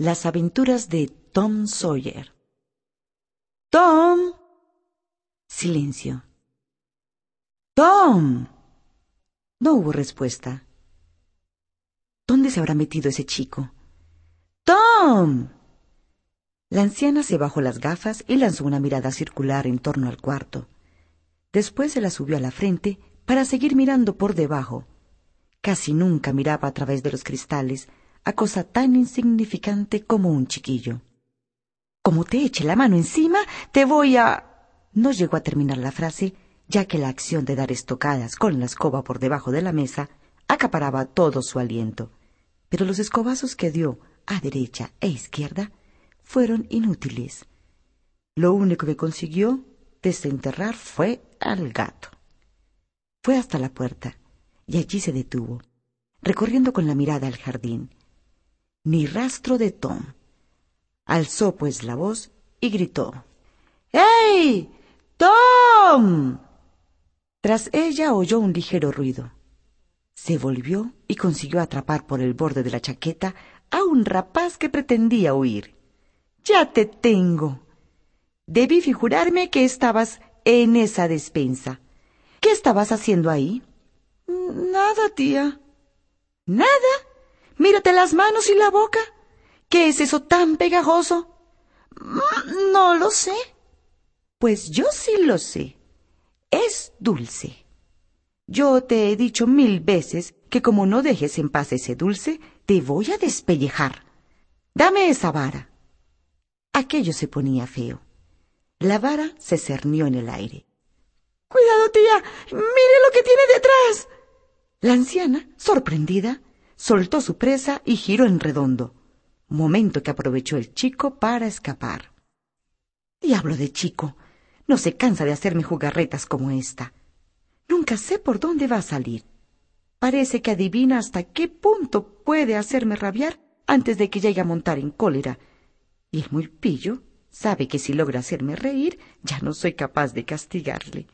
Las aventuras de Tom Sawyer. Tom. Silencio. Tom. No hubo respuesta. ¿Dónde se habrá metido ese chico? Tom. La anciana se bajó las gafas y lanzó una mirada circular en torno al cuarto. Después se la subió a la frente para seguir mirando por debajo. Casi nunca miraba a través de los cristales a cosa tan insignificante como un chiquillo. Como te eche la mano encima, te voy a... No llegó a terminar la frase, ya que la acción de dar estocadas con la escoba por debajo de la mesa acaparaba todo su aliento. Pero los escobazos que dio a derecha e izquierda fueron inútiles. Lo único que consiguió desenterrar fue al gato. Fue hasta la puerta y allí se detuvo, recorriendo con la mirada el jardín ni rastro de Tom. Alzó pues la voz y gritó ¡Hey! ¡Tom! Tras ella oyó un ligero ruido. Se volvió y consiguió atrapar por el borde de la chaqueta a un rapaz que pretendía huir. Ya te tengo. Debí figurarme que estabas en esa despensa. ¿Qué estabas haciendo ahí? Nada, tía. ¿Nada? Mírate las manos y la boca. ¿Qué es eso tan pegajoso? Mm, no lo sé. Pues yo sí lo sé. Es dulce. Yo te he dicho mil veces que como no dejes en paz ese dulce, te voy a despellejar. Dame esa vara. Aquello se ponía feo. La vara se cernió en el aire. Cuidado, tía. Mire lo que tiene detrás. La anciana, sorprendida, soltó su presa y giró en redondo, momento que aprovechó el chico para escapar. Diablo de chico, no se cansa de hacerme jugarretas como esta. Nunca sé por dónde va a salir. Parece que adivina hasta qué punto puede hacerme rabiar antes de que llegue a montar en cólera. Y el muy pillo sabe que si logra hacerme reír, ya no soy capaz de castigarle.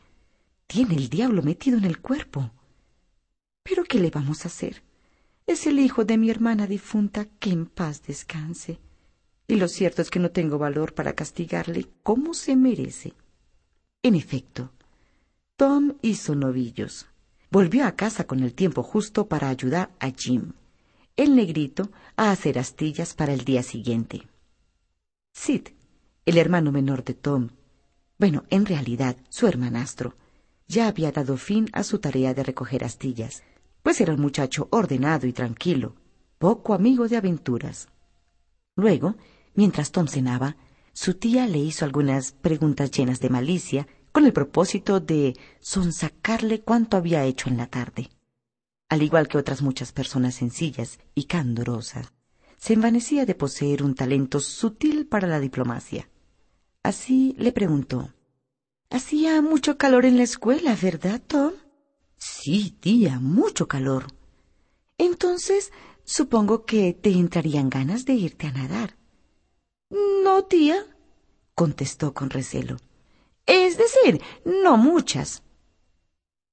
Tiene el diablo metido en el cuerpo. Pero ¿qué le vamos a hacer? Es el hijo de mi hermana difunta que en paz descanse. Y lo cierto es que no tengo valor para castigarle como se merece. En efecto, Tom hizo novillos. Volvió a casa con el tiempo justo para ayudar a Jim, el negrito, a hacer astillas para el día siguiente. Sid, el hermano menor de Tom, bueno, en realidad su hermanastro, ya había dado fin a su tarea de recoger astillas pues era un muchacho ordenado y tranquilo, poco amigo de aventuras. Luego, mientras Tom cenaba, su tía le hizo algunas preguntas llenas de malicia con el propósito de sonsacarle cuánto había hecho en la tarde. Al igual que otras muchas personas sencillas y candorosas, se envanecía de poseer un talento sutil para la diplomacia. Así le preguntó Hacía mucho calor en la escuela, ¿verdad, Tom? Sí, tía, mucho calor. Entonces, supongo que te entrarían ganas de irte a nadar. No, tía, contestó con recelo. Es decir, no muchas.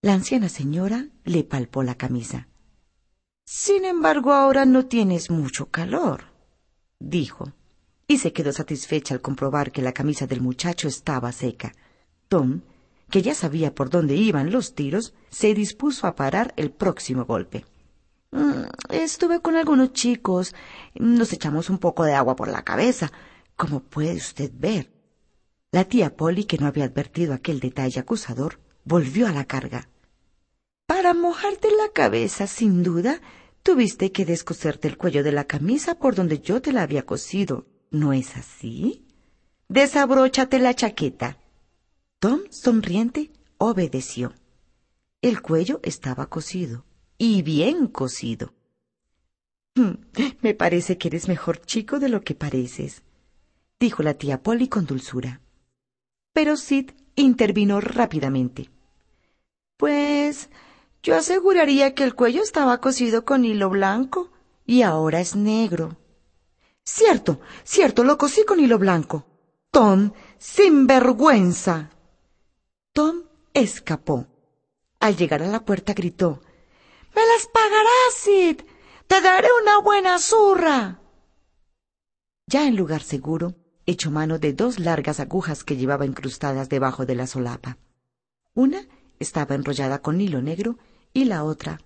La anciana señora le palpó la camisa. Sin embargo, ahora no tienes mucho calor, dijo, y se quedó satisfecha al comprobar que la camisa del muchacho estaba seca. Tom que ya sabía por dónde iban los tiros, se dispuso a parar el próximo golpe. Mm, estuve con algunos chicos. Nos echamos un poco de agua por la cabeza, como puede usted ver. La tía Polly, que no había advertido aquel detalle acusador, volvió a la carga. Para mojarte la cabeza, sin duda, tuviste que descoserte el cuello de la camisa por donde yo te la había cosido. ¿No es así? Desabróchate la chaqueta. Tom, sonriente, obedeció. El cuello estaba cosido, y bien cosido. Hmm, me parece que eres mejor chico de lo que pareces, dijo la tía Polly con dulzura. Pero Sid intervino rápidamente. Pues yo aseguraría que el cuello estaba cosido con hilo blanco y ahora es negro. Cierto, cierto, lo cosí con hilo blanco. Tom, sin vergüenza. Tom escapó. Al llegar a la puerta gritó Me las pagarás, Sid. Te daré una buena zurra. Ya en lugar seguro, echó mano de dos largas agujas que llevaba incrustadas debajo de la solapa. Una estaba enrollada con hilo negro y la otra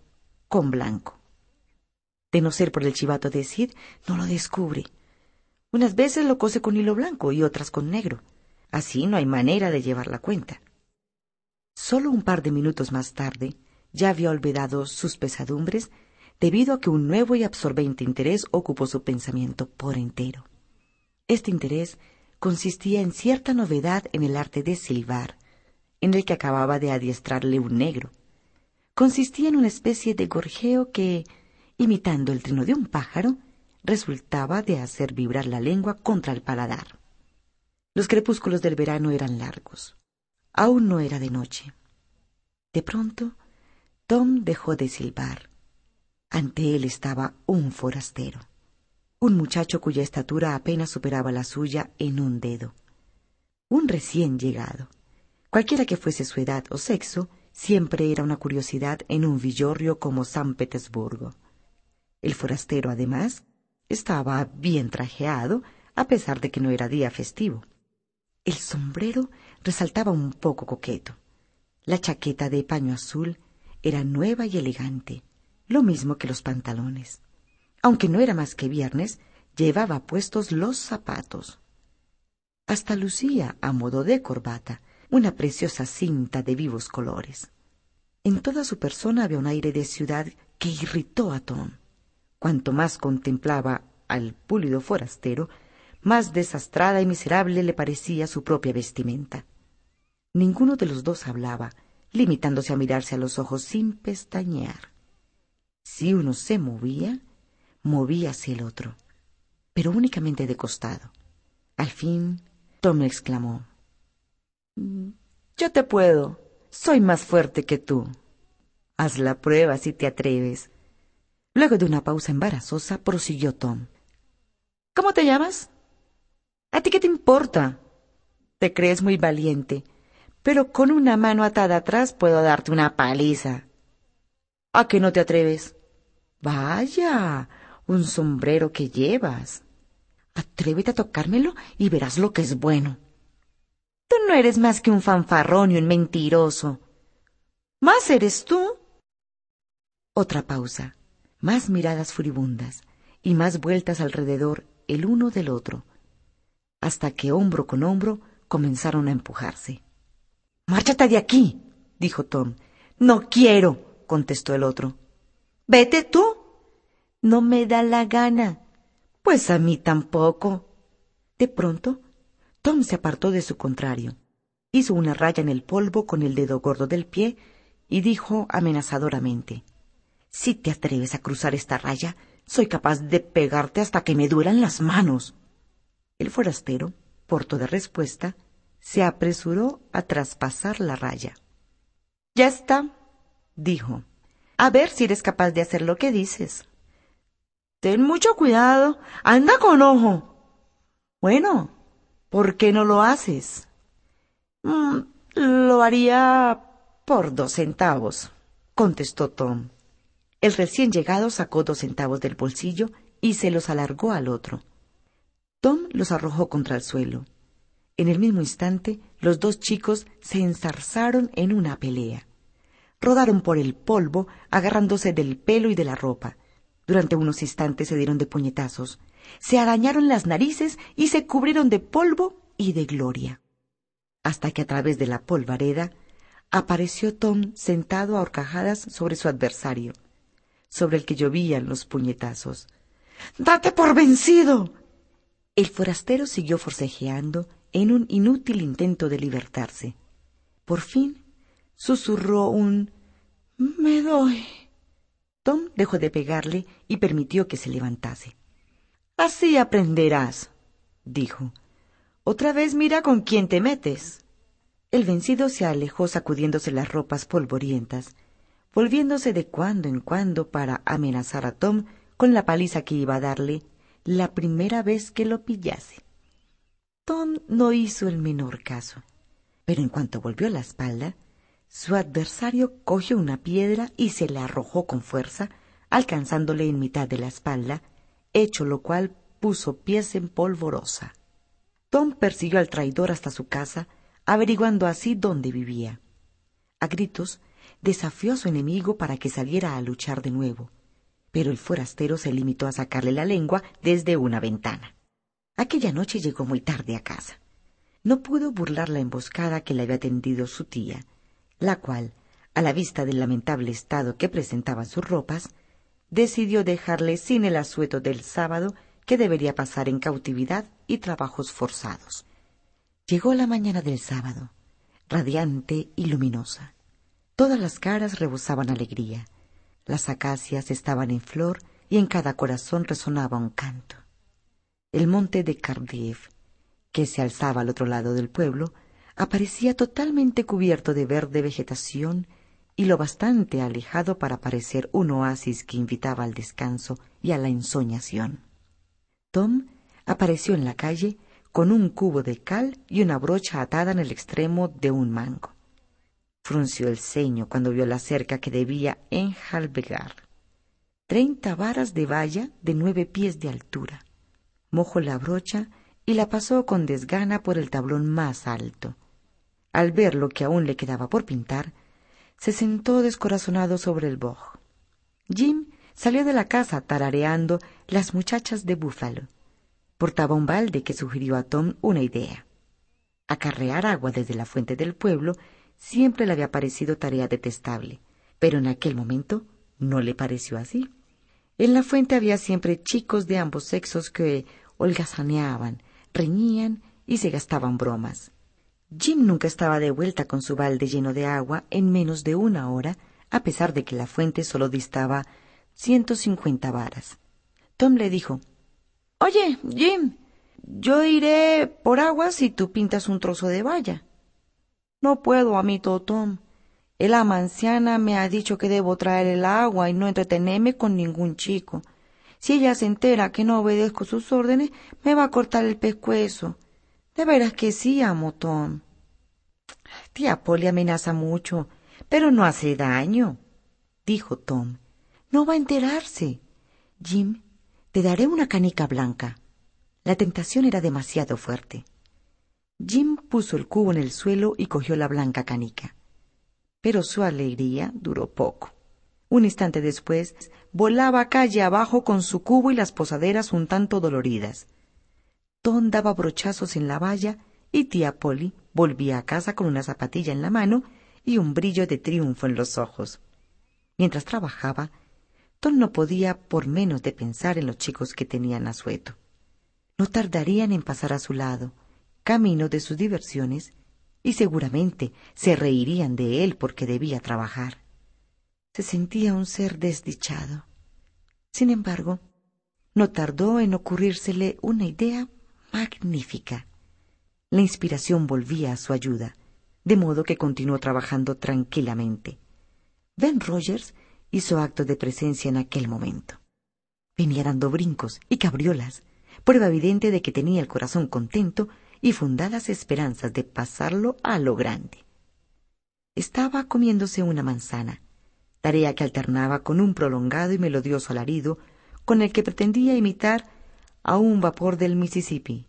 con blanco. De no ser por el chivato de Sid, no lo descubre. Unas veces lo cose con hilo blanco y otras con negro. Así no hay manera de llevar la cuenta. Solo un par de minutos más tarde, ya había olvidado sus pesadumbres debido a que un nuevo y absorbente interés ocupó su pensamiento por entero. Este interés consistía en cierta novedad en el arte de silbar, en el que acababa de adiestrarle un negro. Consistía en una especie de gorjeo que, imitando el trino de un pájaro, resultaba de hacer vibrar la lengua contra el paladar. Los crepúsculos del verano eran largos. Aún no era de noche. De pronto, Tom dejó de silbar. Ante él estaba un forastero, un muchacho cuya estatura apenas superaba la suya en un dedo, un recién llegado. Cualquiera que fuese su edad o sexo, siempre era una curiosidad en un villorrio como San Petersburgo. El forastero, además, estaba bien trajeado, a pesar de que no era día festivo. El sombrero resaltaba un poco coqueto. La chaqueta de paño azul era nueva y elegante, lo mismo que los pantalones. Aunque no era más que viernes, llevaba puestos los zapatos. Hasta lucía, a modo de corbata, una preciosa cinta de vivos colores. En toda su persona había un aire de ciudad que irritó a Tom. Cuanto más contemplaba al púlido forastero, más desastrada y miserable le parecía su propia vestimenta. Ninguno de los dos hablaba, limitándose a mirarse a los ojos sin pestañear. Si uno se movía, movíase el otro, pero únicamente de costado. Al fin, Tom exclamó Yo te puedo. Soy más fuerte que tú. Haz la prueba si te atreves. Luego de una pausa embarazosa, prosiguió Tom. ¿Cómo te llamas? ¿A ti qué te importa? Te crees muy valiente, pero con una mano atada atrás puedo darte una paliza. ¿A qué no te atreves? Vaya, un sombrero que llevas. Atrévete a tocármelo y verás lo que es bueno. Tú no eres más que un fanfarrón y un mentiroso. Más eres tú. Otra pausa, más miradas furibundas y más vueltas alrededor el uno del otro, hasta que hombro con hombro comenzaron a empujarse. Márchate de aquí, dijo Tom. No quiero, contestó el otro. Vete tú. No me da la gana. Pues a mí tampoco. De pronto, Tom se apartó de su contrario, hizo una raya en el polvo con el dedo gordo del pie y dijo amenazadoramente Si te atreves a cruzar esta raya, soy capaz de pegarte hasta que me duelan las manos. El forastero, por toda respuesta, se apresuró a traspasar la raya. Ya está, dijo. A ver si eres capaz de hacer lo que dices. Ten mucho cuidado. Anda con ojo. Bueno, ¿por qué no lo haces? Mm, lo haría por dos centavos, contestó Tom. El recién llegado sacó dos centavos del bolsillo y se los alargó al otro. Tom los arrojó contra el suelo. En el mismo instante, los dos chicos se enzarzaron en una pelea rodaron por el polvo, agarrándose del pelo y de la ropa. Durante unos instantes se dieron de puñetazos, se arañaron las narices y se cubrieron de polvo y de gloria. Hasta que a través de la polvareda apareció Tom sentado a horcajadas sobre su adversario, sobre el que llovían los puñetazos. ¡Date por vencido! El forastero siguió forcejeando en un inútil intento de libertarse. Por fin susurró un Me doy. Tom dejó de pegarle y permitió que se levantase. Así aprenderás, dijo. Otra vez mira con quién te metes. El vencido se alejó sacudiéndose las ropas polvorientas, volviéndose de cuando en cuando para amenazar a Tom con la paliza que iba a darle la primera vez que lo pillase. Tom no hizo el menor caso, pero en cuanto volvió la espalda, su adversario cogió una piedra y se la arrojó con fuerza, alcanzándole en mitad de la espalda, hecho lo cual puso pies en polvorosa. Tom persiguió al traidor hasta su casa, averiguando así dónde vivía. A gritos, desafió a su enemigo para que saliera a luchar de nuevo, pero el forastero se limitó a sacarle la lengua desde una ventana. Aquella noche llegó muy tarde a casa. No pudo burlar la emboscada que le había tendido su tía, la cual, a la vista del lamentable estado que presentaban sus ropas, decidió dejarle sin el asueto del sábado que debería pasar en cautividad y trabajos forzados. Llegó la mañana del sábado, radiante y luminosa. Todas las caras rebosaban alegría. Las acacias estaban en flor y en cada corazón resonaba un canto. El monte de Cardiff, que se alzaba al otro lado del pueblo, aparecía totalmente cubierto de verde vegetación y lo bastante alejado para parecer un oasis que invitaba al descanso y a la ensoñación. Tom apareció en la calle con un cubo de cal y una brocha atada en el extremo de un mango. Frunció el ceño cuando vio la cerca que debía enjalbegar. Treinta varas de valla de nueve pies de altura. Mojó la brocha y la pasó con desgana por el tablón más alto. Al ver lo que aún le quedaba por pintar, se sentó descorazonado sobre el boj. Jim salió de la casa tarareando Las muchachas de Búfalo. Portaba un balde que sugirió a Tom una idea. Acarrear agua desde la fuente del pueblo siempre le había parecido tarea detestable, pero en aquel momento no le pareció así. En la fuente había siempre chicos de ambos sexos que holgazaneaban, reñían y se gastaban bromas. Jim nunca estaba de vuelta con su balde lleno de agua en menos de una hora, a pesar de que la fuente solo distaba ciento cincuenta varas. Tom le dijo Oye, Jim, yo iré por agua si tú pintas un trozo de valla. No puedo, amito Tom. El ama anciana me ha dicho que debo traer el agua y no entretenerme con ningún chico. Si ella se entera que no obedezco sus órdenes, me va a cortar el pescuezo. De veras que sí, amo Tom. Tía Polly amenaza mucho, pero no hace daño, dijo Tom. No va a enterarse. Jim, te daré una canica blanca. La tentación era demasiado fuerte. Jim puso el cubo en el suelo y cogió la blanca canica. Pero su alegría duró poco. Un instante después, volaba calle abajo con su cubo y las posaderas un tanto doloridas. Tom daba brochazos en la valla y tía Polly volvía a casa con una zapatilla en la mano y un brillo de triunfo en los ojos. Mientras trabajaba, Tom no podía por menos de pensar en los chicos que tenían a sueto. No tardarían en pasar a su lado, camino de sus diversiones, y seguramente se reirían de él porque debía trabajar. Se sentía un ser desdichado. Sin embargo, no tardó en ocurrírsele una idea magnífica. La inspiración volvía a su ayuda, de modo que continuó trabajando tranquilamente. Ben Rogers hizo acto de presencia en aquel momento. Venía dando brincos y cabriolas, prueba evidente de que tenía el corazón contento y fundadas esperanzas de pasarlo a lo grande. Estaba comiéndose una manzana, tarea que alternaba con un prolongado y melodioso alarido con el que pretendía imitar a un vapor del Mississippi.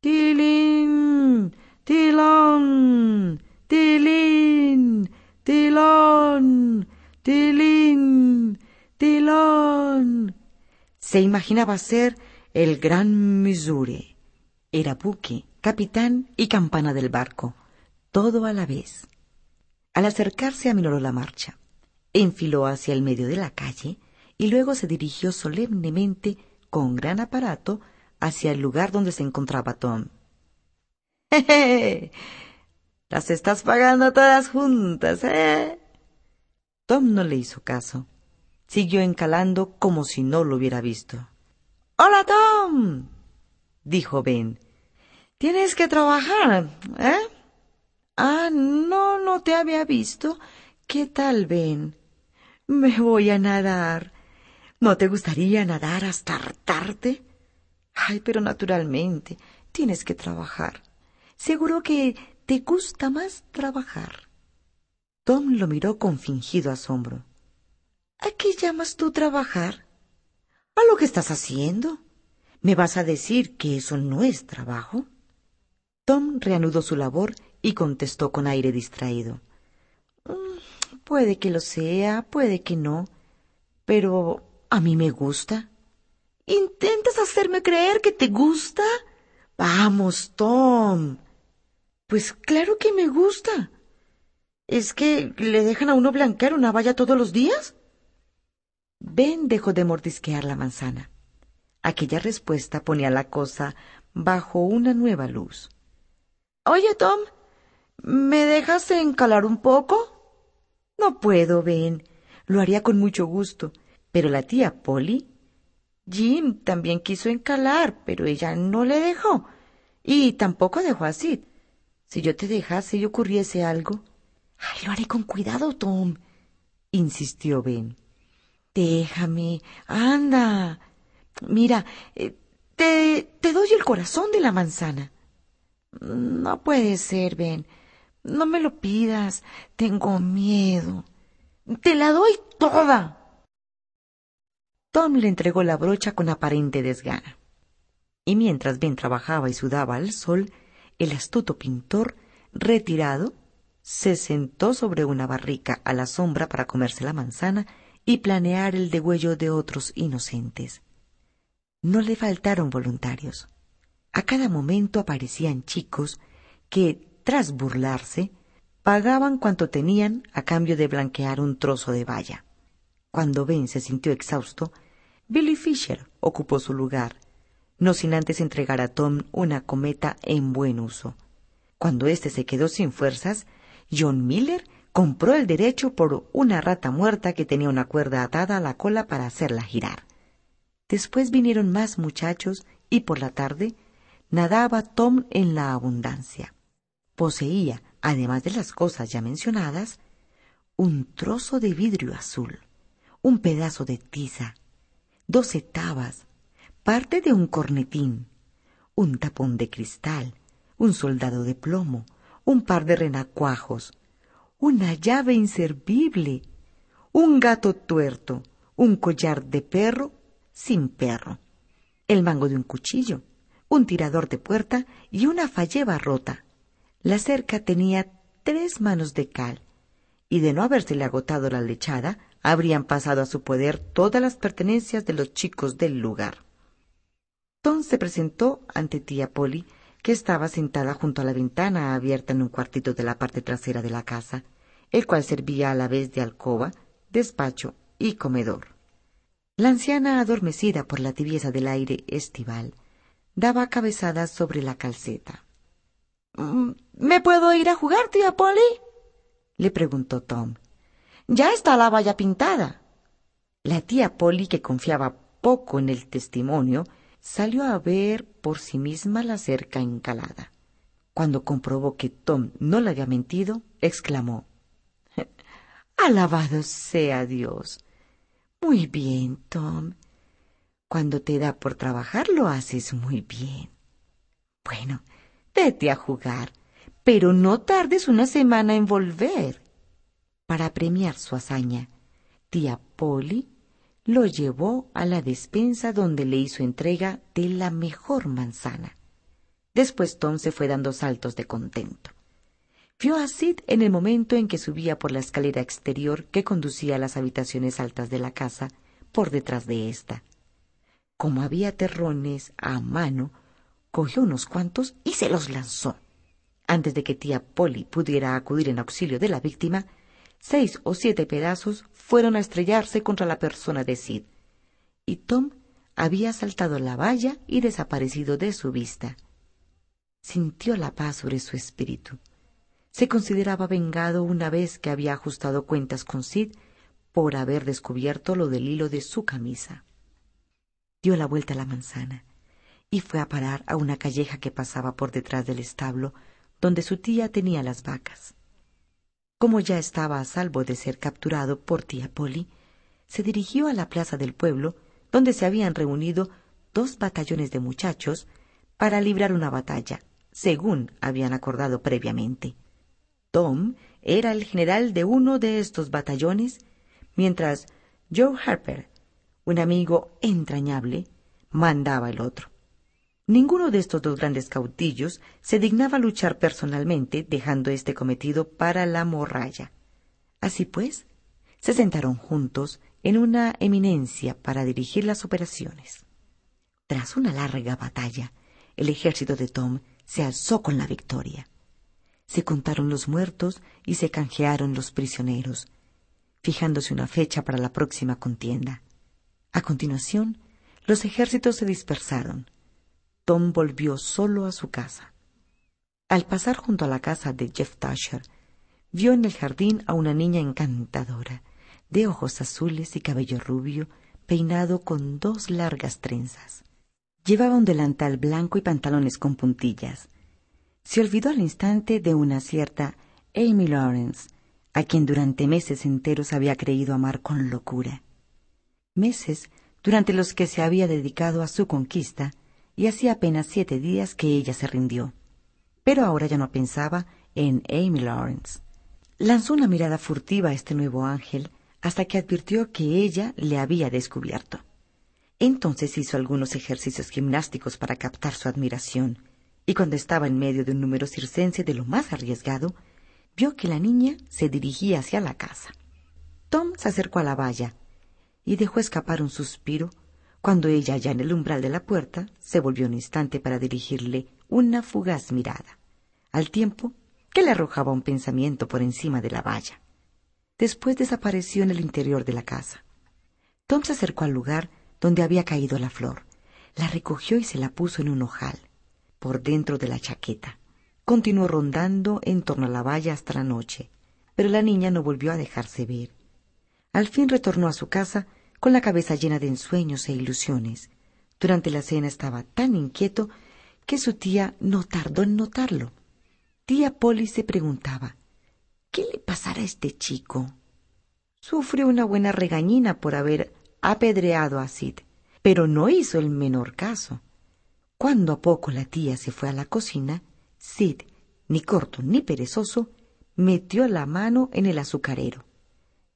Tilín, tilón, tilín, tilón, tilín, tilón. Se imaginaba ser el gran Missouri. Era buque, capitán y campana del barco, todo a la vez. Al acercarse aminoró la marcha, enfiló hacia el medio de la calle y luego se dirigió solemnemente con gran aparato hacia el lugar donde se encontraba Tom. Las estás pagando todas juntas, ¿eh? Tom no le hizo caso. Siguió encalando como si no lo hubiera visto. Hola, Tom, dijo Ben. Tienes que trabajar, ¿eh? Ah, no, no te había visto. ¿Qué tal, Ben? Me voy a nadar. ¿No te gustaría nadar hasta hartarte? Ay, pero naturalmente, tienes que trabajar. Seguro que te gusta más trabajar. Tom lo miró con fingido asombro. ¿A qué llamas tú trabajar? A lo que estás haciendo. ¿Me vas a decir que eso no es trabajo? Tom reanudó su labor y contestó con aire distraído. Mm, puede que lo sea, puede que no, pero a mí me gusta. ¿Intentas hacerme creer que te gusta? Vamos, Tom. Pues claro que me gusta. ¿Es que le dejan a uno blanquear una valla todos los días? Ben dejó de mordisquear la manzana. Aquella respuesta ponía la cosa bajo una nueva luz. Oye, Tom, ¿me dejas encalar un poco? No puedo, Ben. Lo haría con mucho gusto. Pero la tía Polly Jim también quiso encalar, pero ella no le dejó. Y tampoco dejó a Sid. Si yo te dejase y ocurriese algo. Ay, lo haré con cuidado, Tom, insistió Ben. Déjame, anda. Mira, eh, te, te doy el corazón de la manzana. No puede ser, Ben. No me lo pidas. Tengo miedo. Te la doy toda. Tom le entregó la brocha con aparente desgana. Y mientras Ben trabajaba y sudaba al sol, el astuto pintor, retirado, se sentó sobre una barrica a la sombra para comerse la manzana y planear el degüello de otros inocentes. No le faltaron voluntarios. A cada momento aparecían chicos que, tras burlarse, pagaban cuanto tenían a cambio de blanquear un trozo de valla. Cuando Ben se sintió exhausto, Billy Fisher ocupó su lugar, no sin antes entregar a Tom una cometa en buen uso. Cuando éste se quedó sin fuerzas, John Miller compró el derecho por una rata muerta que tenía una cuerda atada a la cola para hacerla girar. Después vinieron más muchachos y por la tarde nadaba Tom en la abundancia. Poseía, además de las cosas ya mencionadas, un trozo de vidrio azul, un pedazo de tiza, doce tabas, parte de un cornetín, un tapón de cristal, un soldado de plomo, un par de renacuajos, una llave inservible, un gato tuerto, un collar de perro sin perro, el mango de un cuchillo, un tirador de puerta y una falleba rota. La cerca tenía tres manos de cal, y de no habérsele agotado la lechada, habrían pasado a su poder todas las pertenencias de los chicos del lugar. Tom se presentó ante tía Polly, que estaba sentada junto a la ventana abierta en un cuartito de la parte trasera de la casa, el cual servía a la vez de alcoba, despacho y comedor. La anciana, adormecida por la tibieza del aire estival, daba cabezadas sobre la calceta. Mm, ¿Me puedo ir a jugar, tía Polly? le preguntó Tom. Ya está la valla pintada. La tía Polly, que confiaba poco en el testimonio, salió a ver por sí misma la cerca encalada. Cuando comprobó que Tom no le había mentido, exclamó Alabado sea Dios. Muy bien, Tom. Cuando te da por trabajar lo haces muy bien. Bueno, vete a jugar, pero no tardes una semana en volver. Para premiar su hazaña, tía Polly lo llevó a la despensa donde le hizo entrega de la mejor manzana. Después Tom se fue dando saltos de contento. Vio a Sid en el momento en que subía por la escalera exterior que conducía a las habitaciones altas de la casa, por detrás de ésta. Como había terrones a mano, cogió unos cuantos y se los lanzó. Antes de que tía Polly pudiera acudir en auxilio de la víctima, seis o siete pedazos fueron a estrellarse contra la persona de Sid, y Tom había saltado la valla y desaparecido de su vista. Sintió la paz sobre su espíritu. Se consideraba vengado una vez que había ajustado cuentas con Sid por haber descubierto lo del hilo de su camisa. Dio la vuelta a la manzana y fue a parar a una calleja que pasaba por detrás del establo donde su tía tenía las vacas. Como ya estaba a salvo de ser capturado por tía Polly, se dirigió a la plaza del pueblo, donde se habían reunido dos batallones de muchachos para librar una batalla, según habían acordado previamente. Tom era el general de uno de estos batallones, mientras Joe Harper, un amigo entrañable, mandaba el otro. Ninguno de estos dos grandes cautillos se dignaba luchar personalmente, dejando este cometido para la morralla. Así pues, se sentaron juntos en una eminencia para dirigir las operaciones. Tras una larga batalla, el ejército de Tom se alzó con la victoria. Se contaron los muertos y se canjearon los prisioneros, fijándose una fecha para la próxima contienda. A continuación, los ejércitos se dispersaron. Tom volvió solo a su casa. Al pasar junto a la casa de Jeff Tasher, vio en el jardín a una niña encantadora, de ojos azules y cabello rubio, peinado con dos largas trenzas. Llevaba un delantal blanco y pantalones con puntillas. Se olvidó al instante de una cierta Amy Lawrence, a quien durante meses enteros había creído amar con locura. Meses durante los que se había dedicado a su conquista, y hacía apenas siete días que ella se rindió. Pero ahora ya no pensaba en Amy Lawrence. Lanzó una mirada furtiva a este nuevo ángel hasta que advirtió que ella le había descubierto. Entonces hizo algunos ejercicios gimnásticos para captar su admiración, y cuando estaba en medio de un número circense de lo más arriesgado, vio que la niña se dirigía hacia la casa. Tom se acercó a la valla y dejó escapar un suspiro cuando ella, ya en el umbral de la puerta, se volvió un instante para dirigirle una fugaz mirada, al tiempo que le arrojaba un pensamiento por encima de la valla. Después desapareció en el interior de la casa. Tom se acercó al lugar donde había caído la flor, la recogió y se la puso en un ojal, por dentro de la chaqueta. Continuó rondando en torno a la valla hasta la noche, pero la niña no volvió a dejarse ver. Al fin retornó a su casa con la cabeza llena de ensueños e ilusiones. Durante la cena estaba tan inquieto que su tía no tardó en notarlo. Tía Polly se preguntaba ¿Qué le pasará a este chico? Sufrió una buena regañina por haber apedreado a Sid, pero no hizo el menor caso. Cuando a poco la tía se fue a la cocina, Sid, ni corto ni perezoso, metió la mano en el azucarero.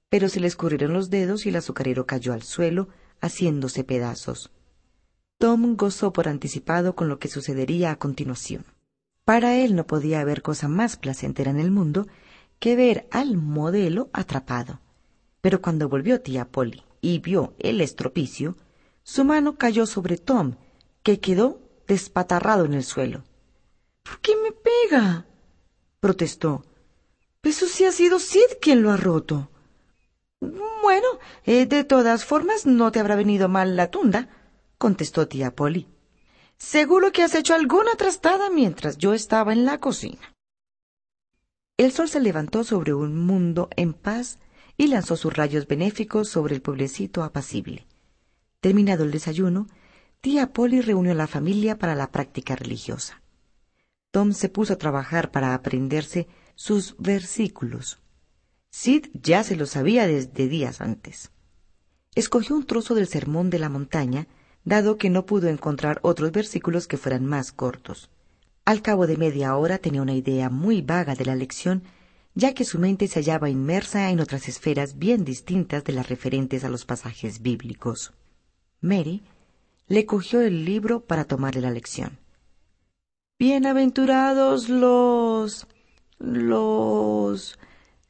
Pero se le escurrieron los dedos y el azucarero cayó al suelo, haciéndose pedazos. Tom gozó por anticipado con lo que sucedería a continuación. Para él no podía haber cosa más placentera en el mundo que ver al modelo atrapado. Pero cuando volvió tía Polly y vio el estropicio, su mano cayó sobre Tom, que quedó despatarrado en el suelo. ¿Por qué me pega? protestó. Eso sí ha sido Sid quien lo ha roto. Bueno, eh, de todas formas no te habrá venido mal la tunda, contestó tía Polly. Seguro que has hecho alguna trastada mientras yo estaba en la cocina. El sol se levantó sobre un mundo en paz y lanzó sus rayos benéficos sobre el pueblecito apacible. Terminado el desayuno, tía Polly reunió a la familia para la práctica religiosa. Tom se puso a trabajar para aprenderse sus versículos. Sid ya se los sabía desde días antes. Escogió un trozo del sermón de la montaña, dado que no pudo encontrar otros versículos que fueran más cortos. Al cabo de media hora tenía una idea muy vaga de la lección, ya que su mente se hallaba inmersa en otras esferas bien distintas de las referentes a los pasajes bíblicos. Mary le cogió el libro para tomarle la lección. Bienaventurados los... los...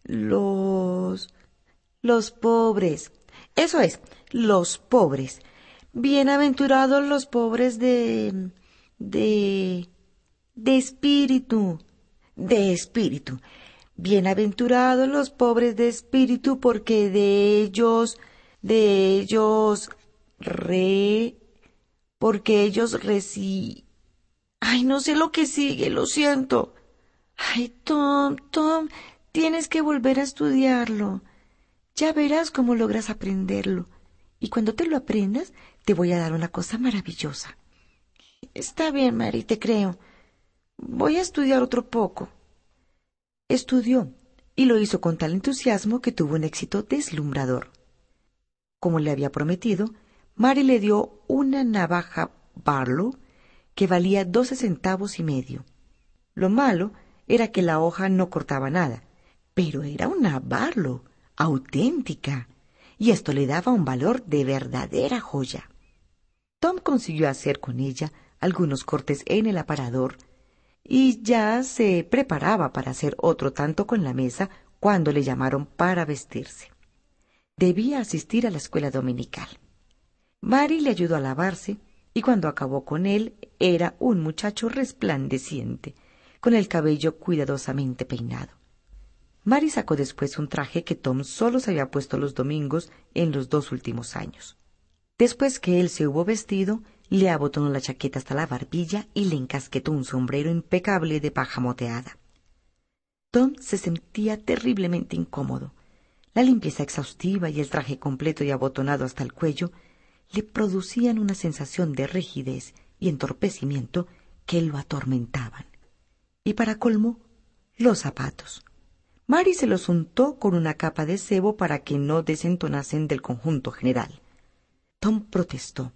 los... los pobres. Eso es, los pobres. Bienaventurados los pobres de... de de espíritu, de espíritu. Bienaventurados los pobres de espíritu, porque de ellos, de ellos, re, porque ellos reci... Ay, no sé lo que sigue, lo siento. Ay, Tom, Tom, tienes que volver a estudiarlo. Ya verás cómo logras aprenderlo. Y cuando te lo aprendas, te voy a dar una cosa maravillosa. Está bien, Mary, te creo. Voy a estudiar otro poco. Estudió, y lo hizo con tal entusiasmo que tuvo un éxito deslumbrador. Como le había prometido, Mary le dio una navaja Barlow que valía doce centavos y medio. Lo malo era que la hoja no cortaba nada, pero era una Barlow auténtica, y esto le daba un valor de verdadera joya. Tom consiguió hacer con ella algunos cortes en el aparador y ya se preparaba para hacer otro tanto con la mesa cuando le llamaron para vestirse. Debía asistir a la escuela dominical. Mary le ayudó a lavarse y cuando acabó con él era un muchacho resplandeciente, con el cabello cuidadosamente peinado. Mary sacó después un traje que Tom solo se había puesto los domingos en los dos últimos años. Después que él se hubo vestido, le abotonó la chaqueta hasta la barbilla y le encasquetó un sombrero impecable de paja moteada. Tom se sentía terriblemente incómodo. La limpieza exhaustiva y el traje completo y abotonado hasta el cuello le producían una sensación de rigidez y entorpecimiento que lo atormentaban. Y para colmo, los zapatos. Mary se los untó con una capa de cebo para que no desentonasen del conjunto general. Tom protestó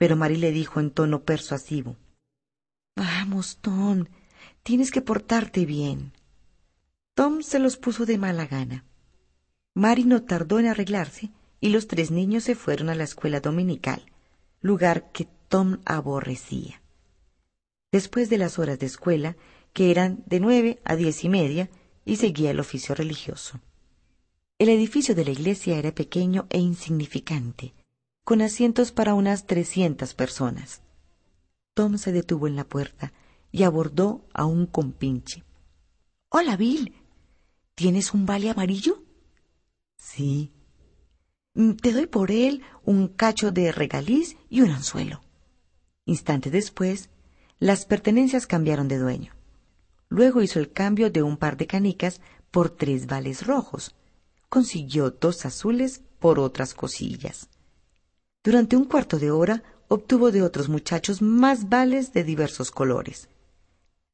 pero Mary le dijo en tono persuasivo Vamos, Tom, tienes que portarte bien. Tom se los puso de mala gana. Mary no tardó en arreglarse y los tres niños se fueron a la escuela dominical, lugar que Tom aborrecía. Después de las horas de escuela, que eran de nueve a diez y media, y seguía el oficio religioso. El edificio de la iglesia era pequeño e insignificante, con asientos para unas trescientas personas. Tom se detuvo en la puerta y abordó a un compinche. Hola, Bill. ¿Tienes un vale amarillo? Sí. Mm, te doy por él un cacho de regaliz y un anzuelo. Instante después, las pertenencias cambiaron de dueño. Luego hizo el cambio de un par de canicas por tres vales rojos. Consiguió dos azules por otras cosillas. Durante un cuarto de hora obtuvo de otros muchachos más vales de diversos colores.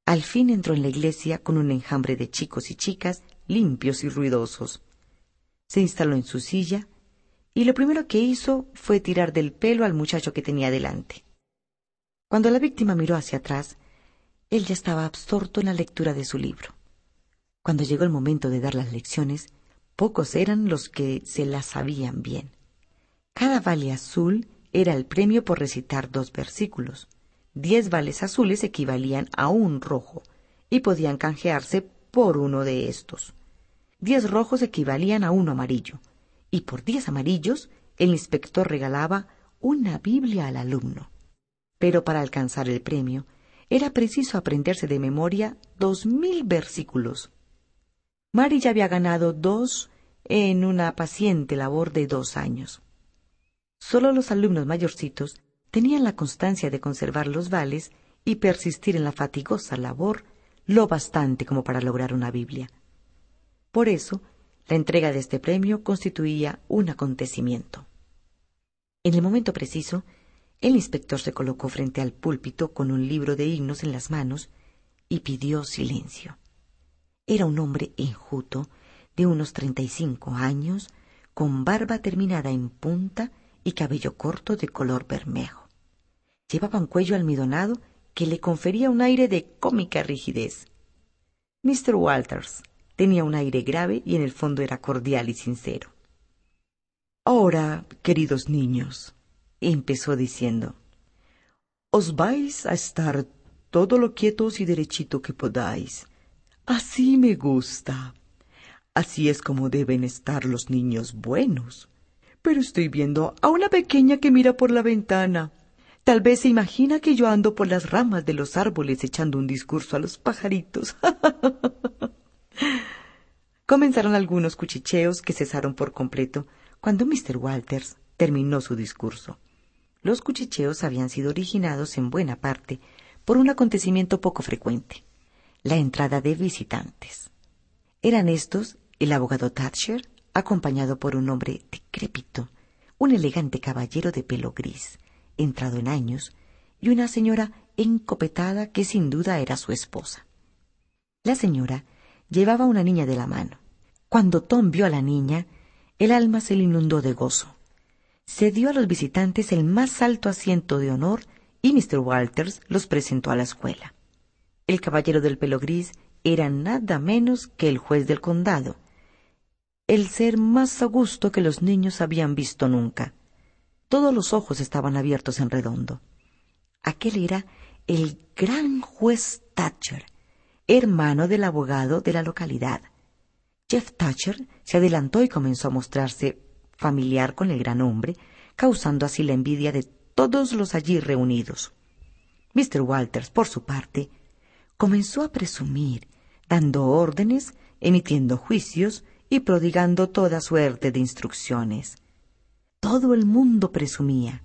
Al fin entró en la iglesia con un enjambre de chicos y chicas limpios y ruidosos. Se instaló en su silla y lo primero que hizo fue tirar del pelo al muchacho que tenía delante. Cuando la víctima miró hacia atrás, él ya estaba absorto en la lectura de su libro. Cuando llegó el momento de dar las lecciones, pocos eran los que se las sabían bien. Cada vale azul era el premio por recitar dos versículos. Diez vales azules equivalían a un rojo y podían canjearse por uno de estos. Diez rojos equivalían a uno amarillo y por diez amarillos el inspector regalaba una Biblia al alumno. Pero para alcanzar el premio era preciso aprenderse de memoria dos mil versículos. Mary ya había ganado dos en una paciente labor de dos años. Solo los alumnos mayorcitos tenían la constancia de conservar los vales y persistir en la fatigosa labor lo bastante como para lograr una Biblia. Por eso, la entrega de este premio constituía un acontecimiento. En el momento preciso, el inspector se colocó frente al púlpito con un libro de himnos en las manos y pidió silencio. Era un hombre enjuto, de unos treinta y cinco años, con barba terminada en punta y cabello corto de color bermejo. Llevaba un cuello almidonado que le confería un aire de cómica rigidez. Mr. Walters tenía un aire grave y en el fondo era cordial y sincero. Ahora, queridos niños, empezó diciendo, os vais a estar todo lo quietos y derechito que podáis. Así me gusta. Así es como deben estar los niños buenos pero estoy viendo a una pequeña que mira por la ventana. Tal vez se imagina que yo ando por las ramas de los árboles echando un discurso a los pajaritos. Comenzaron algunos cuchicheos que cesaron por completo cuando Mr. Walters terminó su discurso. Los cuchicheos habían sido originados en buena parte por un acontecimiento poco frecuente, la entrada de visitantes. Eran estos el abogado Thatcher, acompañado por un hombre decrépito, un elegante caballero de pelo gris, entrado en años, y una señora encopetada que sin duda era su esposa. La señora llevaba una niña de la mano. Cuando Tom vio a la niña, el alma se le inundó de gozo. Se dio a los visitantes el más alto asiento de honor y Mr. Walters los presentó a la escuela. El caballero del pelo gris era nada menos que el juez del condado, el ser más augusto que los niños habían visto nunca. Todos los ojos estaban abiertos en redondo. Aquel era el gran juez Thatcher, hermano del abogado de la localidad. Jeff Thatcher se adelantó y comenzó a mostrarse familiar con el gran hombre, causando así la envidia de todos los allí reunidos. Mr. Walters, por su parte, comenzó a presumir, dando órdenes, emitiendo juicios y prodigando toda suerte de instrucciones. Todo el mundo presumía,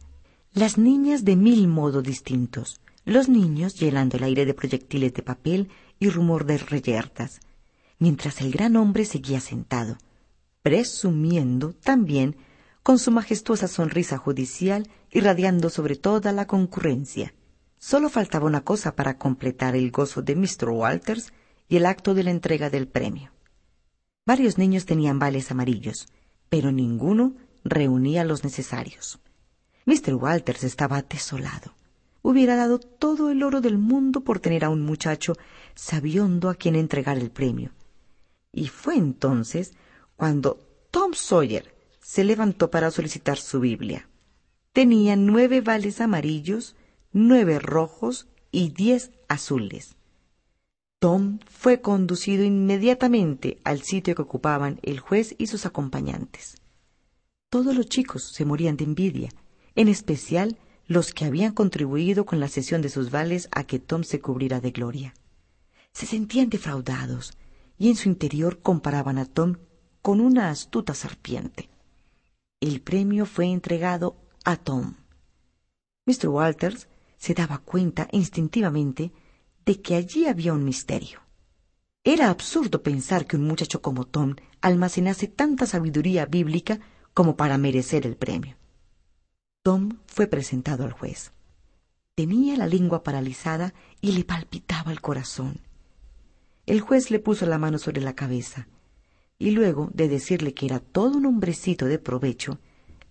las niñas de mil modos distintos, los niños llenando el aire de proyectiles de papel y rumor de reyertas, mientras el gran hombre seguía sentado, presumiendo también con su majestuosa sonrisa judicial irradiando sobre toda la concurrencia. Solo faltaba una cosa para completar el gozo de Mr. Walters y el acto de la entrega del premio. Varios niños tenían vales amarillos, pero ninguno reunía los necesarios. Mr. Walters estaba desolado. Hubiera dado todo el oro del mundo por tener a un muchacho sabiondo a quien entregar el premio. Y fue entonces cuando Tom Sawyer se levantó para solicitar su Biblia. Tenía nueve vales amarillos, nueve rojos y diez azules. Tom fue conducido inmediatamente al sitio que ocupaban el juez y sus acompañantes. Todos los chicos se morían de envidia, en especial los que habían contribuido con la cesión de sus vales a que Tom se cubriera de gloria. Se sentían defraudados y en su interior comparaban a Tom con una astuta serpiente. El premio fue entregado a Tom. Mr. Walters se daba cuenta instintivamente de que allí había un misterio. Era absurdo pensar que un muchacho como Tom almacenase tanta sabiduría bíblica como para merecer el premio. Tom fue presentado al juez. Tenía la lengua paralizada y le palpitaba el corazón. El juez le puso la mano sobre la cabeza y luego de decirle que era todo un hombrecito de provecho,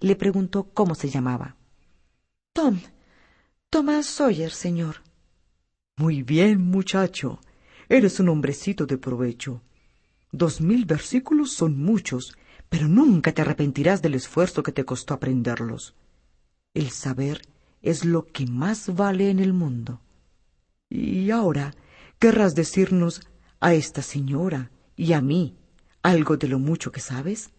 le preguntó cómo se llamaba. Tom. Tomás Sawyer, señor. Muy bien, muchacho. Eres un hombrecito de provecho. Dos mil versículos son muchos, pero nunca te arrepentirás del esfuerzo que te costó aprenderlos. El saber es lo que más vale en el mundo. Y ahora querrás decirnos a esta señora y a mí algo de lo mucho que sabes.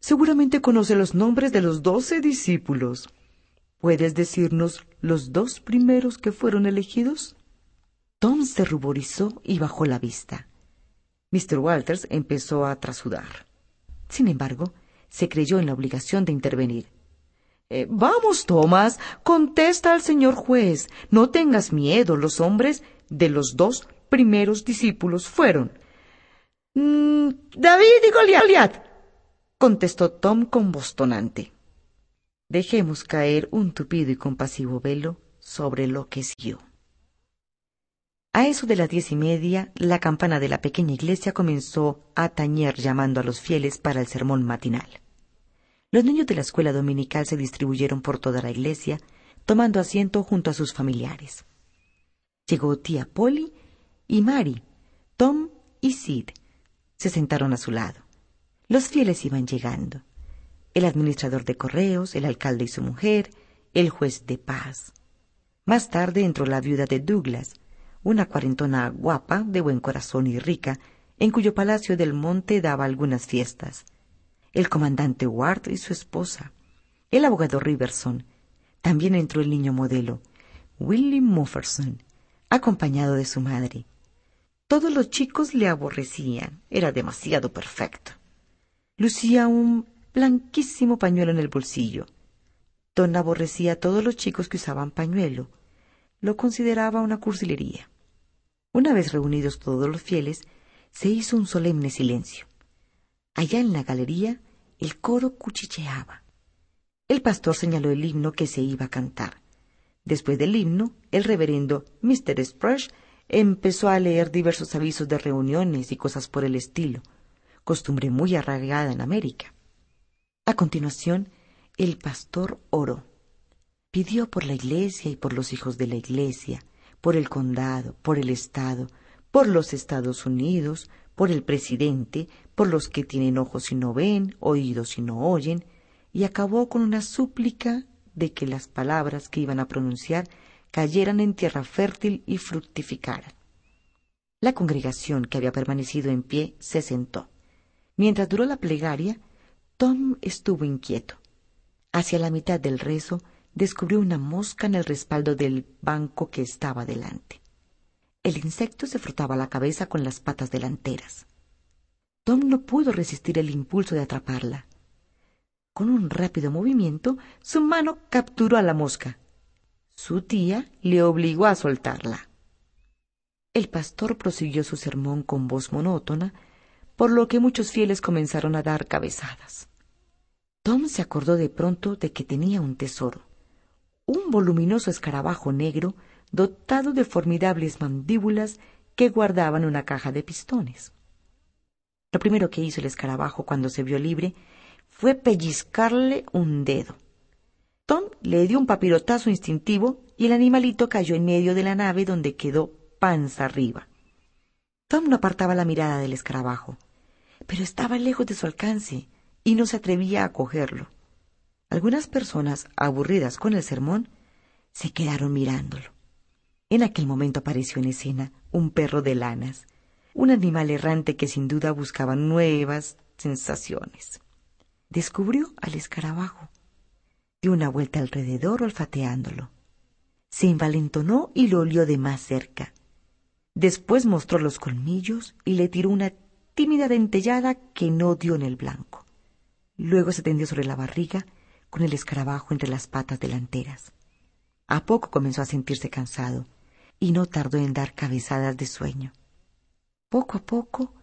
Seguramente conoce los nombres de los doce discípulos. ¿Puedes decirnos los dos primeros que fueron elegidos? Tom se ruborizó y bajó la vista. Mr. Walters empezó a trasudar. Sin embargo, se creyó en la obligación de intervenir. Eh, vamos, Tomás, contesta al señor juez. No tengas miedo. Los hombres de los dos primeros discípulos fueron mm, David y Goliat, contestó Tom con bostonante. Dejemos caer un tupido y compasivo velo sobre lo que siguió. A eso de las diez y media, la campana de la pequeña iglesia comenzó a tañer llamando a los fieles para el sermón matinal. Los niños de la escuela dominical se distribuyeron por toda la iglesia, tomando asiento junto a sus familiares. Llegó tía Polly y Mary, Tom y Sid. Se sentaron a su lado. Los fieles iban llegando. El administrador de correos, el alcalde y su mujer, el juez de paz. Más tarde entró la viuda de Douglas, una cuarentona guapa, de buen corazón y rica, en cuyo palacio del monte daba algunas fiestas. El comandante Ward y su esposa. El abogado Riverson. También entró el niño modelo, Willie Mufferson, acompañado de su madre. Todos los chicos le aborrecían, era demasiado perfecto. Lucía un blanquísimo pañuelo en el bolsillo. Don aborrecía a todos los chicos que usaban pañuelo. Lo consideraba una cursilería. Una vez reunidos todos los fieles, se hizo un solemne silencio. Allá en la galería el coro cuchicheaba. El pastor señaló el himno que se iba a cantar. Después del himno, el reverendo Mr. Sprush empezó a leer diversos avisos de reuniones y cosas por el estilo, costumbre muy arraigada en América. A continuación, el pastor oró. Pidió por la iglesia y por los hijos de la iglesia, por el condado, por el Estado, por los Estados Unidos, por el presidente, por los que tienen ojos y no ven, oídos y no oyen, y acabó con una súplica de que las palabras que iban a pronunciar cayeran en tierra fértil y fructificaran. La congregación que había permanecido en pie se sentó. Mientras duró la plegaria, Tom estuvo inquieto. Hacia la mitad del rezo descubrió una mosca en el respaldo del banco que estaba delante. El insecto se frotaba la cabeza con las patas delanteras. Tom no pudo resistir el impulso de atraparla. Con un rápido movimiento, su mano capturó a la mosca. Su tía le obligó a soltarla. El pastor prosiguió su sermón con voz monótona, por lo que muchos fieles comenzaron a dar cabezadas. Tom se acordó de pronto de que tenía un tesoro, un voluminoso escarabajo negro dotado de formidables mandíbulas que guardaban una caja de pistones. Lo primero que hizo el escarabajo cuando se vio libre fue pellizcarle un dedo. Tom le dio un papirotazo instintivo y el animalito cayó en medio de la nave donde quedó panza arriba. Tom no apartaba la mirada del escarabajo, pero estaba lejos de su alcance y no se atrevía a cogerlo. Algunas personas, aburridas con el sermón, se quedaron mirándolo. En aquel momento apareció en escena un perro de lanas, un animal errante que sin duda buscaba nuevas sensaciones. Descubrió al escarabajo. Dio una vuelta alrededor olfateándolo. Se envalentonó y lo olió de más cerca. Después mostró los colmillos y le tiró una tímida dentellada que no dio en el blanco. Luego se tendió sobre la barriga con el escarabajo entre las patas delanteras. A poco comenzó a sentirse cansado y no tardó en dar cabezadas de sueño. Poco a poco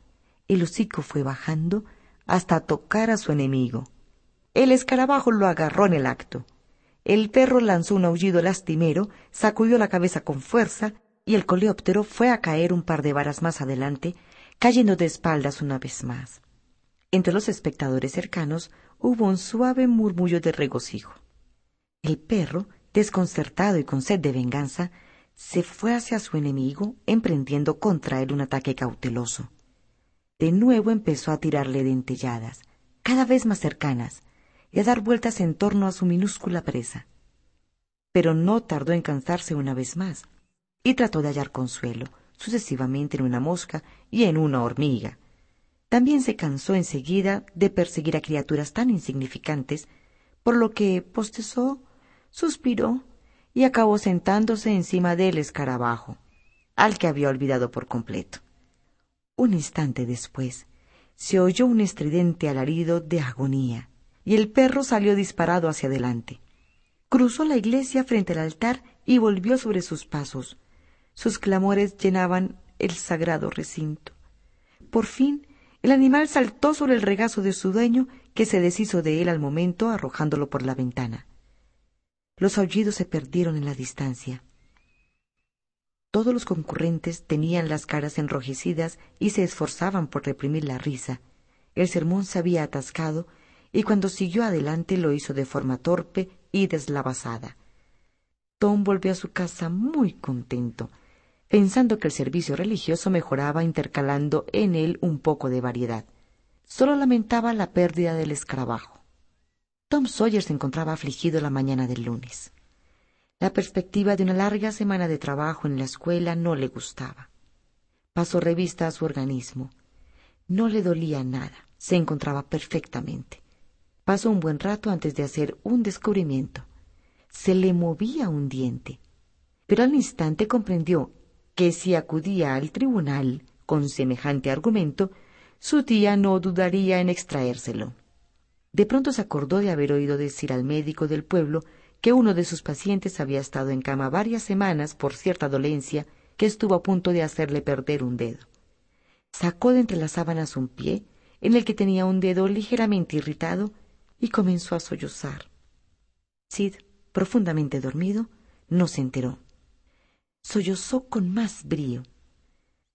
el hocico fue bajando hasta tocar a su enemigo. El escarabajo lo agarró en el acto. El perro lanzó un aullido lastimero, sacudió la cabeza con fuerza y el coleóptero fue a caer un par de varas más adelante, cayendo de espaldas una vez más. Entre los espectadores cercanos hubo un suave murmullo de regocijo. El perro, desconcertado y con sed de venganza, se fue hacia su enemigo, emprendiendo contra él un ataque cauteloso. De nuevo empezó a tirarle dentelladas, cada vez más cercanas, y a dar vueltas en torno a su minúscula presa. Pero no tardó en cansarse una vez más y trató de hallar consuelo, sucesivamente en una mosca y en una hormiga. También se cansó enseguida de perseguir a criaturas tan insignificantes, por lo que postezó, suspiró y acabó sentándose encima del escarabajo, al que había olvidado por completo. Un instante después, se oyó un estridente alarido de agonía, y el perro salió disparado hacia adelante. Cruzó la iglesia frente al altar y volvió sobre sus pasos, sus clamores llenaban el sagrado recinto. Por fin, el animal saltó sobre el regazo de su dueño, que se deshizo de él al momento, arrojándolo por la ventana. Los aullidos se perdieron en la distancia. Todos los concurrentes tenían las caras enrojecidas y se esforzaban por reprimir la risa. El sermón se había atascado y cuando siguió adelante lo hizo de forma torpe y deslavazada. Tom volvió a su casa muy contento pensando que el servicio religioso mejoraba intercalando en él un poco de variedad. Solo lamentaba la pérdida del escarabajo. Tom Sawyer se encontraba afligido la mañana del lunes. La perspectiva de una larga semana de trabajo en la escuela no le gustaba. Pasó revista a su organismo. No le dolía nada, se encontraba perfectamente. Pasó un buen rato antes de hacer un descubrimiento. Se le movía un diente. Pero al instante comprendió que si acudía al tribunal con semejante argumento, su tía no dudaría en extraérselo. De pronto se acordó de haber oído decir al médico del pueblo que uno de sus pacientes había estado en cama varias semanas por cierta dolencia que estuvo a punto de hacerle perder un dedo. Sacó de entre las sábanas un pie, en el que tenía un dedo ligeramente irritado, y comenzó a sollozar. Sid, profundamente dormido, no se enteró sollozó con más brío.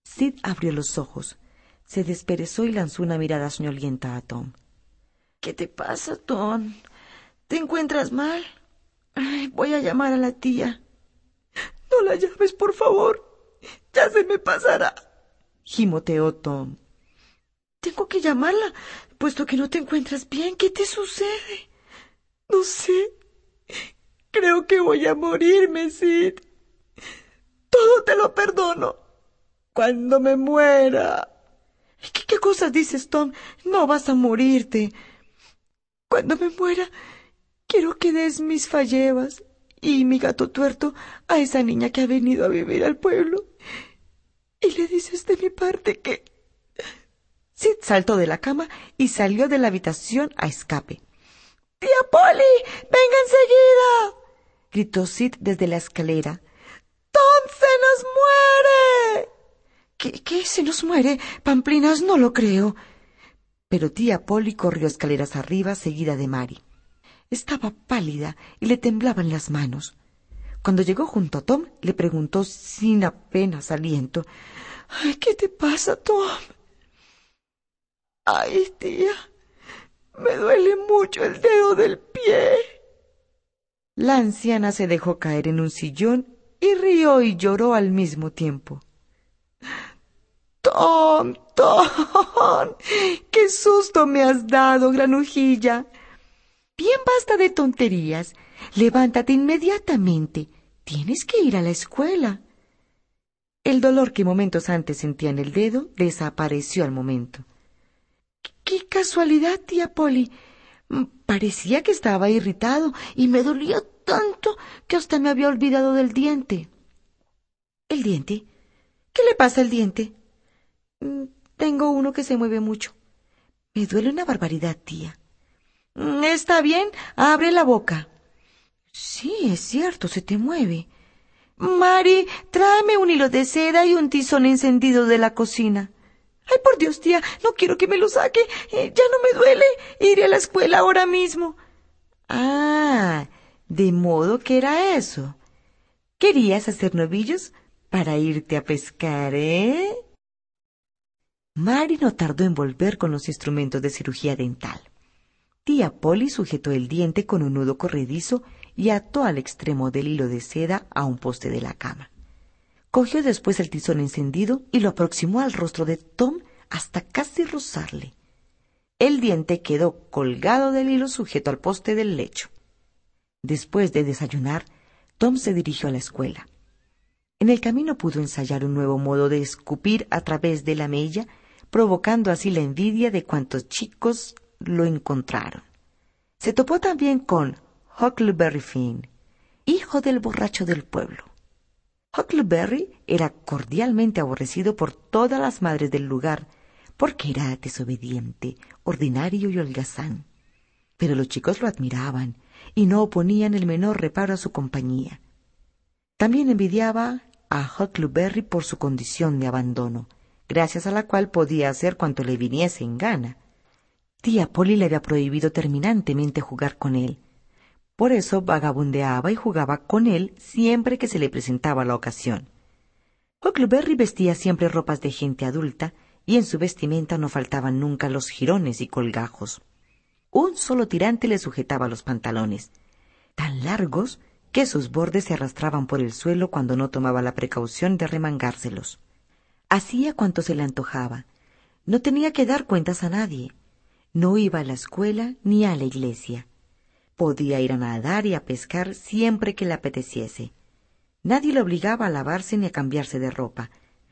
Sid abrió los ojos, se desperezó y lanzó una mirada soñolienta a Tom. ¿Qué te pasa, Tom? ¿Te encuentras mal? voy a llamar a la tía. No la llames, por favor. Ya se me pasará. Gimoteó Tom. Tengo que llamarla, puesto que no te encuentras bien. ¿Qué te sucede? No sé. Creo que voy a morirme, Sid. Todo te lo perdono. Cuando me muera. ¿Qué, ¿Qué, cosas dices, Tom? No vas a morirte. Cuando me muera, quiero que des mis fallevas y mi gato tuerto a esa niña que ha venido a vivir al pueblo. Y le dices de mi parte que... Sid saltó de la cama y salió de la habitación a escape. ¡Tía Polly! ¡Venga enseguida! gritó Sid desde la escalera. ¡Tom se nos muere! ¿Qué, ¿Qué se nos muere? Pamplinas, no lo creo. Pero tía Polly corrió escaleras arriba seguida de Mary. Estaba pálida y le temblaban las manos. Cuando llegó junto a Tom, le preguntó sin apenas aliento Ay, ¿Qué te pasa, Tom? Ay, tía, me duele mucho el dedo del pie. La anciana se dejó caer en un sillón y rió y lloró al mismo tiempo. Tom, qué susto me has dado, granujilla. Bien basta de tonterías. Levántate inmediatamente. Tienes que ir a la escuela. El dolor que momentos antes sentía en el dedo desapareció al momento. ¡Qué casualidad, tía Polly! Mm, parecía que estaba irritado y me dolía tanto que hasta me había olvidado del diente. ¿El diente? ¿Qué le pasa al diente? Mm, tengo uno que se mueve mucho. Me duele una barbaridad, tía. Mm, está bien, abre la boca. Sí, es cierto, se te mueve. Mari, tráeme un hilo de seda y un tizón encendido de la cocina. Ay, por Dios, tía, no quiero que me lo saque. Eh, ya no me duele. Iré a la escuela ahora mismo. Ah, de modo que era eso. ¿Querías hacer novillos para irte a pescar, eh? Mari no tardó en volver con los instrumentos de cirugía dental. Tía Polly sujetó el diente con un nudo corredizo y ató al extremo del hilo de seda a un poste de la cama. Cogió después el tizón encendido y lo aproximó al rostro de Tom hasta casi rozarle. El diente quedó colgado del hilo sujeto al poste del lecho. Después de desayunar, Tom se dirigió a la escuela. En el camino pudo ensayar un nuevo modo de escupir a través de la mella, provocando así la envidia de cuantos chicos lo encontraron. Se topó también con Huckleberry Finn, hijo del borracho del pueblo. Huckleberry era cordialmente aborrecido por todas las madres del lugar, porque era desobediente, ordinario y holgazán. Pero los chicos lo admiraban y no oponían el menor reparo a su compañía. También envidiaba a Huckleberry por su condición de abandono, gracias a la cual podía hacer cuanto le viniese en gana. Tía Polly le había prohibido terminantemente jugar con él. Por eso vagabundeaba y jugaba con él siempre que se le presentaba la ocasión. Huckleberry vestía siempre ropas de gente adulta y en su vestimenta no faltaban nunca los jirones y colgajos. Un solo tirante le sujetaba los pantalones, tan largos que sus bordes se arrastraban por el suelo cuando no tomaba la precaución de remangárselos. Hacía cuanto se le antojaba. No tenía que dar cuentas a nadie. No iba a la escuela ni a la iglesia. Podía ir a nadar y a pescar siempre que le apeteciese. Nadie le obligaba a lavarse ni a cambiarse de ropa.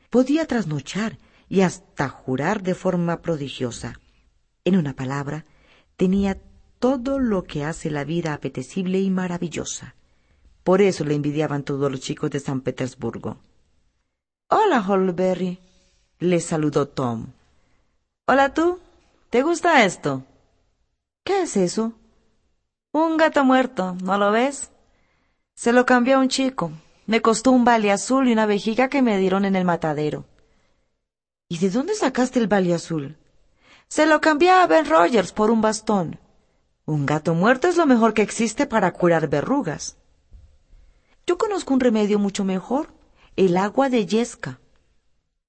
Podía trasnochar y hasta jurar de forma prodigiosa. En una palabra, tenía todo lo que hace la vida apetecible y maravillosa. Por eso le envidiaban todos los chicos de San Petersburgo. Hola, Holberry, le saludó Tom. Hola tú, ¿Te gusta esto? ¿Qué es eso? Un gato muerto, ¿no lo ves? Se lo cambió a un chico. Me costó un vale azul y una vejiga que me dieron en el matadero. ¿Y de dónde sacaste el vale azul? Se lo cambié a Ben Rogers por un bastón. Un gato muerto es lo mejor que existe para curar verrugas. Yo conozco un remedio mucho mejor, el agua de yesca.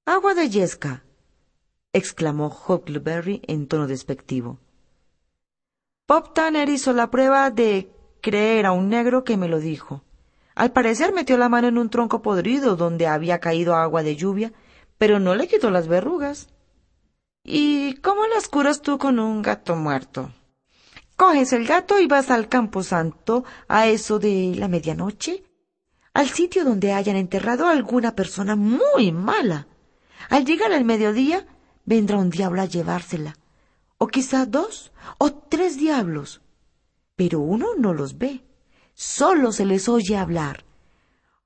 ¿Agua de yesca? exclamó Huckleberry en tono despectivo. Bob Tanner hizo la prueba de creer a un negro que me lo dijo. Al parecer metió la mano en un tronco podrido donde había caído agua de lluvia, pero no le quitó las verrugas. ¿Y cómo las curas tú con un gato muerto? Coges el gato y vas al campo santo a eso de la medianoche, al sitio donde hayan enterrado a alguna persona muy mala. Al llegar al mediodía, vendrá un diablo a llevársela, o quizá dos o tres diablos, pero uno no los ve, solo se les oye hablar,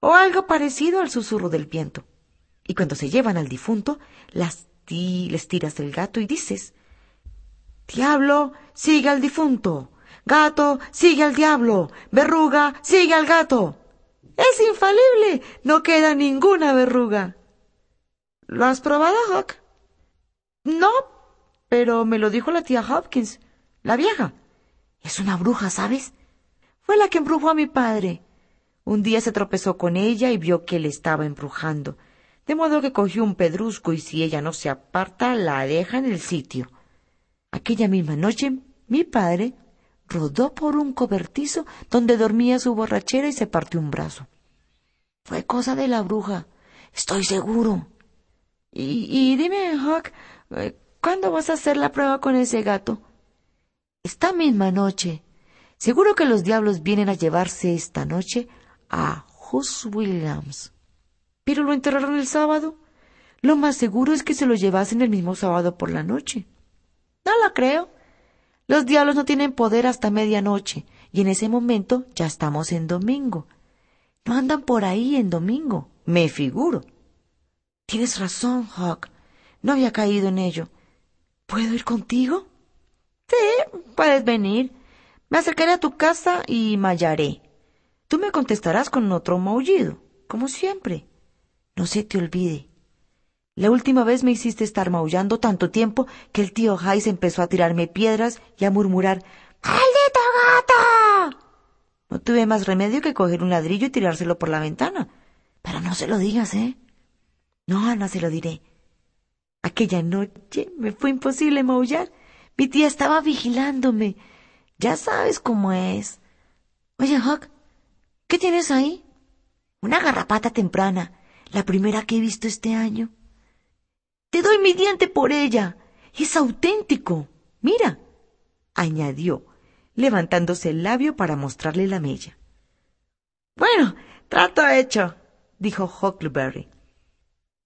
o algo parecido al susurro del viento. Y cuando se llevan al difunto, las les tiras el gato y dices, Diablo, sigue al difunto. Gato, sigue al diablo. Verruga, sigue al gato. Es infalible. No queda ninguna verruga. ¿Lo has probado, Hawk? No, pero me lo dijo la tía Hopkins, la vieja. Es una bruja, ¿sabes? Fue la que embrujó a mi padre. Un día se tropezó con ella y vio que le estaba embrujando, de modo que cogió un pedrusco y si ella no se aparta, la deja en el sitio. Aquella misma noche, mi padre rodó por un cobertizo donde dormía su borrachera y se partió un brazo. Fue cosa de la bruja, estoy seguro. Y, y dime, Hawk, eh, ¿cuándo vas a hacer la prueba con ese gato? Esta misma noche. Seguro que los diablos vienen a llevarse esta noche a Hus Williams. Pero lo enterraron el sábado. Lo más seguro es que se lo llevasen el mismo sábado por la noche. No lo creo. Los diablos no tienen poder hasta medianoche, y en ese momento ya estamos en domingo. No andan por ahí en domingo, me figuro. Tienes razón, Hawk. No había caído en ello. ¿Puedo ir contigo? Sí, puedes venir. Me acercaré a tu casa y mallaré. Tú me contestarás con otro maullido, como siempre. No se te olvide, la última vez me hiciste estar maullando tanto tiempo que el tío Jais empezó a tirarme piedras y a murmurar ¡Maldito gato! No tuve más remedio que coger un ladrillo y tirárselo por la ventana. Pero no se lo digas, ¿eh? No, no se lo diré. Aquella noche me fue imposible maullar. Mi tía estaba vigilándome. Ya sabes cómo es. Oye, Huck, ¿qué tienes ahí? Una garrapata temprana, la primera que he visto este año. Te doy mi diente por ella. Es auténtico. Mira, añadió, levantándose el labio para mostrarle la mella. Bueno, trato hecho, dijo Huckleberry.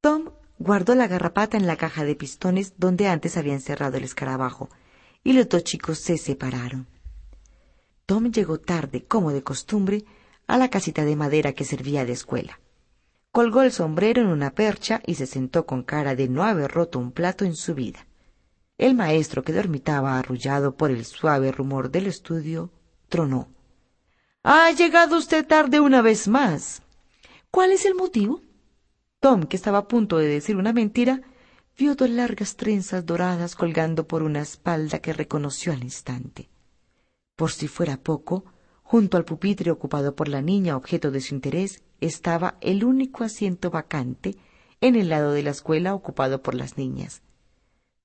Tom guardó la garrapata en la caja de pistones donde antes había encerrado el escarabajo, y los dos chicos se separaron. Tom llegó tarde, como de costumbre, a la casita de madera que servía de escuela colgó el sombrero en una percha y se sentó con cara de no haber roto un plato en su vida. El maestro, que dormitaba arrullado por el suave rumor del estudio, tronó. Ha llegado usted tarde una vez más. ¿Cuál es el motivo? Tom, que estaba a punto de decir una mentira, vio dos largas trenzas doradas colgando por una espalda que reconoció al instante. Por si fuera poco, junto al pupitre ocupado por la niña objeto de su interés, estaba el único asiento vacante en el lado de la escuela ocupado por las niñas.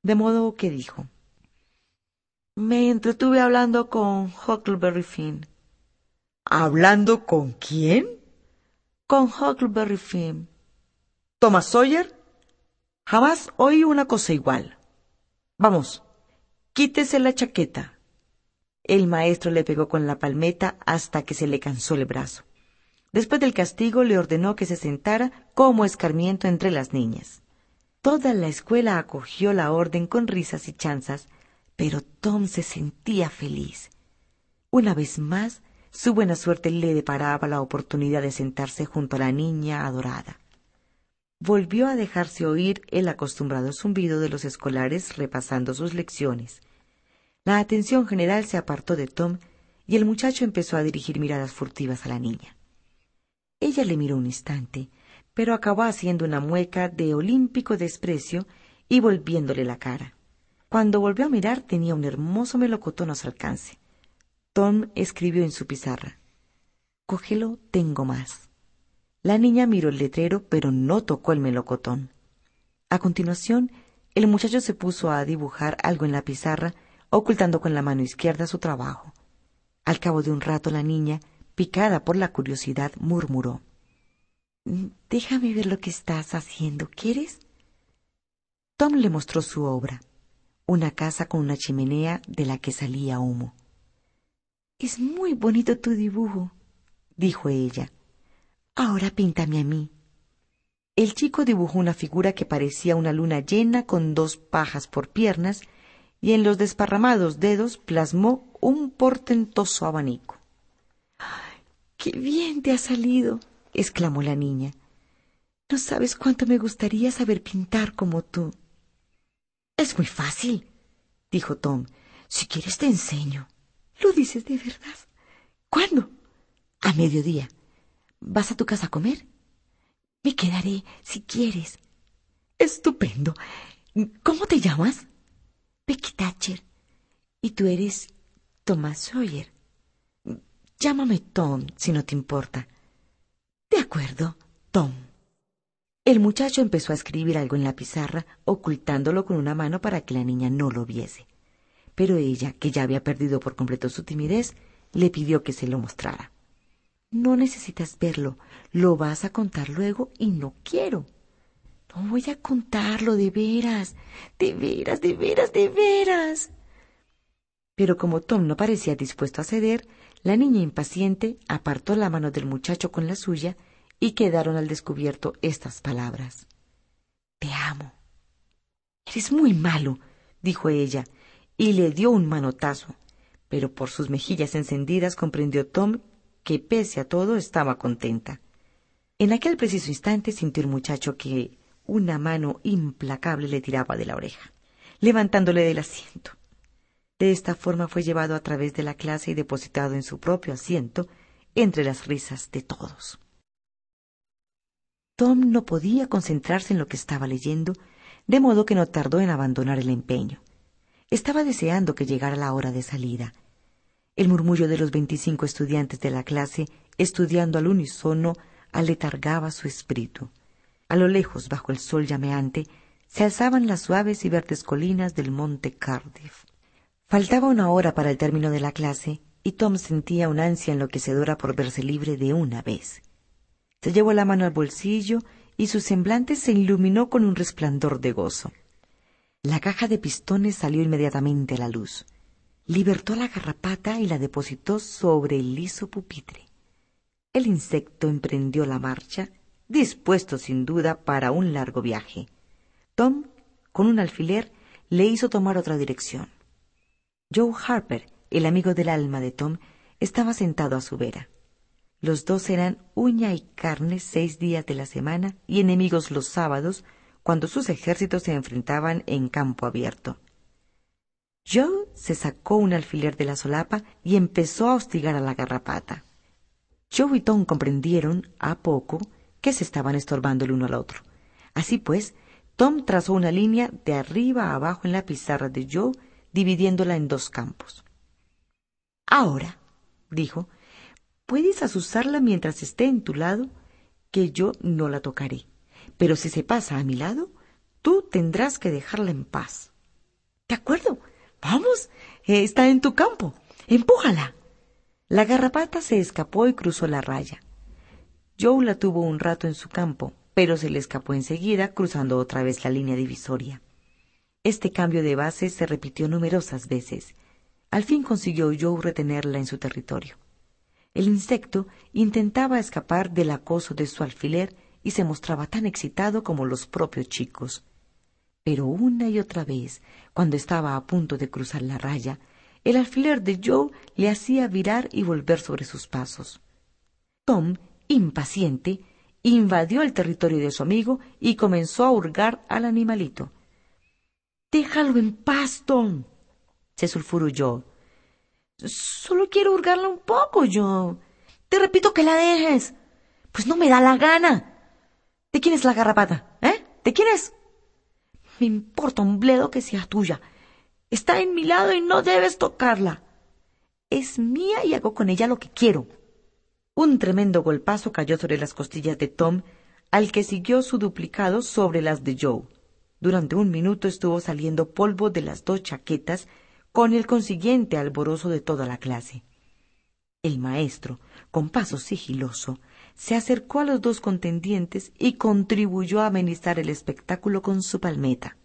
De modo que dijo Me entretuve hablando con Huckleberry Finn. ¿Hablando con quién? Con Huckleberry Finn. ¿Thomas Sawyer? Jamás oí una cosa igual. Vamos, quítese la chaqueta. El maestro le pegó con la palmeta hasta que se le cansó el brazo. Después del castigo le ordenó que se sentara como escarmiento entre las niñas. Toda la escuela acogió la orden con risas y chanzas, pero Tom se sentía feliz. Una vez más, su buena suerte le deparaba la oportunidad de sentarse junto a la niña adorada. Volvió a dejarse oír el acostumbrado zumbido de los escolares repasando sus lecciones. La atención general se apartó de Tom y el muchacho empezó a dirigir miradas furtivas a la niña. Ella le miró un instante, pero acabó haciendo una mueca de olímpico desprecio y volviéndole la cara. Cuando volvió a mirar tenía un hermoso melocotón a su alcance. Tom escribió en su pizarra. Cógelo, tengo más. La niña miró el letrero, pero no tocó el melocotón. A continuación, el muchacho se puso a dibujar algo en la pizarra, ocultando con la mano izquierda su trabajo. Al cabo de un rato la niña picada por la curiosidad, murmuró Déjame ver lo que estás haciendo, ¿quieres? Tom le mostró su obra, una casa con una chimenea de la que salía humo. Es muy bonito tu dibujo, dijo ella. Ahora píntame a mí. El chico dibujó una figura que parecía una luna llena con dos pajas por piernas y en los desparramados dedos plasmó un portentoso abanico. ¡Qué bien te ha salido! exclamó la niña. No sabes cuánto me gustaría saber pintar como tú. Es muy fácil, dijo Tom. Si quieres te enseño. ¿Lo dices de verdad? ¿Cuándo? A mediodía. ¿Vas a tu casa a comer? Me quedaré, si quieres. Estupendo. ¿Cómo te llamas? Becky Thatcher. Y tú eres Thomas Sawyer. Llámame Tom, si no te importa. De acuerdo, Tom. El muchacho empezó a escribir algo en la pizarra, ocultándolo con una mano para que la niña no lo viese. Pero ella, que ya había perdido por completo su timidez, le pidió que se lo mostrara. No necesitas verlo, lo vas a contar luego y no quiero. No voy a contarlo de veras, de veras, de veras, de veras. Pero como Tom no parecía dispuesto a ceder, la niña impaciente apartó la mano del muchacho con la suya y quedaron al descubierto estas palabras. Te amo. Eres muy malo, dijo ella, y le dio un manotazo. Pero por sus mejillas encendidas comprendió Tom que pese a todo estaba contenta. En aquel preciso instante sintió el muchacho que una mano implacable le tiraba de la oreja, levantándole del asiento. De esta forma fue llevado a través de la clase y depositado en su propio asiento entre las risas de todos. Tom no podía concentrarse en lo que estaba leyendo, de modo que no tardó en abandonar el empeño. Estaba deseando que llegara la hora de salida, el murmullo de los veinticinco estudiantes de la clase, estudiando al unísono, aletargaba su espíritu. A lo lejos, bajo el sol llameante, se alzaban las suaves y verdes colinas del monte Cardiff. Faltaba una hora para el término de la clase, y Tom sentía una ansia enloquecedora por verse libre de una vez. Se llevó la mano al bolsillo y su semblante se iluminó con un resplandor de gozo. La caja de pistones salió inmediatamente a la luz libertó la garrapata y la depositó sobre el liso pupitre. El insecto emprendió la marcha, dispuesto sin duda para un largo viaje. Tom, con un alfiler, le hizo tomar otra dirección. Joe Harper, el amigo del alma de Tom, estaba sentado a su vera. Los dos eran uña y carne seis días de la semana y enemigos los sábados, cuando sus ejércitos se enfrentaban en campo abierto. Joe se sacó un alfiler de la solapa y empezó a hostigar a la garrapata. Joe y Tom comprendieron, a poco, que se estaban estorbando el uno al otro. Así pues, Tom trazó una línea de arriba a abajo en la pizarra de Joe, dividiéndola en dos campos. Ahora, dijo, puedes azuzarla mientras esté en tu lado, que yo no la tocaré. Pero si se pasa a mi lado, tú tendrás que dejarla en paz. De acuerdo, Vamos, está en tu campo. Empújala. La garrapata se escapó y cruzó la raya. Joe la tuvo un rato en su campo, pero se le escapó enseguida cruzando otra vez la línea divisoria. Este cambio de base se repitió numerosas veces. Al fin consiguió Joe retenerla en su territorio. El insecto intentaba escapar del acoso de su alfiler y se mostraba tan excitado como los propios chicos pero una y otra vez, cuando estaba a punto de cruzar la raya, el alfiler de Joe le hacía virar y volver sobre sus pasos. Tom, impaciente, invadió el territorio de su amigo y comenzó a hurgar al animalito. Déjalo en paz, Tom, se sulfurulló. Solo quiero hurgarla un poco, Joe. Te repito que la dejes. Pues no me da la gana. ¿De quién es la garrapata? ¿Eh? ¿De quién es? Me importa un bledo que sea tuya. Está en mi lado y no debes tocarla. Es mía y hago con ella lo que quiero. Un tremendo golpazo cayó sobre las costillas de Tom, al que siguió su duplicado sobre las de Joe. Durante un minuto estuvo saliendo polvo de las dos chaquetas, con el consiguiente alborozo de toda la clase. El maestro, con paso sigiloso, se acercó a los dos contendientes y contribuyó a amenizar el espectáculo con su palmeta.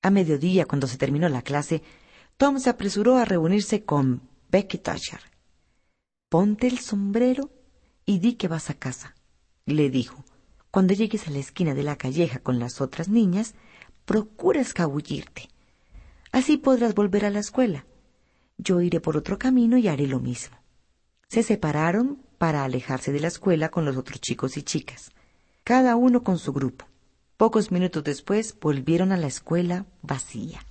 A mediodía, cuando se terminó la clase, Tom se apresuró a reunirse con Becky Thatcher. Ponte el sombrero y di que vas a casa, le dijo. Cuando llegues a la esquina de la calleja con las otras niñas, procura escabullirte. Así podrás volver a la escuela. Yo iré por otro camino y haré lo mismo. Se separaron para alejarse de la escuela con los otros chicos y chicas, cada uno con su grupo. Pocos minutos después volvieron a la escuela vacía.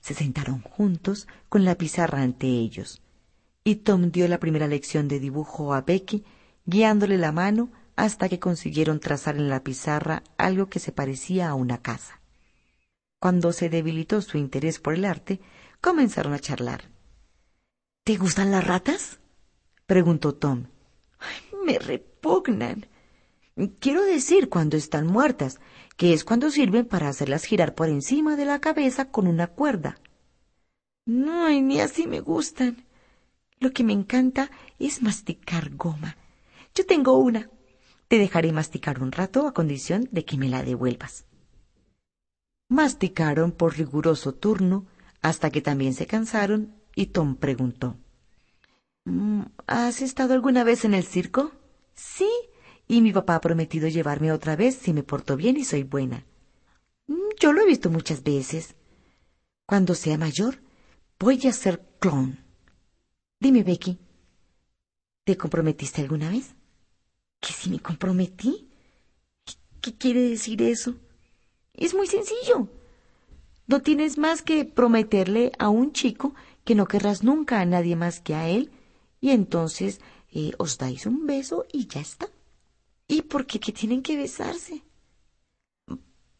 Se sentaron juntos con la pizarra ante ellos, y Tom dio la primera lección de dibujo a Becky, guiándole la mano hasta que consiguieron trazar en la pizarra algo que se parecía a una casa. Cuando se debilitó su interés por el arte, comenzaron a charlar. ¿Te gustan las ratas? preguntó Tom. me repugnan. Quiero decir cuando están muertas, que es cuando sirven para hacerlas girar por encima de la cabeza con una cuerda. No, ni así me gustan. Lo que me encanta es masticar goma. Yo tengo una. Te dejaré masticar un rato a condición de que me la devuelvas. Masticaron por riguroso turno hasta que también se cansaron y Tom preguntó. Mm, ¿Has estado alguna vez en el circo? Sí, y mi papá ha prometido llevarme otra vez si me porto bien y soy buena. Mm, yo lo he visto muchas veces. Cuando sea mayor, voy a ser clon. Dime, Becky, ¿te comprometiste alguna vez? ¿Que si me comprometí? ¿Qué quiere decir eso? Es muy sencillo. No tienes más que prometerle a un chico que no querrás nunca a nadie más que a él, y entonces eh, os dais un beso y ya está. ¿Y por qué que tienen que besarse?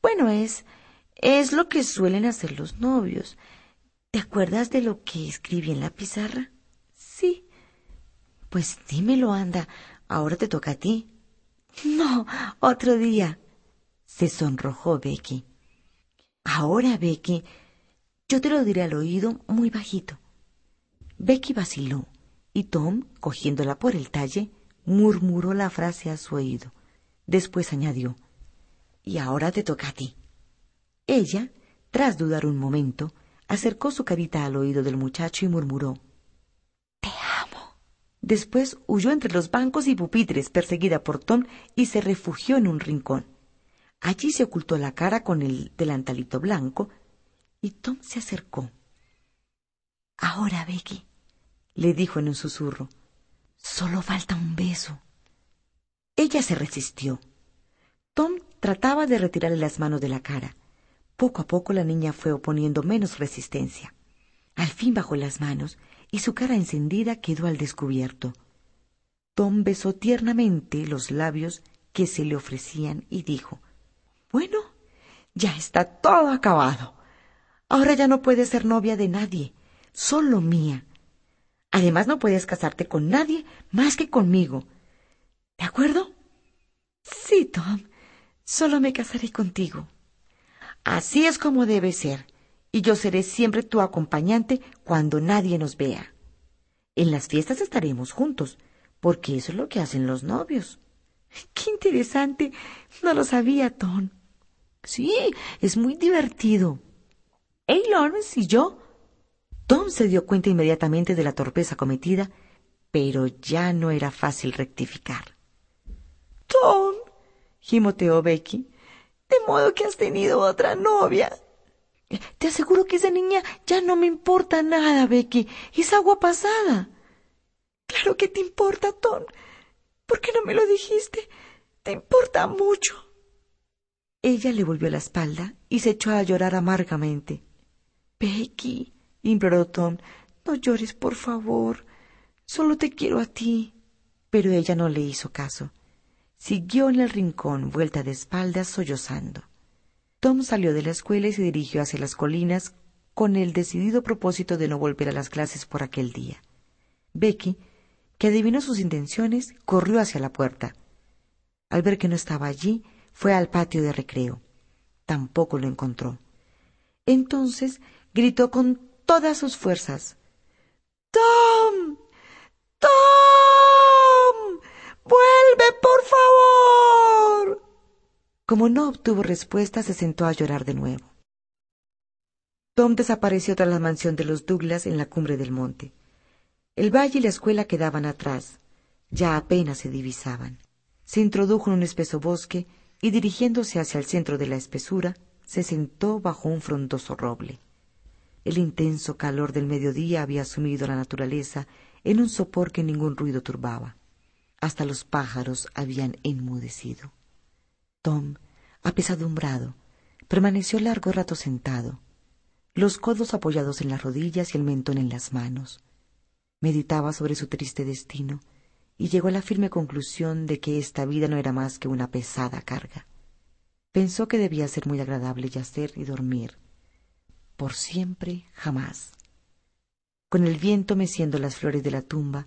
Bueno, es es lo que suelen hacer los novios. ¿Te acuerdas de lo que escribí en la pizarra? Pues dímelo, anda. Ahora te toca a ti. No, otro día. Se sonrojó Becky. Ahora, Becky, yo te lo diré al oído muy bajito. Becky vaciló y Tom, cogiéndola por el talle, murmuró la frase a su oído. Después añadió, Y ahora te toca a ti. Ella, tras dudar un momento, acercó su carita al oído del muchacho y murmuró. Después huyó entre los bancos y pupitres, perseguida por Tom, y se refugió en un rincón. Allí se ocultó la cara con el delantalito blanco, y Tom se acercó. Ahora, Becky, le dijo en un susurro, solo falta un beso. Ella se resistió. Tom trataba de retirarle las manos de la cara. Poco a poco la niña fue oponiendo menos resistencia. Al fin bajó las manos y su cara encendida quedó al descubierto. Tom besó tiernamente los labios que se le ofrecían y dijo Bueno, ya está todo acabado. Ahora ya no puedes ser novia de nadie, solo mía. Además no puedes casarte con nadie más que conmigo. ¿De acuerdo? Sí, Tom. Solo me casaré contigo. Así es como debe ser, y yo seré siempre tu acompañante cuando nadie nos vea. En las fiestas estaremos juntos, porque eso es lo que hacen los novios. Qué interesante. No lo sabía, Tom. Sí, es muy divertido. Hey, Lawrence y yo. Tom se dio cuenta inmediatamente de la torpeza cometida, pero ya no era fácil rectificar. Tom, gimoteó Becky, de modo que has tenido otra novia. Te aseguro que esa niña ya no me importa nada, Becky. Es agua pasada. Claro que te importa, Tom. ¿Por qué no me lo dijiste? Te importa mucho. Ella le volvió la espalda y se echó a llorar amargamente. Becky, imploró Tom, no llores, por favor. Solo te quiero a ti. Pero ella no le hizo caso. Siguió en el rincón, vuelta de espaldas, sollozando. Tom salió de la escuela y se dirigió hacia las colinas con el decidido propósito de no volver a las clases por aquel día. Becky, que adivinó sus intenciones, corrió hacia la puerta. Al ver que no estaba allí, fue al patio de recreo. Tampoco lo encontró. Entonces gritó con todas sus fuerzas. Tom. Tom. Vuelve, por favor. Como no obtuvo respuesta, se sentó a llorar de nuevo. Tom desapareció tras la mansión de los Douglas en la cumbre del monte. El valle y la escuela quedaban atrás, ya apenas se divisaban. Se introdujo en un espeso bosque y dirigiéndose hacia el centro de la espesura, se sentó bajo un frondoso roble. El intenso calor del mediodía había sumido a la naturaleza en un sopor que ningún ruido turbaba. Hasta los pájaros habían enmudecido. Tom, apesadumbrado, permaneció largo rato sentado, los codos apoyados en las rodillas y el mentón en las manos. Meditaba sobre su triste destino y llegó a la firme conclusión de que esta vida no era más que una pesada carga. Pensó que debía ser muy agradable yacer y dormir. Por siempre, jamás. Con el viento meciendo las flores de la tumba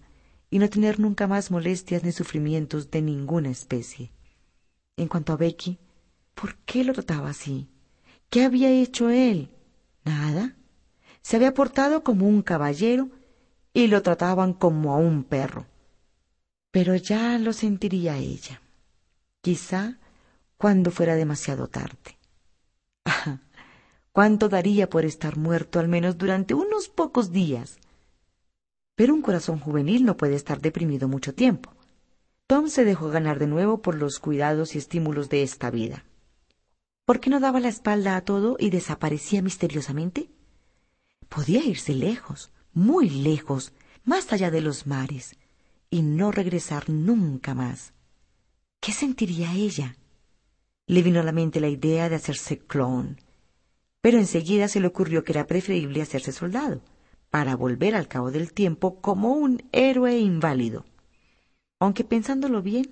y no tener nunca más molestias ni sufrimientos de ninguna especie. En cuanto a Becky, ¿por qué lo trataba así? ¿Qué había hecho él? Nada. Se había portado como un caballero y lo trataban como a un perro pero ya lo sentiría ella. Quizá cuando fuera demasiado tarde. Ah, ¿Cuánto daría por estar muerto al menos durante unos pocos días? Pero un corazón juvenil no puede estar deprimido mucho tiempo. Tom se dejó ganar de nuevo por los cuidados y estímulos de esta vida. ¿Por qué no daba la espalda a todo y desaparecía misteriosamente? Podía irse lejos, muy lejos, más allá de los mares, y no regresar nunca más. ¿Qué sentiría ella? Le vino a la mente la idea de hacerse clon, pero enseguida se le ocurrió que era preferible hacerse soldado, para volver al cabo del tiempo como un héroe inválido. Aunque pensándolo bien,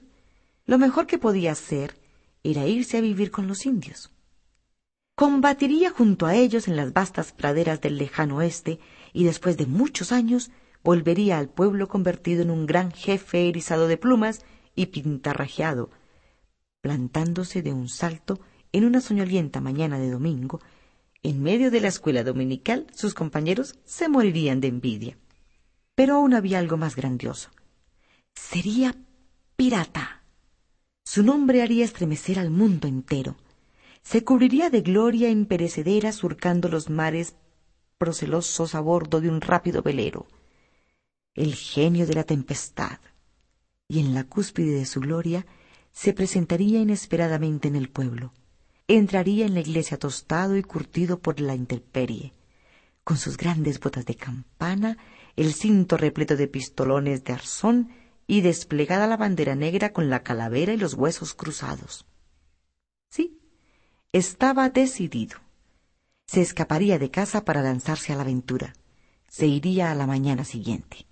lo mejor que podía hacer era irse a vivir con los indios. Combatiría junto a ellos en las vastas praderas del lejano oeste y después de muchos años volvería al pueblo convertido en un gran jefe erizado de plumas y pintarrajeado, plantándose de un salto en una soñolienta mañana de domingo, en medio de la escuela dominical sus compañeros se morirían de envidia. Pero aún había algo más grandioso. Sería pirata. Su nombre haría estremecer al mundo entero. Se cubriría de gloria imperecedera surcando los mares procelosos a bordo de un rápido velero el genio de la tempestad, y en la cúspide de su gloria se presentaría inesperadamente en el pueblo. Entraría en la iglesia tostado y curtido por la intemperie, con sus grandes botas de campana, el cinto repleto de pistolones de arzón y desplegada la bandera negra con la calavera y los huesos cruzados. Sí, estaba decidido. Se escaparía de casa para lanzarse a la aventura. Se iría a la mañana siguiente.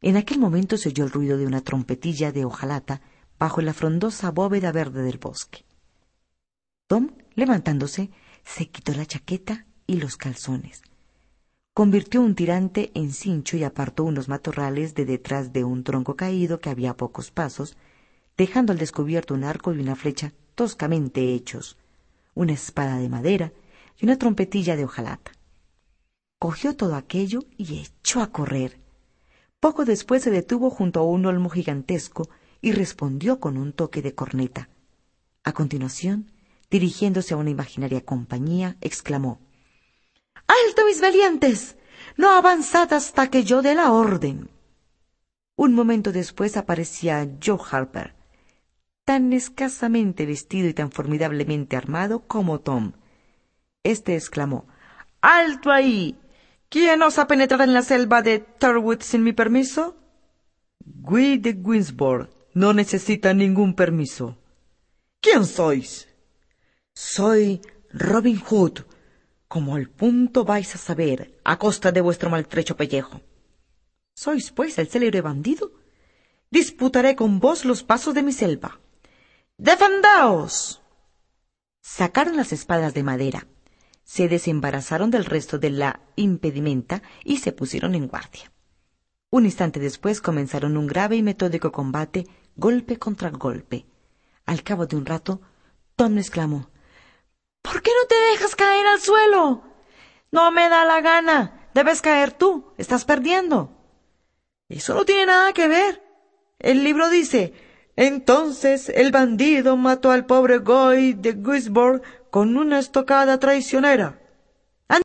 En aquel momento se oyó el ruido de una trompetilla de hojalata bajo la frondosa bóveda verde del bosque. Tom, levantándose, se quitó la chaqueta y los calzones. Convirtió un tirante en cincho y apartó unos matorrales de detrás de un tronco caído que había a pocos pasos, dejando al descubierto un arco y una flecha toscamente hechos, una espada de madera y una trompetilla de hojalata. Cogió todo aquello y echó a correr poco después se detuvo junto a un olmo gigantesco y respondió con un toque de corneta. A continuación, dirigiéndose a una imaginaria compañía, exclamó Alto, mis valientes. No avanzad hasta que yo dé la orden. Un momento después aparecía Joe Harper, tan escasamente vestido y tan formidablemente armado como Tom. Este exclamó Alto ahí. ¿Quién osa penetrar en la selva de Turwood sin mi permiso? Guy de Winsborough no necesita ningún permiso. ¿Quién sois? Soy Robin Hood, como al punto vais a saber, a costa de vuestro maltrecho pellejo. ¿Sois, pues, el célebre bandido? Disputaré con vos los pasos de mi selva. ¡Defendaos! Sacaron las espadas de madera, se desembarazaron del resto de la impedimenta y se pusieron en guardia. Un instante después comenzaron un grave y metódico combate, golpe contra golpe. Al cabo de un rato, Tom exclamó ¿Por qué no te dejas caer al suelo? No me da la gana. Debes caer tú. Estás perdiendo. Eso no tiene nada que ver. El libro dice entonces el bandido mató al pobre Goy de Guisborne con una estocada traicionera.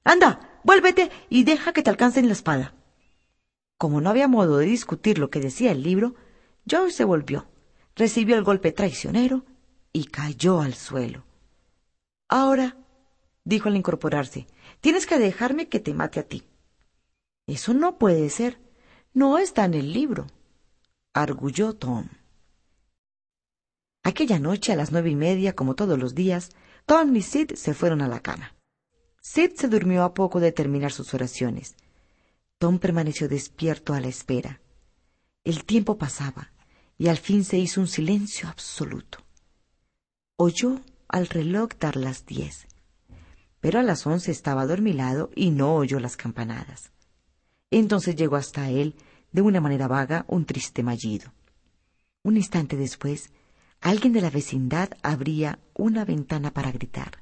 Anda, vuélvete y deja que te alcancen la espada. Como no había modo de discutir lo que decía el libro, George se volvió, recibió el golpe traicionero y cayó al suelo. Ahora, dijo al incorporarse, tienes que dejarme que te mate a ti. Eso no puede ser. No está en el libro, arguyó Tom. Aquella noche a las nueve y media, como todos los días, Tom y Sid se fueron a la cama. Sid se durmió a poco de terminar sus oraciones. Tom permaneció despierto a la espera. El tiempo pasaba y al fin se hizo un silencio absoluto. Oyó al reloj dar las diez, pero a las once estaba adormilado y no oyó las campanadas. Entonces llegó hasta él, de una manera vaga, un triste mallido. Un instante después, alguien de la vecindad abría una ventana para gritar.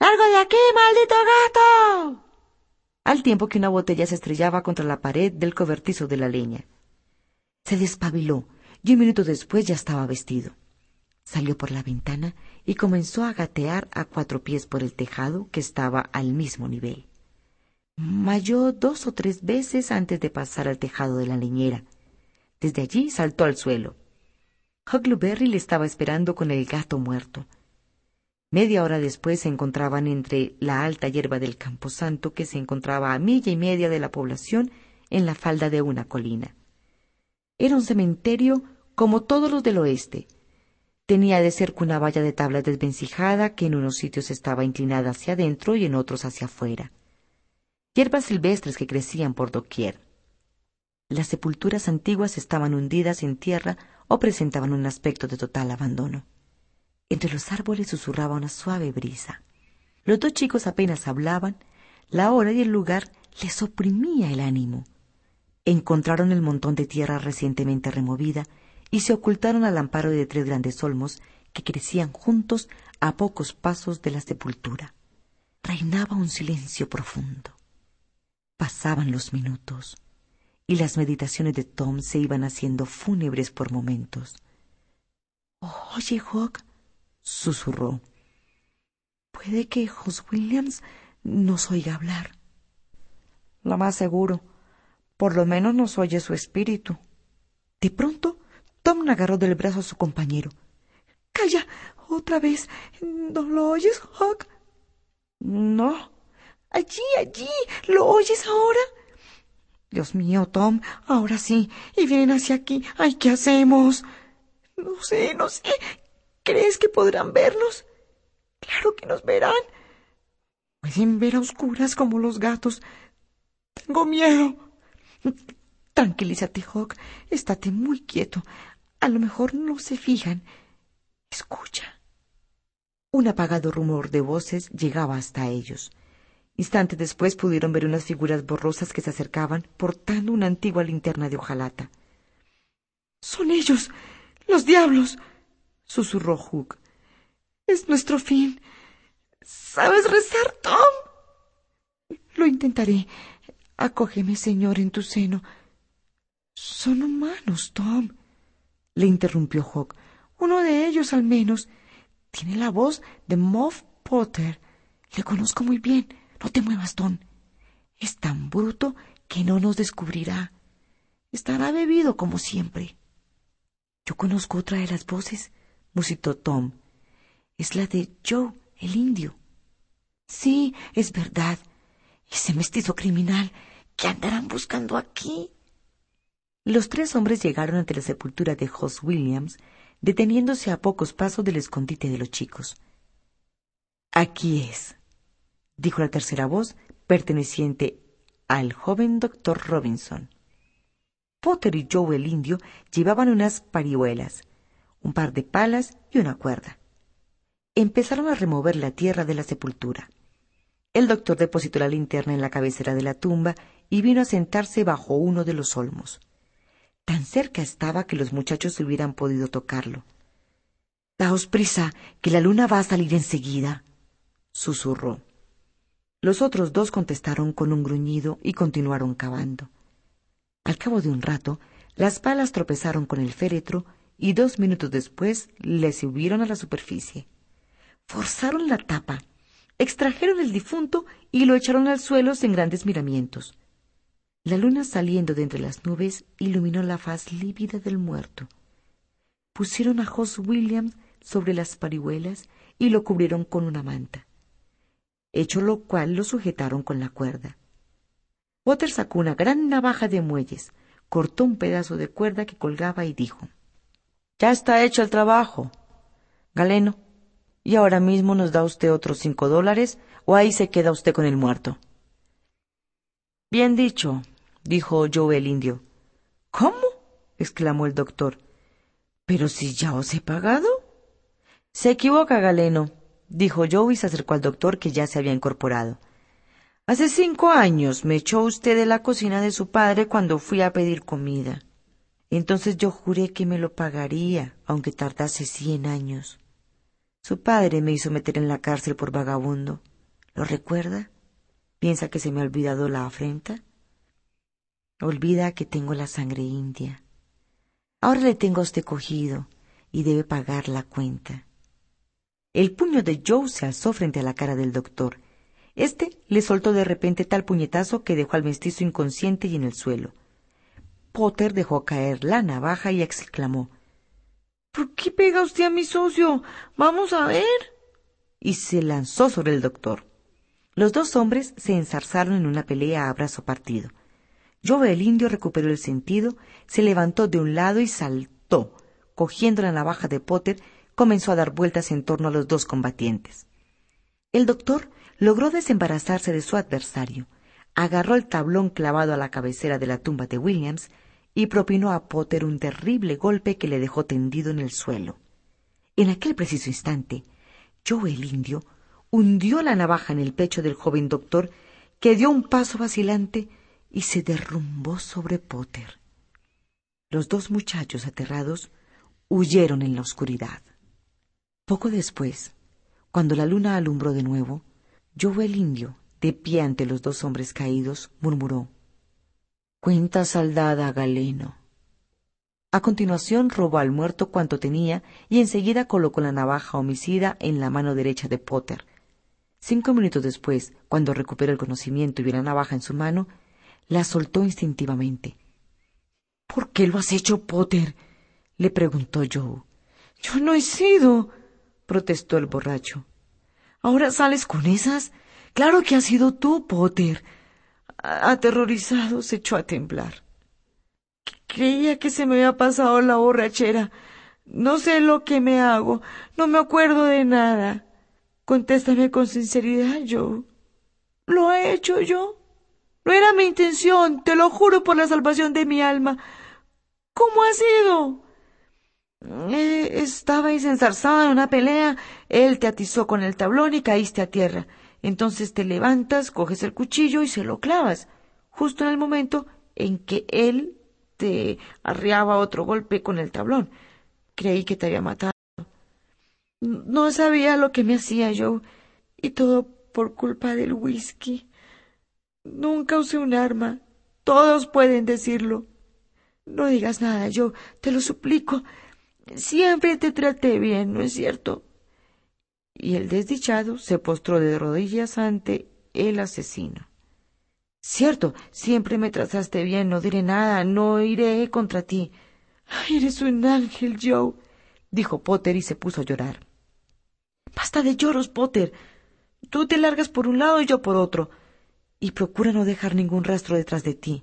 ¡Largo de aquí, maldito gato! Al tiempo que una botella se estrellaba contra la pared del cobertizo de la leña. Se despabiló y un minuto después ya estaba vestido. Salió por la ventana y comenzó a gatear a cuatro pies por el tejado que estaba al mismo nivel. Mayó dos o tres veces antes de pasar al tejado de la leñera. Desde allí saltó al suelo. Huckleberry le estaba esperando con el gato muerto. Media hora después se encontraban entre la alta hierba del camposanto que se encontraba a milla y media de la población en la falda de una colina. Era un cementerio como todos los del oeste. Tenía de cerca una valla de tabla desvencijada que en unos sitios estaba inclinada hacia adentro y en otros hacia afuera hierbas silvestres que crecían por doquier. Las sepulturas antiguas estaban hundidas en tierra o presentaban un aspecto de total abandono. Entre los árboles susurraba una suave brisa. Los dos chicos apenas hablaban, la hora y el lugar les oprimía el ánimo. Encontraron el montón de tierra recientemente removida y se ocultaron al amparo de tres grandes olmos que crecían juntos a pocos pasos de la sepultura. Reinaba un silencio profundo. Pasaban los minutos y las meditaciones de Tom se iban haciendo fúnebres por momentos. Oye, Hawk, susurró. Puede que Jos Williams nos oiga hablar. Lo más seguro. Por lo menos nos oye su espíritu. De pronto, Tom agarró del brazo a su compañero. Calla, otra vez. ¿No lo oyes, Hawk? No, Allí, allí. ¿Lo oyes ahora? Dios mío, Tom, ahora sí. Y vienen hacia aquí. Ay, ¿qué hacemos? No sé, no sé. ¿Crees que podrán vernos? Claro que nos verán. Pueden ver a oscuras como los gatos. Tengo miedo. Tranquilízate, Hawk. Estate muy quieto. A lo mejor no se fijan. Escucha. Un apagado rumor de voces llegaba hasta ellos. Instantes después pudieron ver unas figuras borrosas que se acercaban portando una antigua linterna de hojalata. Son ellos, los diablos, susurró Hook. Es nuestro fin. ¿Sabes rezar, Tom? Lo intentaré. Acógeme, Señor, en tu seno. Son humanos, Tom, le interrumpió Hawk. Uno de ellos, al menos, tiene la voz de Moff Potter. Le conozco muy bien. No te muevas, Tom. Es tan bruto que no nos descubrirá. Estará bebido como siempre. Yo conozco otra de las voces, musitó Tom. Es la de Joe, el indio. Sí, es verdad. Ese mestizo criminal que andarán buscando aquí. Los tres hombres llegaron ante la sepultura de Hoss Williams, deteniéndose a pocos pasos del escondite de los chicos. Aquí es, dijo la tercera voz, perteneciente al joven doctor Robinson. Potter y Joe el indio llevaban unas parihuelas, un par de palas y una cuerda. Empezaron a remover la tierra de la sepultura. El doctor depositó la linterna en la cabecera de la tumba y vino a sentarse bajo uno de los olmos. Tan cerca estaba que los muchachos hubieran podido tocarlo. Daos prisa, que la luna va a salir enseguida, susurró. Los otros dos contestaron con un gruñido y continuaron cavando. Al cabo de un rato, las palas tropezaron con el féretro y dos minutos después le subieron a la superficie. Forzaron la tapa, extrajeron el difunto y lo echaron al suelo sin grandes miramientos. La luna saliendo de entre las nubes iluminó la faz lívida del muerto. Pusieron a Jos Williams sobre las parihuelas y lo cubrieron con una manta, hecho lo cual lo sujetaron con la cuerda. Potter sacó una gran navaja de muelles, cortó un pedazo de cuerda que colgaba y dijo Ya está hecho el trabajo. Galeno, ¿y ahora mismo nos da usted otros cinco dólares o ahí se queda usted con el muerto? Bien dicho, dijo Joe el indio. ¿Cómo? exclamó el doctor. Pero si ya os he pagado. Se equivoca, Galeno, dijo Joe y se acercó al doctor que ya se había incorporado. Hace cinco años me echó usted de la cocina de su padre cuando fui a pedir comida. Entonces yo juré que me lo pagaría, aunque tardase cien años. Su padre me hizo meter en la cárcel por vagabundo. ¿Lo recuerda? ¿Piensa que se me ha olvidado la afrenta? Olvida que tengo la sangre india. Ahora le tengo a usted cogido y debe pagar la cuenta. El puño de Joe se alzó frente a la cara del doctor. Este le soltó de repente tal puñetazo que dejó al mestizo inconsciente y en el suelo. Potter dejó caer la navaja y exclamó ¿Por qué pega usted a mi socio? Vamos a ver. Y se lanzó sobre el doctor. Los dos hombres se enzarzaron en una pelea a brazo partido. Joe el indio recuperó el sentido, se levantó de un lado y saltó. Cogiendo la navaja de Potter, comenzó a dar vueltas en torno a los dos combatientes. El doctor logró desembarazarse de su adversario, agarró el tablón clavado a la cabecera de la tumba de Williams y propinó a Potter un terrible golpe que le dejó tendido en el suelo. En aquel preciso instante, Joe el indio hundió la navaja en el pecho del joven doctor, que dio un paso vacilante y se derrumbó sobre Potter. Los dos muchachos aterrados huyeron en la oscuridad. Poco después, cuando la luna alumbró de nuevo, Joe el indio, de pie ante los dos hombres caídos, murmuró Cuenta saldada, Galeno. A continuación robó al muerto cuanto tenía y enseguida colocó la navaja homicida en la mano derecha de Potter. Cinco minutos después, cuando recuperó el conocimiento y vio la navaja en su mano, la soltó instintivamente. ¿Por qué lo has hecho, Potter? le preguntó Joe. Yo no he sido, protestó el borracho. ¿Ahora sales con esas? Claro que has sido tú, Potter. Aterrorizado se echó a temblar. Creía que se me había pasado la borrachera. No sé lo que me hago. No me acuerdo de nada. Contéstame con sinceridad, Joe. ¿Lo he hecho yo? No era mi intención, te lo juro por la salvación de mi alma. ¿Cómo ha sido? Eh, estabais enzarzada en una pelea, él te atizó con el tablón y caíste a tierra. Entonces te levantas, coges el cuchillo y se lo clavas, justo en el momento en que él te arriaba otro golpe con el tablón. Creí que te había matado. No sabía lo que me hacía yo, y todo por culpa del whisky. Nunca usé un arma. Todos pueden decirlo. No digas nada, yo te lo suplico. Siempre te traté bien, ¿no es cierto? Y el desdichado se postró de rodillas ante el asesino. Cierto, siempre me trataste bien, no diré nada, no iré contra ti. Eres un ángel, Joe, dijo Potter y se puso a llorar. Basta de lloros, Potter. Tú te largas por un lado y yo por otro y procura no dejar ningún rastro detrás de ti.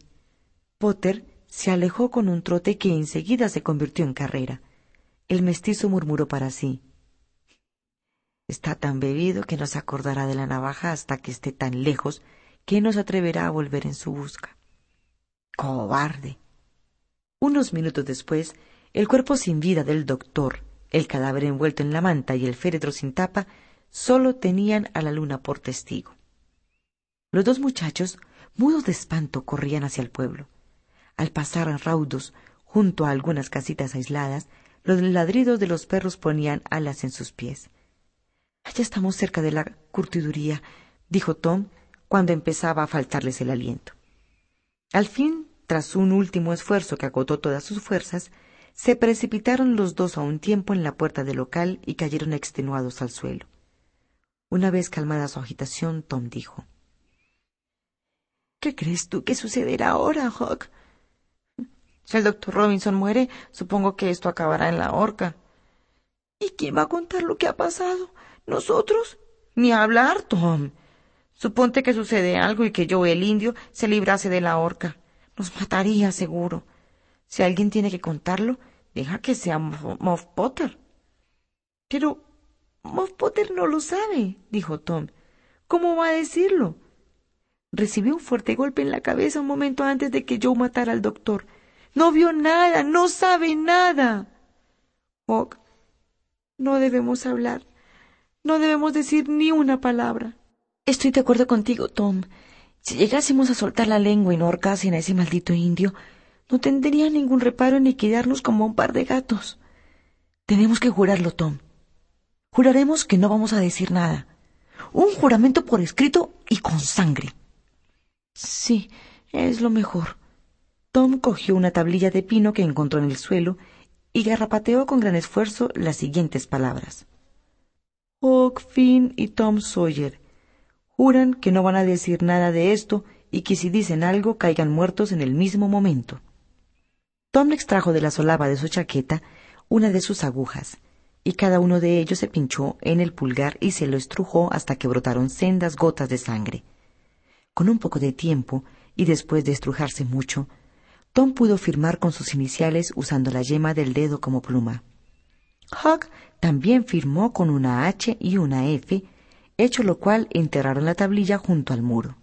Potter se alejó con un trote que enseguida se convirtió en carrera. El mestizo murmuró para sí. Está tan bebido que no se acordará de la navaja hasta que esté tan lejos que no se atreverá a volver en su busca. Cobarde. Unos minutos después, el cuerpo sin vida del doctor, el cadáver envuelto en la manta y el féretro sin tapa, solo tenían a la luna por testigo. Los dos muchachos, mudos de espanto, corrían hacia el pueblo. Al pasar raudos junto a algunas casitas aisladas, los ladridos de los perros ponían alas en sus pies. Ya estamos cerca de la curtiduría, dijo Tom cuando empezaba a faltarles el aliento. Al fin, tras un último esfuerzo que agotó todas sus fuerzas, se precipitaron los dos a un tiempo en la puerta del local y cayeron extenuados al suelo. Una vez calmada su agitación, Tom dijo ¿Qué crees tú que sucederá ahora, Hawk? Si el doctor Robinson muere, supongo que esto acabará en la horca. ¿Y quién va a contar lo que ha pasado? ¿Nosotros? Ni hablar, Tom. Suponte que sucede algo y que yo, el indio, se librase de la horca. Nos mataría, seguro. Si alguien tiene que contarlo, deja que sea Moff Potter. Pero Moff Potter no lo sabe, dijo Tom. ¿Cómo va a decirlo? Recibió un fuerte golpe en la cabeza un momento antes de que Joe matara al doctor. No vio nada, no sabe nada. Hawk, no debemos hablar. No debemos decir ni una palabra. Estoy de acuerdo contigo, Tom. Si llegásemos a soltar la lengua y no ahorcasen a ese maldito indio, no tendría ningún reparo en liquidarnos como un par de gatos. Tenemos que jurarlo, Tom. Juraremos que no vamos a decir nada. Un juramento por escrito y con sangre. Sí, es lo mejor. Tom cogió una tablilla de pino que encontró en el suelo y garrapateó con gran esfuerzo las siguientes palabras. Hawk Finn y Tom Sawyer juran que no van a decir nada de esto y que si dicen algo caigan muertos en el mismo momento. Tom extrajo de la solapa de su chaqueta una de sus agujas, y cada uno de ellos se pinchó en el pulgar y se lo estrujó hasta que brotaron sendas gotas de sangre. Con un poco de tiempo, y después de estrujarse mucho, Tom pudo firmar con sus iniciales usando la yema del dedo como pluma. Huck también firmó con una H y una F, hecho lo cual enterraron la tablilla junto al muro.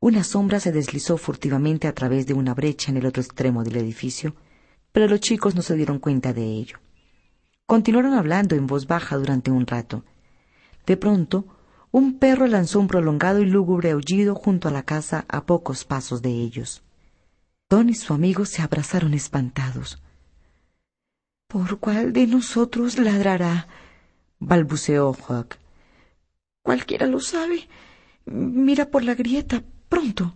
Una sombra se deslizó furtivamente a través de una brecha en el otro extremo del edificio, pero los chicos no se dieron cuenta de ello. Continuaron hablando en voz baja durante un rato. De pronto, un perro lanzó un prolongado y lúgubre aullido junto a la casa a pocos pasos de ellos. Don y su amigo se abrazaron espantados. ¿Por cuál de nosotros ladrará? balbuceó Huck. Cualquiera lo sabe. Mira por la grieta, pronto.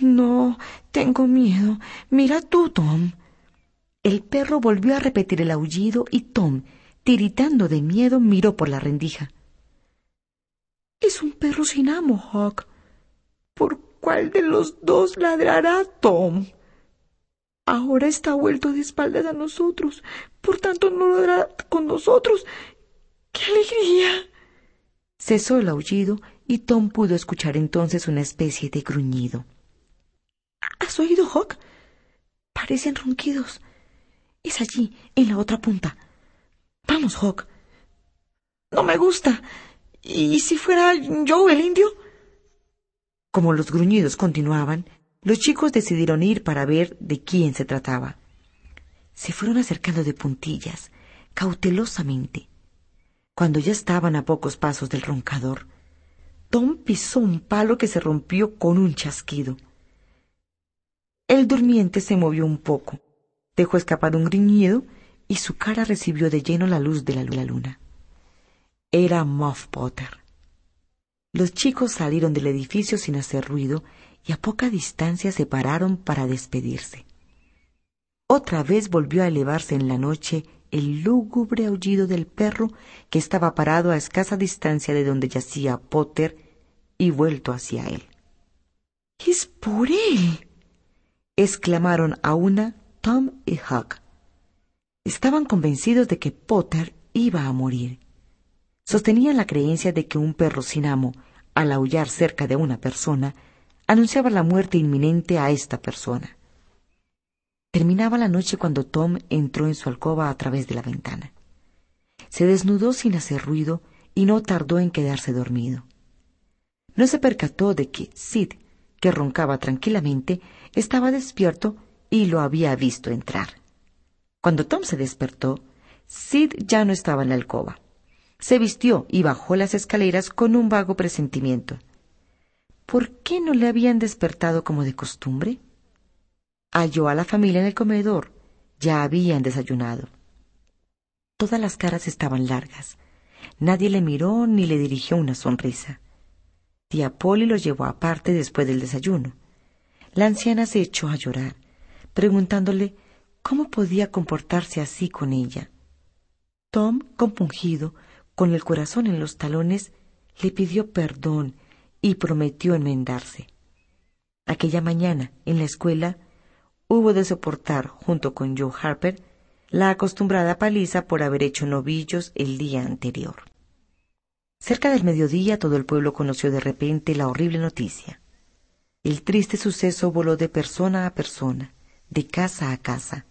No, tengo miedo. Mira tú, Tom. El perro volvió a repetir el aullido y Tom, tiritando de miedo, miró por la rendija. Es un perro sin amo, Huck. ¿Por ¿Cuál de los dos ladrará Tom? Ahora está vuelto de espaldas a nosotros, por tanto no ladrará con nosotros. ¡Qué alegría! Cesó el aullido y Tom pudo escuchar entonces una especie de gruñido. ¿Has oído, Hawk? Parecen ronquidos. Es allí, en la otra punta. Vamos, Hawk. No me gusta. ¿Y si fuera yo el indio? Como los gruñidos continuaban, los chicos decidieron ir para ver de quién se trataba. Se fueron acercando de puntillas, cautelosamente. Cuando ya estaban a pocos pasos del roncador, Tom pisó un palo que se rompió con un chasquido. El durmiente se movió un poco, dejó escapar un gruñido y su cara recibió de lleno la luz de la luna. Era Muff Potter. Los chicos salieron del edificio sin hacer ruido y a poca distancia se pararon para despedirse. Otra vez volvió a elevarse en la noche el lúgubre aullido del perro que estaba parado a escasa distancia de donde yacía Potter y vuelto hacia él. Es por él. exclamaron a una Tom y Huck. Estaban convencidos de que Potter iba a morir sostenían la creencia de que un perro sin amo, al aullar cerca de una persona, anunciaba la muerte inminente a esta persona. Terminaba la noche cuando Tom entró en su alcoba a través de la ventana. Se desnudó sin hacer ruido y no tardó en quedarse dormido. No se percató de que Sid, que roncaba tranquilamente, estaba despierto y lo había visto entrar. Cuando Tom se despertó, Sid ya no estaba en la alcoba se vistió y bajó las escaleras con un vago presentimiento. ¿Por qué no le habían despertado como de costumbre? Halló a la familia en el comedor. Ya habían desayunado. Todas las caras estaban largas. Nadie le miró ni le dirigió una sonrisa. Tía Polly lo llevó aparte después del desayuno. La anciana se echó a llorar, preguntándole cómo podía comportarse así con ella. Tom, compungido, con el corazón en los talones, le pidió perdón y prometió enmendarse. Aquella mañana, en la escuela, hubo de soportar, junto con Joe Harper, la acostumbrada paliza por haber hecho novillos el día anterior. Cerca del mediodía todo el pueblo conoció de repente la horrible noticia. El triste suceso voló de persona a persona, de casa a casa.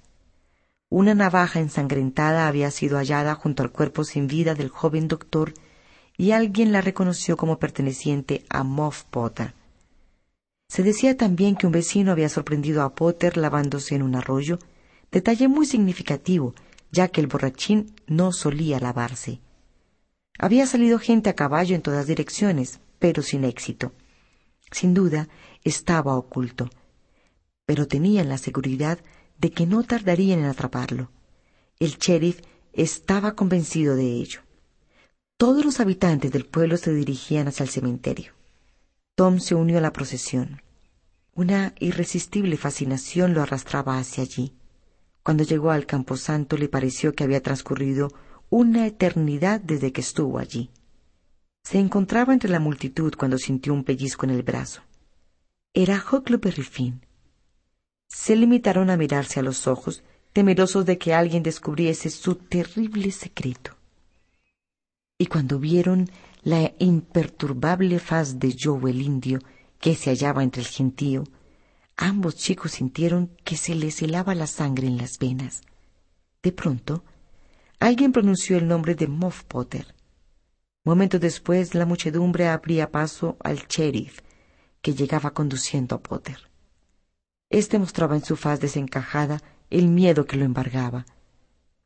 Una navaja ensangrentada había sido hallada junto al cuerpo sin vida del joven doctor y alguien la reconoció como perteneciente a Moff Potter. Se decía también que un vecino había sorprendido a Potter lavándose en un arroyo, detalle muy significativo, ya que el borrachín no solía lavarse. Había salido gente a caballo en todas direcciones, pero sin éxito. Sin duda, estaba oculto, pero tenían la seguridad de que no tardarían en atraparlo. El sheriff estaba convencido de ello. Todos los habitantes del pueblo se dirigían hacia el cementerio. Tom se unió a la procesión. Una irresistible fascinación lo arrastraba hacia allí. Cuando llegó al camposanto le pareció que había transcurrido una eternidad desde que estuvo allí. Se encontraba entre la multitud cuando sintió un pellizco en el brazo. Era Huckleberry Finn. Se limitaron a mirarse a los ojos, temerosos de que alguien descubriese su terrible secreto y cuando vieron la imperturbable faz de Joe el indio que se hallaba entre el gentío, ambos chicos sintieron que se les helaba la sangre en las venas. De pronto, alguien pronunció el nombre de Moff Potter. Momentos después, la muchedumbre abría paso al sheriff, que llegaba conduciendo a Potter. Este mostraba en su faz desencajada el miedo que lo embargaba.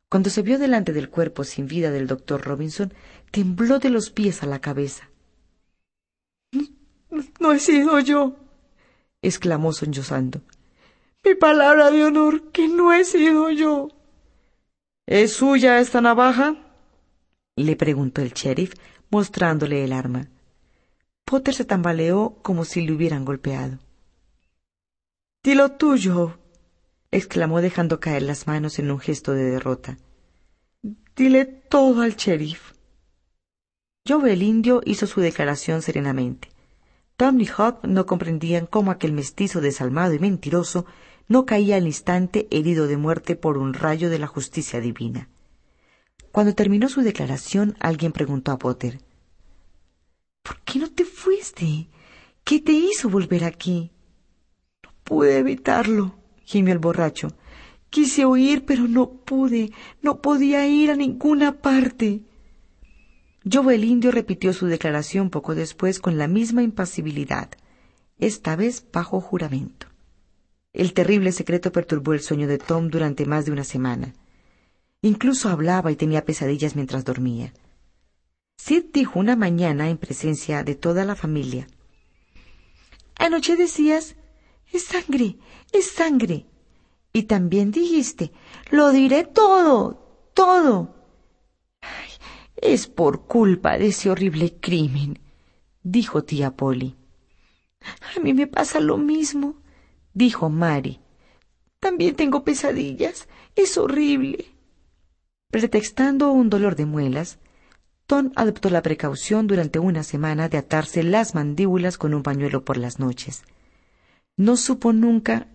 Cuando se vio delante del cuerpo sin vida del doctor Robinson, tembló de los pies a la cabeza. No he sido yo, exclamó sollozando. Mi palabra de honor, que no he sido yo. ¿Es suya esta navaja? le preguntó el sheriff, mostrándole el arma. Potter se tambaleó como si le hubieran golpeado. Dilo tuyo, exclamó dejando caer las manos en un gesto de derrota. Dile todo al sheriff. Joe el indio hizo su declaración serenamente. Tom y Hop no comprendían cómo aquel mestizo desalmado y mentiroso no caía al instante herido de muerte por un rayo de la justicia divina. Cuando terminó su declaración, alguien preguntó a Potter ¿Por qué no te fuiste? ¿Qué te hizo volver aquí? Pude evitarlo, gimió el borracho. Quise huir, pero no pude, no podía ir a ninguna parte. Joe el indio repitió su declaración poco después con la misma impasibilidad, esta vez bajo juramento. El terrible secreto perturbó el sueño de Tom durante más de una semana. Incluso hablaba y tenía pesadillas mientras dormía. Sid dijo una mañana en presencia de toda la familia. Anoche decías, es sangre, es sangre. Y también dijiste, lo diré todo, todo. es por culpa de ese horrible crimen, dijo tía Polly. A mí me pasa lo mismo, dijo Mary. También tengo pesadillas. Es horrible. Pretextando un dolor de muelas, Tom adoptó la precaución durante una semana de atarse las mandíbulas con un pañuelo por las noches. No supo nunca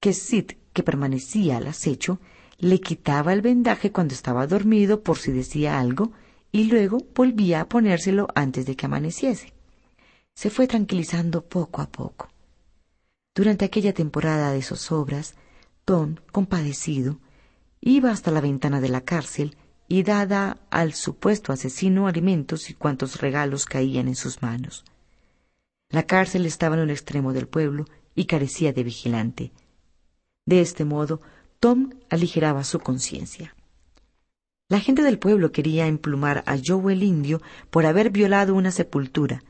que Sid, que permanecía al acecho, le quitaba el vendaje cuando estaba dormido por si decía algo y luego volvía a ponérselo antes de que amaneciese. Se fue tranquilizando poco a poco. Durante aquella temporada de zozobras, Tom, compadecido, iba hasta la ventana de la cárcel y dada al supuesto asesino alimentos y cuantos regalos caían en sus manos. La cárcel estaba en un extremo del pueblo y carecía de vigilante. De este modo, Tom aligeraba su conciencia. La gente del pueblo quería emplumar a Joe el indio por haber violado una sepultura,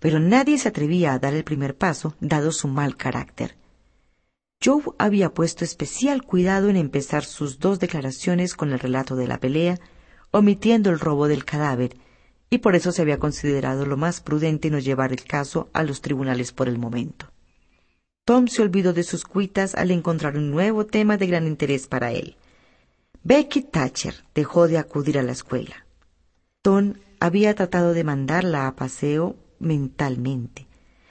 pero nadie se atrevía a dar el primer paso, dado su mal carácter. Joe había puesto especial cuidado en empezar sus dos declaraciones con el relato de la pelea, omitiendo el robo del cadáver, y por eso se había considerado lo más prudente no llevar el caso a los tribunales por el momento. Tom se olvidó de sus cuitas al encontrar un nuevo tema de gran interés para él. Becky Thatcher dejó de acudir a la escuela. Tom había tratado de mandarla a paseo mentalmente,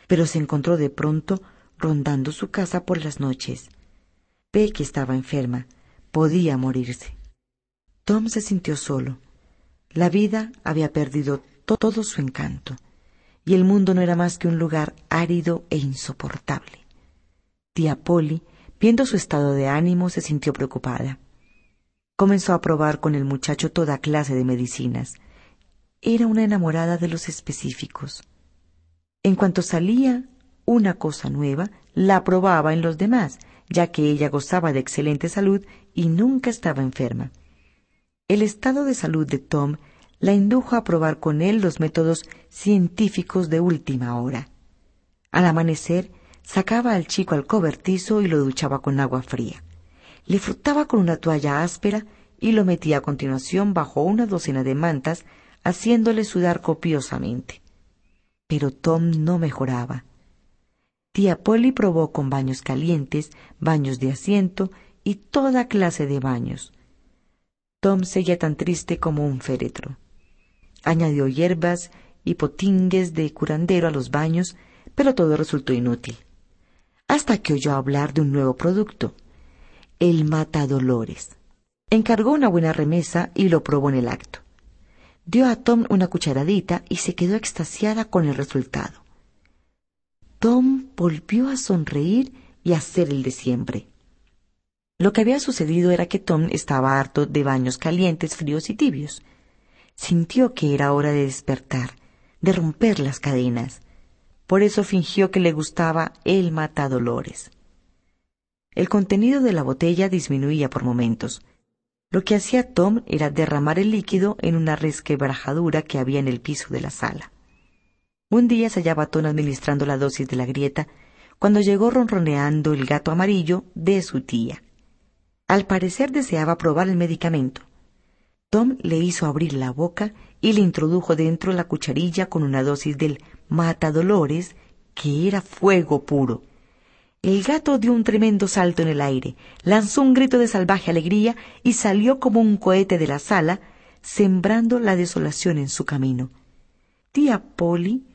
pero se encontró de pronto rondando su casa por las noches. Becky estaba enferma, podía morirse. Tom se sintió solo. La vida había perdido todo su encanto, y el mundo no era más que un lugar árido e insoportable. Tía Polly, viendo su estado de ánimo, se sintió preocupada. Comenzó a probar con el muchacho toda clase de medicinas. Era una enamorada de los específicos. En cuanto salía una cosa nueva, la probaba en los demás, ya que ella gozaba de excelente salud y nunca estaba enferma. El estado de salud de Tom la indujo a probar con él los métodos científicos de última hora. Al amanecer, sacaba al chico al cobertizo y lo duchaba con agua fría. Le frotaba con una toalla áspera y lo metía a continuación bajo una docena de mantas, haciéndole sudar copiosamente. Pero Tom no mejoraba. Tía Polly probó con baños calientes, baños de asiento y toda clase de baños. Tom seguía tan triste como un féretro. Añadió hierbas y potingues de curandero a los baños, pero todo resultó inútil. Hasta que oyó hablar de un nuevo producto, el matadolores. Encargó una buena remesa y lo probó en el acto. Dio a Tom una cucharadita y se quedó extasiada con el resultado. Tom volvió a sonreír y a hacer el de siempre. Lo que había sucedido era que Tom estaba harto de baños calientes, fríos y tibios. Sintió que era hora de despertar, de romper las cadenas. Por eso fingió que le gustaba el matadolores. El contenido de la botella disminuía por momentos. Lo que hacía Tom era derramar el líquido en una resquebrajadura que había en el piso de la sala. Un día se hallaba Tom administrando la dosis de la grieta cuando llegó ronroneando el gato amarillo de su tía. Al parecer deseaba probar el medicamento. Tom le hizo abrir la boca y le introdujo dentro la cucharilla con una dosis del matadolores que era fuego puro. El gato dio un tremendo salto en el aire, lanzó un grito de salvaje alegría y salió como un cohete de la sala, sembrando la desolación en su camino. Tía Polly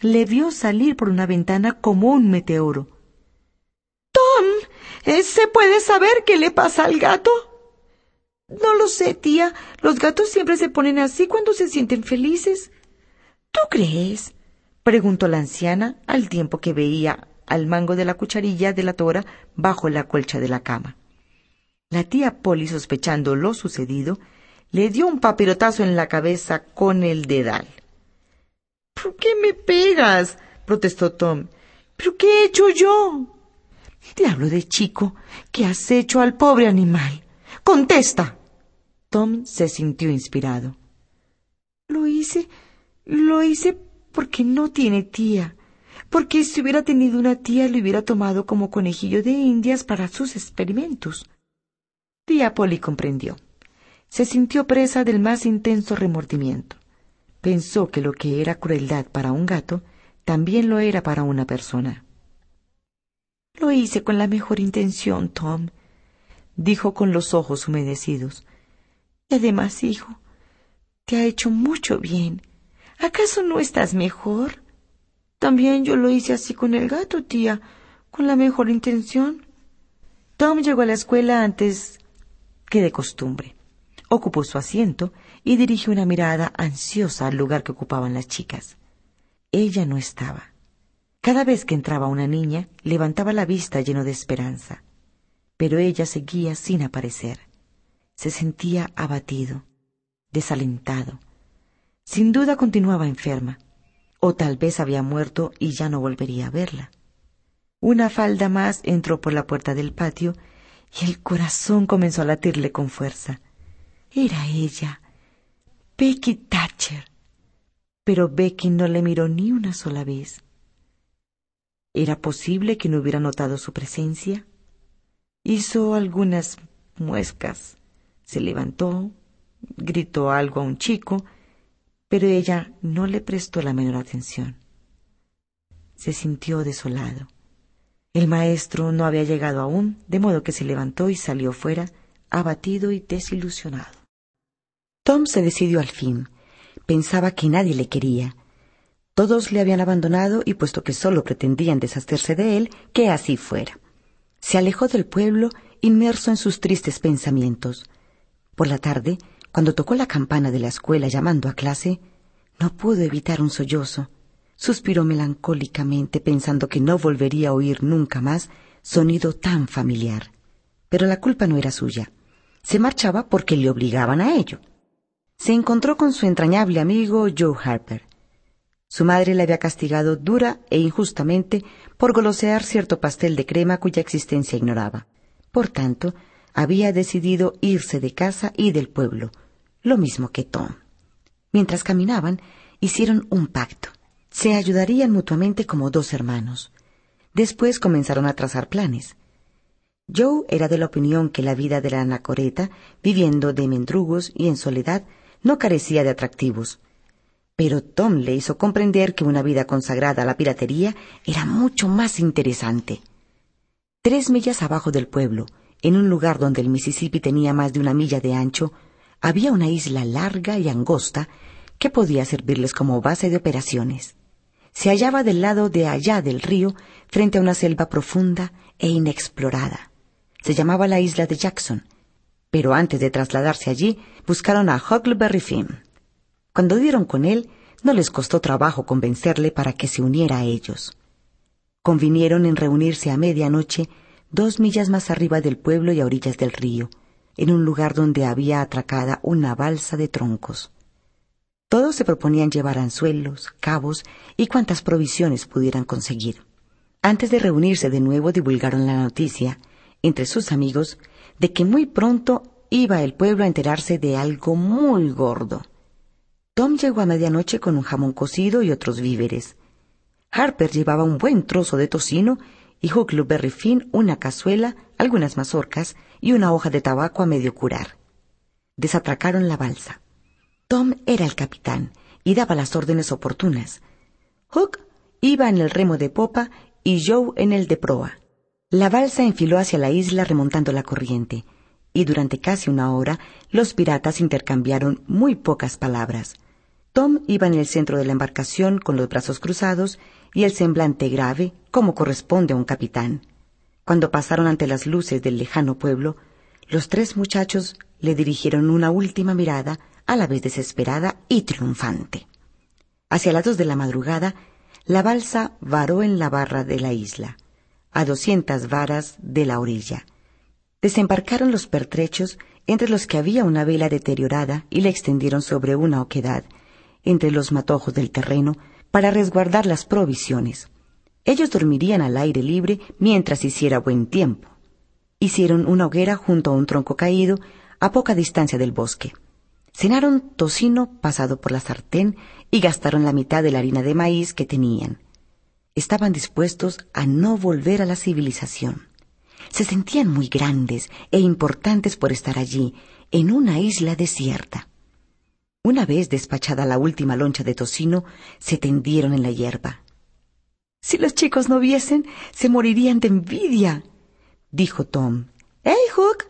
le vio salir por una ventana como un meteoro. ¿Se puede saber qué le pasa al gato? No lo sé, tía. Los gatos siempre se ponen así cuando se sienten felices. ¿Tú crees? preguntó la anciana al tiempo que veía al mango de la cucharilla de la tora bajo la colcha de la cama. La tía Polly, sospechando lo sucedido, le dio un papirotazo en la cabeza con el dedal. ¿Por qué me pegas? protestó Tom. ¿Pero qué he hecho yo? Diablo de chico, ¿qué has hecho al pobre animal? Contesta. Tom se sintió inspirado. Lo hice, lo hice porque no tiene tía. Porque si hubiera tenido una tía lo hubiera tomado como conejillo de indias para sus experimentos. Tía Polly comprendió. Se sintió presa del más intenso remordimiento. Pensó que lo que era crueldad para un gato también lo era para una persona. Lo hice con la mejor intención, Tom, dijo con los ojos humedecidos. Y además, hijo, te ha hecho mucho bien. ¿Acaso no estás mejor? También yo lo hice así con el gato, tía, con la mejor intención. Tom llegó a la escuela antes que de costumbre ocupó su asiento y dirigió una mirada ansiosa al lugar que ocupaban las chicas. Ella no estaba. Cada vez que entraba una niña, levantaba la vista lleno de esperanza. Pero ella seguía sin aparecer. Se sentía abatido, desalentado. Sin duda continuaba enferma, o tal vez había muerto y ya no volvería a verla. Una falda más entró por la puerta del patio y el corazón comenzó a latirle con fuerza. Era ella, Becky Thatcher. Pero Becky no le miró ni una sola vez. ¿Era posible que no hubiera notado su presencia? Hizo algunas muescas, se levantó, gritó algo a un chico, pero ella no le prestó la menor atención. Se sintió desolado. El maestro no había llegado aún, de modo que se levantó y salió fuera, abatido y desilusionado. Tom se decidió al fin. Pensaba que nadie le quería. Todos le habían abandonado y puesto que solo pretendían deshacerse de él, que así fuera. Se alejó del pueblo inmerso en sus tristes pensamientos. Por la tarde, cuando tocó la campana de la escuela llamando a clase, no pudo evitar un sollozo. Suspiró melancólicamente pensando que no volvería a oír nunca más sonido tan familiar. Pero la culpa no era suya. Se marchaba porque le obligaban a ello. Se encontró con su entrañable amigo Joe Harper. Su madre le había castigado dura e injustamente por golosear cierto pastel de crema cuya existencia ignoraba. Por tanto, había decidido irse de casa y del pueblo, lo mismo que Tom. Mientras caminaban, hicieron un pacto. Se ayudarían mutuamente como dos hermanos. Después comenzaron a trazar planes. Joe era de la opinión que la vida de la anacoreta, viviendo de mendrugos y en soledad, no carecía de atractivos. Pero Tom le hizo comprender que una vida consagrada a la piratería era mucho más interesante. Tres millas abajo del pueblo, en un lugar donde el Mississippi tenía más de una milla de ancho, había una isla larga y angosta que podía servirles como base de operaciones. Se hallaba del lado de allá del río, frente a una selva profunda e inexplorada. Se llamaba la isla de Jackson, pero antes de trasladarse allí buscaron a Huckleberry Finn. Cuando dieron con él, no les costó trabajo convencerle para que se uniera a ellos. Convinieron en reunirse a medianoche dos millas más arriba del pueblo y a orillas del río, en un lugar donde había atracada una balsa de troncos. Todos se proponían llevar anzuelos, cabos y cuantas provisiones pudieran conseguir. Antes de reunirse de nuevo divulgaron la noticia, entre sus amigos, de que muy pronto iba el pueblo a enterarse de algo muy gordo. Tom llegó a medianoche con un jamón cocido y otros víveres. Harper llevaba un buen trozo de tocino y Huckleberry Finn una cazuela, algunas mazorcas y una hoja de tabaco a medio curar. Desatracaron la balsa. Tom era el capitán y daba las órdenes oportunas. Hook iba en el remo de popa y Joe en el de proa. La balsa enfiló hacia la isla remontando la corriente, y durante casi una hora los piratas intercambiaron muy pocas palabras. Tom iba en el centro de la embarcación con los brazos cruzados y el semblante grave, como corresponde a un capitán. Cuando pasaron ante las luces del lejano pueblo, los tres muchachos le dirigieron una última mirada, a la vez desesperada y triunfante. Hacia las dos de la madrugada, la balsa varó en la barra de la isla, a doscientas varas de la orilla. Desembarcaron los pertrechos, entre los que había una vela deteriorada, y la extendieron sobre una oquedad, entre los matojos del terreno, para resguardar las provisiones. Ellos dormirían al aire libre mientras hiciera buen tiempo. Hicieron una hoguera junto a un tronco caído a poca distancia del bosque. Cenaron tocino pasado por la sartén y gastaron la mitad de la harina de maíz que tenían. Estaban dispuestos a no volver a la civilización. Se sentían muy grandes e importantes por estar allí, en una isla desierta. Una vez despachada la última loncha de tocino, se tendieron en la hierba. Si los chicos no viesen, se morirían de envidia, dijo Tom. ¡Hey, Hook!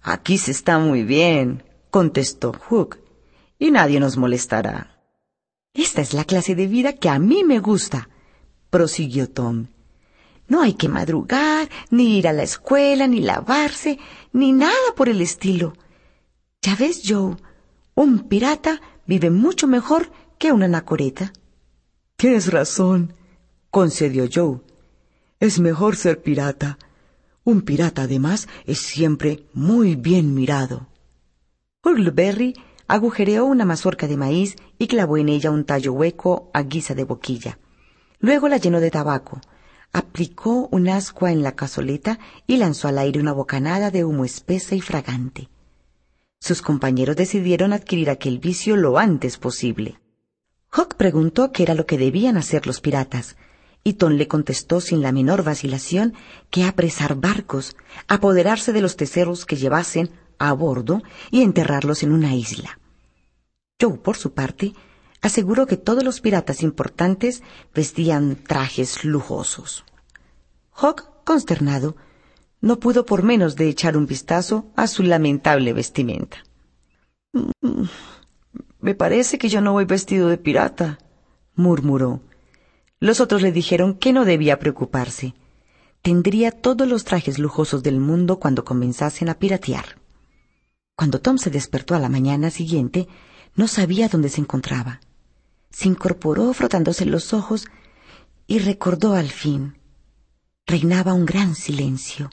Aquí se está muy bien, contestó Hook, y nadie nos molestará. Esta es la clase de vida que a mí me gusta, prosiguió Tom. No hay que madrugar, ni ir a la escuela, ni lavarse, ni nada por el estilo. Ya ves, Joe, un pirata vive mucho mejor que una anacoreta. Tienes razón, concedió Joe. Es mejor ser pirata. Un pirata, además, es siempre muy bien mirado. Huckleberry agujereó una mazorca de maíz y clavó en ella un tallo hueco a guisa de boquilla. Luego la llenó de tabaco, aplicó un ascua en la cazoleta y lanzó al aire una bocanada de humo espesa y fragante. Sus compañeros decidieron adquirir aquel vicio lo antes posible. Hawk preguntó qué era lo que debían hacer los piratas, y Tom le contestó sin la menor vacilación que apresar barcos, apoderarse de los tesoros que llevasen a bordo y enterrarlos en una isla. Joe, por su parte, aseguró que todos los piratas importantes vestían trajes lujosos. Hawk, consternado, no pudo por menos de echar un vistazo a su lamentable vestimenta. Mm, me parece que yo no voy vestido de pirata, murmuró. Los otros le dijeron que no debía preocuparse. Tendría todos los trajes lujosos del mundo cuando comenzasen a piratear. Cuando Tom se despertó a la mañana siguiente, no sabía dónde se encontraba. Se incorporó frotándose los ojos y recordó al fin. Reinaba un gran silencio.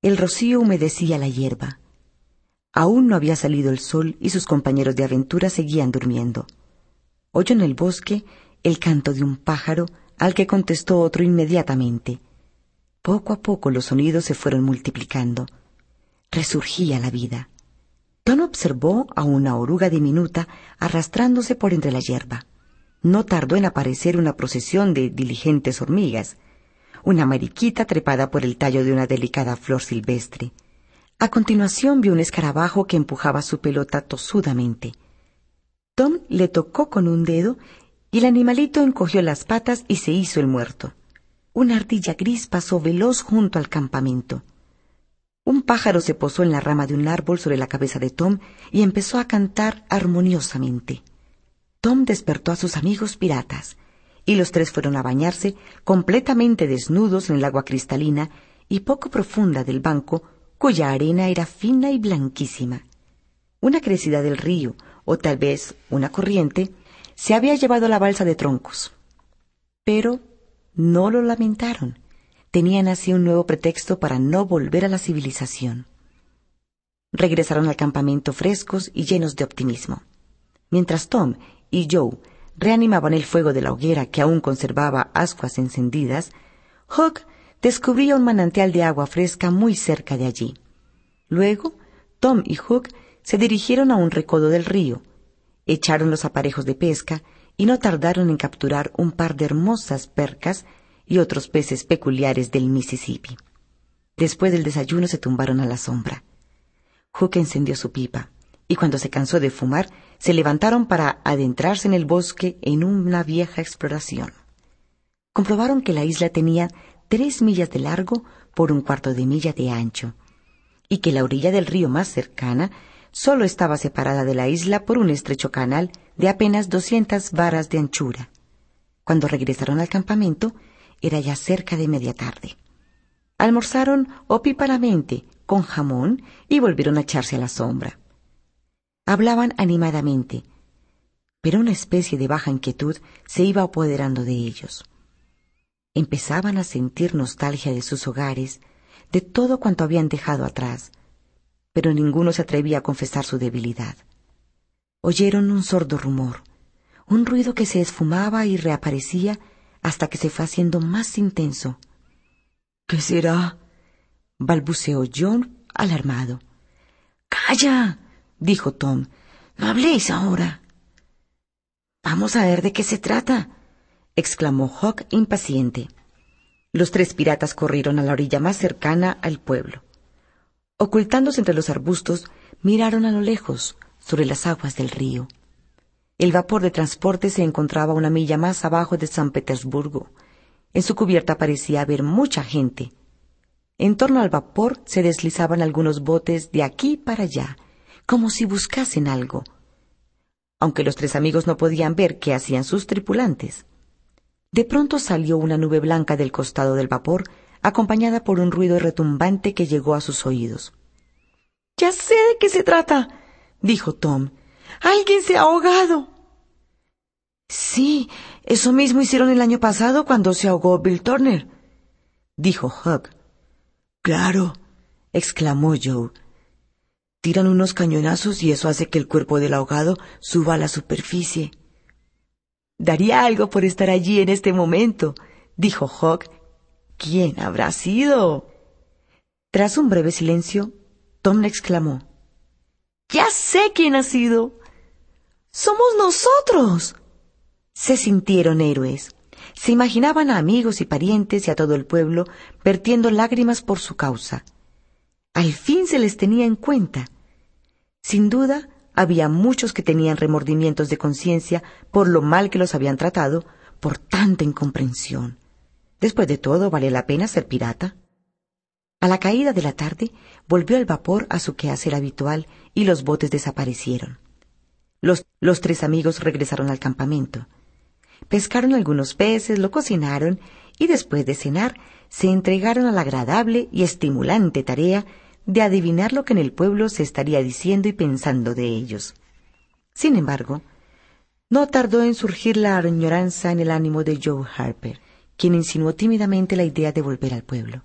El rocío humedecía la hierba. Aún no había salido el sol y sus compañeros de aventura seguían durmiendo. Oyó en el bosque el canto de un pájaro al que contestó otro inmediatamente. Poco a poco los sonidos se fueron multiplicando. Resurgía la vida. Tom observó a una oruga diminuta arrastrándose por entre la hierba. No tardó en aparecer una procesión de diligentes hormigas, una mariquita trepada por el tallo de una delicada flor silvestre. A continuación vio un escarabajo que empujaba su pelota tosudamente. Tom le tocó con un dedo y el animalito encogió las patas y se hizo el muerto. Una ardilla gris pasó veloz junto al campamento. Un pájaro se posó en la rama de un árbol sobre la cabeza de Tom y empezó a cantar armoniosamente. Tom despertó a sus amigos piratas, y los tres fueron a bañarse completamente desnudos en el agua cristalina y poco profunda del banco, cuya arena era fina y blanquísima. Una crecida del río, o tal vez una corriente, se había llevado la balsa de troncos. Pero no lo lamentaron tenían así un nuevo pretexto para no volver a la civilización. Regresaron al campamento frescos y llenos de optimismo. Mientras Tom y Joe reanimaban el fuego de la hoguera que aún conservaba ascuas encendidas, Huck descubría un manantial de agua fresca muy cerca de allí. Luego, Tom y Hook se dirigieron a un recodo del río, echaron los aparejos de pesca y no tardaron en capturar un par de hermosas percas y otros peces peculiares del Mississippi. Después del desayuno se tumbaron a la sombra. Hook encendió su pipa, y cuando se cansó de fumar, se levantaron para adentrarse en el bosque en una vieja exploración. Comprobaron que la isla tenía tres millas de largo por un cuarto de milla de ancho, y que la orilla del río más cercana solo estaba separada de la isla por un estrecho canal de apenas doscientas varas de anchura. Cuando regresaron al campamento, era ya cerca de media tarde. Almorzaron opíparamente con jamón y volvieron a echarse a la sombra. Hablaban animadamente, pero una especie de baja inquietud se iba apoderando de ellos. Empezaban a sentir nostalgia de sus hogares, de todo cuanto habían dejado atrás, pero ninguno se atrevía a confesar su debilidad. Oyeron un sordo rumor, un ruido que se esfumaba y reaparecía hasta que se fue haciendo más intenso. ¿Qué será? balbuceó John alarmado. Calla, dijo Tom. No habléis ahora. Vamos a ver de qué se trata, exclamó Hawk impaciente. Los tres piratas corrieron a la orilla más cercana al pueblo. Ocultándose entre los arbustos, miraron a lo lejos, sobre las aguas del río. El vapor de transporte se encontraba una milla más abajo de San Petersburgo. En su cubierta parecía haber mucha gente. En torno al vapor se deslizaban algunos botes de aquí para allá, como si buscasen algo, aunque los tres amigos no podían ver qué hacían sus tripulantes. De pronto salió una nube blanca del costado del vapor, acompañada por un ruido retumbante que llegó a sus oídos. Ya sé de qué se trata, dijo Tom. Alguien se ha ahogado. Sí, eso mismo hicieron el año pasado cuando se ahogó Bill Turner, dijo Huck. Claro, exclamó Joe. Tiran unos cañonazos y eso hace que el cuerpo del ahogado suba a la superficie. Daría algo por estar allí en este momento, dijo Huck. ¿Quién habrá sido? Tras un breve silencio, Tom le exclamó. Ya sé quién ha sido. Somos nosotros. Se sintieron héroes. Se imaginaban a amigos y parientes y a todo el pueblo vertiendo lágrimas por su causa. Al fin se les tenía en cuenta. Sin duda, había muchos que tenían remordimientos de conciencia por lo mal que los habían tratado, por tanta incomprensión. Después de todo, ¿vale la pena ser pirata? A la caída de la tarde volvió el vapor a su quehacer habitual y los botes desaparecieron. Los, los tres amigos regresaron al campamento. Pescaron algunos peces, lo cocinaron y después de cenar se entregaron a la agradable y estimulante tarea de adivinar lo que en el pueblo se estaría diciendo y pensando de ellos. Sin embargo, no tardó en surgir la añoranza en el ánimo de Joe Harper, quien insinuó tímidamente la idea de volver al pueblo.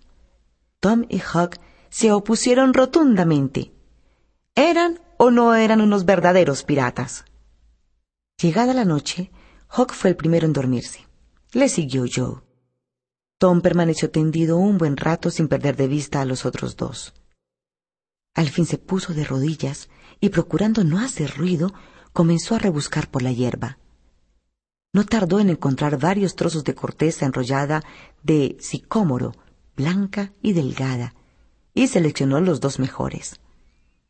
Tom y Huck se opusieron rotundamente. ¿Eran o no eran unos verdaderos piratas? Llegada la noche, Huck fue el primero en dormirse. Le siguió Joe. Tom permaneció tendido un buen rato sin perder de vista a los otros dos. Al fin se puso de rodillas y procurando no hacer ruido, comenzó a rebuscar por la hierba. No tardó en encontrar varios trozos de corteza enrollada de sicómoro, blanca y delgada, y seleccionó los dos mejores.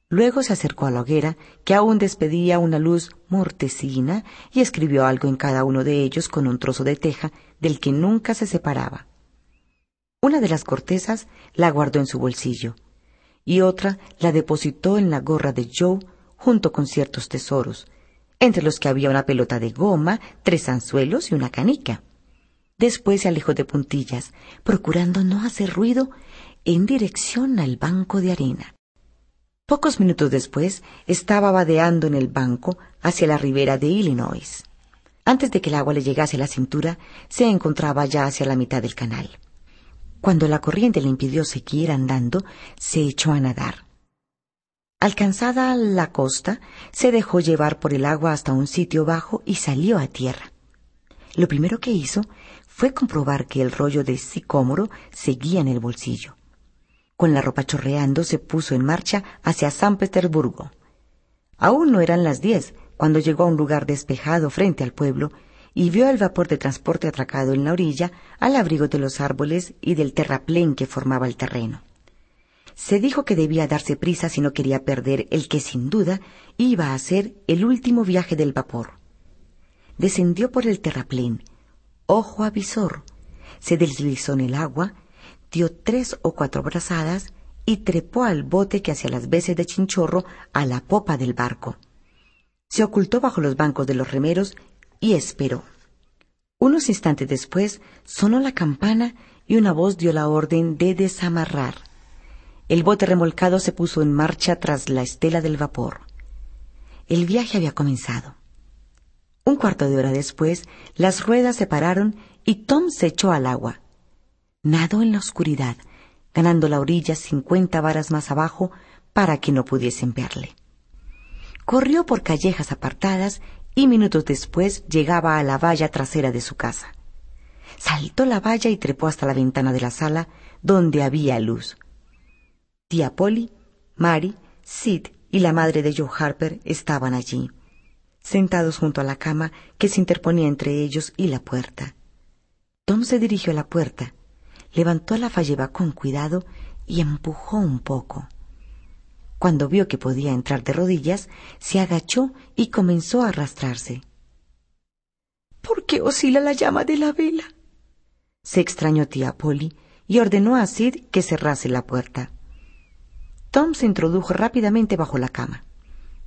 Luego se acercó a la hoguera, que aún despedía una luz mortecina, y escribió algo en cada uno de ellos con un trozo de teja del que nunca se separaba. Una de las cortezas la guardó en su bolsillo, y otra la depositó en la gorra de Joe junto con ciertos tesoros, entre los que había una pelota de goma, tres anzuelos y una canica. Después se alejó de puntillas, procurando no hacer ruido, en dirección al banco de arena. Pocos minutos después estaba vadeando en el banco hacia la ribera de Illinois. Antes de que el agua le llegase a la cintura, se encontraba ya hacia la mitad del canal. Cuando la corriente le impidió seguir andando, se echó a nadar. Alcanzada la costa, se dejó llevar por el agua hasta un sitio bajo y salió a tierra. Lo primero que hizo fue comprobar que el rollo de sicómoro seguía en el bolsillo. Con la ropa chorreando se puso en marcha hacia San Petersburgo. Aún no eran las diez cuando llegó a un lugar despejado frente al pueblo y vio el vapor de transporte atracado en la orilla al abrigo de los árboles y del terraplén que formaba el terreno. Se dijo que debía darse prisa si no quería perder el que sin duda iba a ser el último viaje del vapor. Descendió por el terraplén, ojo avisor, se deslizó en el agua dio tres o cuatro brazadas y trepó al bote que hacía las veces de chinchorro a la popa del barco. Se ocultó bajo los bancos de los remeros y esperó. Unos instantes después sonó la campana y una voz dio la orden de desamarrar. El bote remolcado se puso en marcha tras la estela del vapor. El viaje había comenzado. Un cuarto de hora después, las ruedas se pararon y Tom se echó al agua nadó en la oscuridad, ganando la orilla cincuenta varas más abajo para que no pudiesen verle. Corrió por callejas apartadas y minutos después llegaba a la valla trasera de su casa. Saltó la valla y trepó hasta la ventana de la sala donde había luz. Tía Polly, Mary, Sid y la madre de Joe Harper estaban allí, sentados junto a la cama que se interponía entre ellos y la puerta. Tom se dirigió a la puerta levantó la falleba con cuidado y empujó un poco. Cuando vio que podía entrar de rodillas, se agachó y comenzó a arrastrarse. ¿Por qué oscila la llama de la vela? Se extrañó tía Polly y ordenó a Sid que cerrase la puerta. Tom se introdujo rápidamente bajo la cama.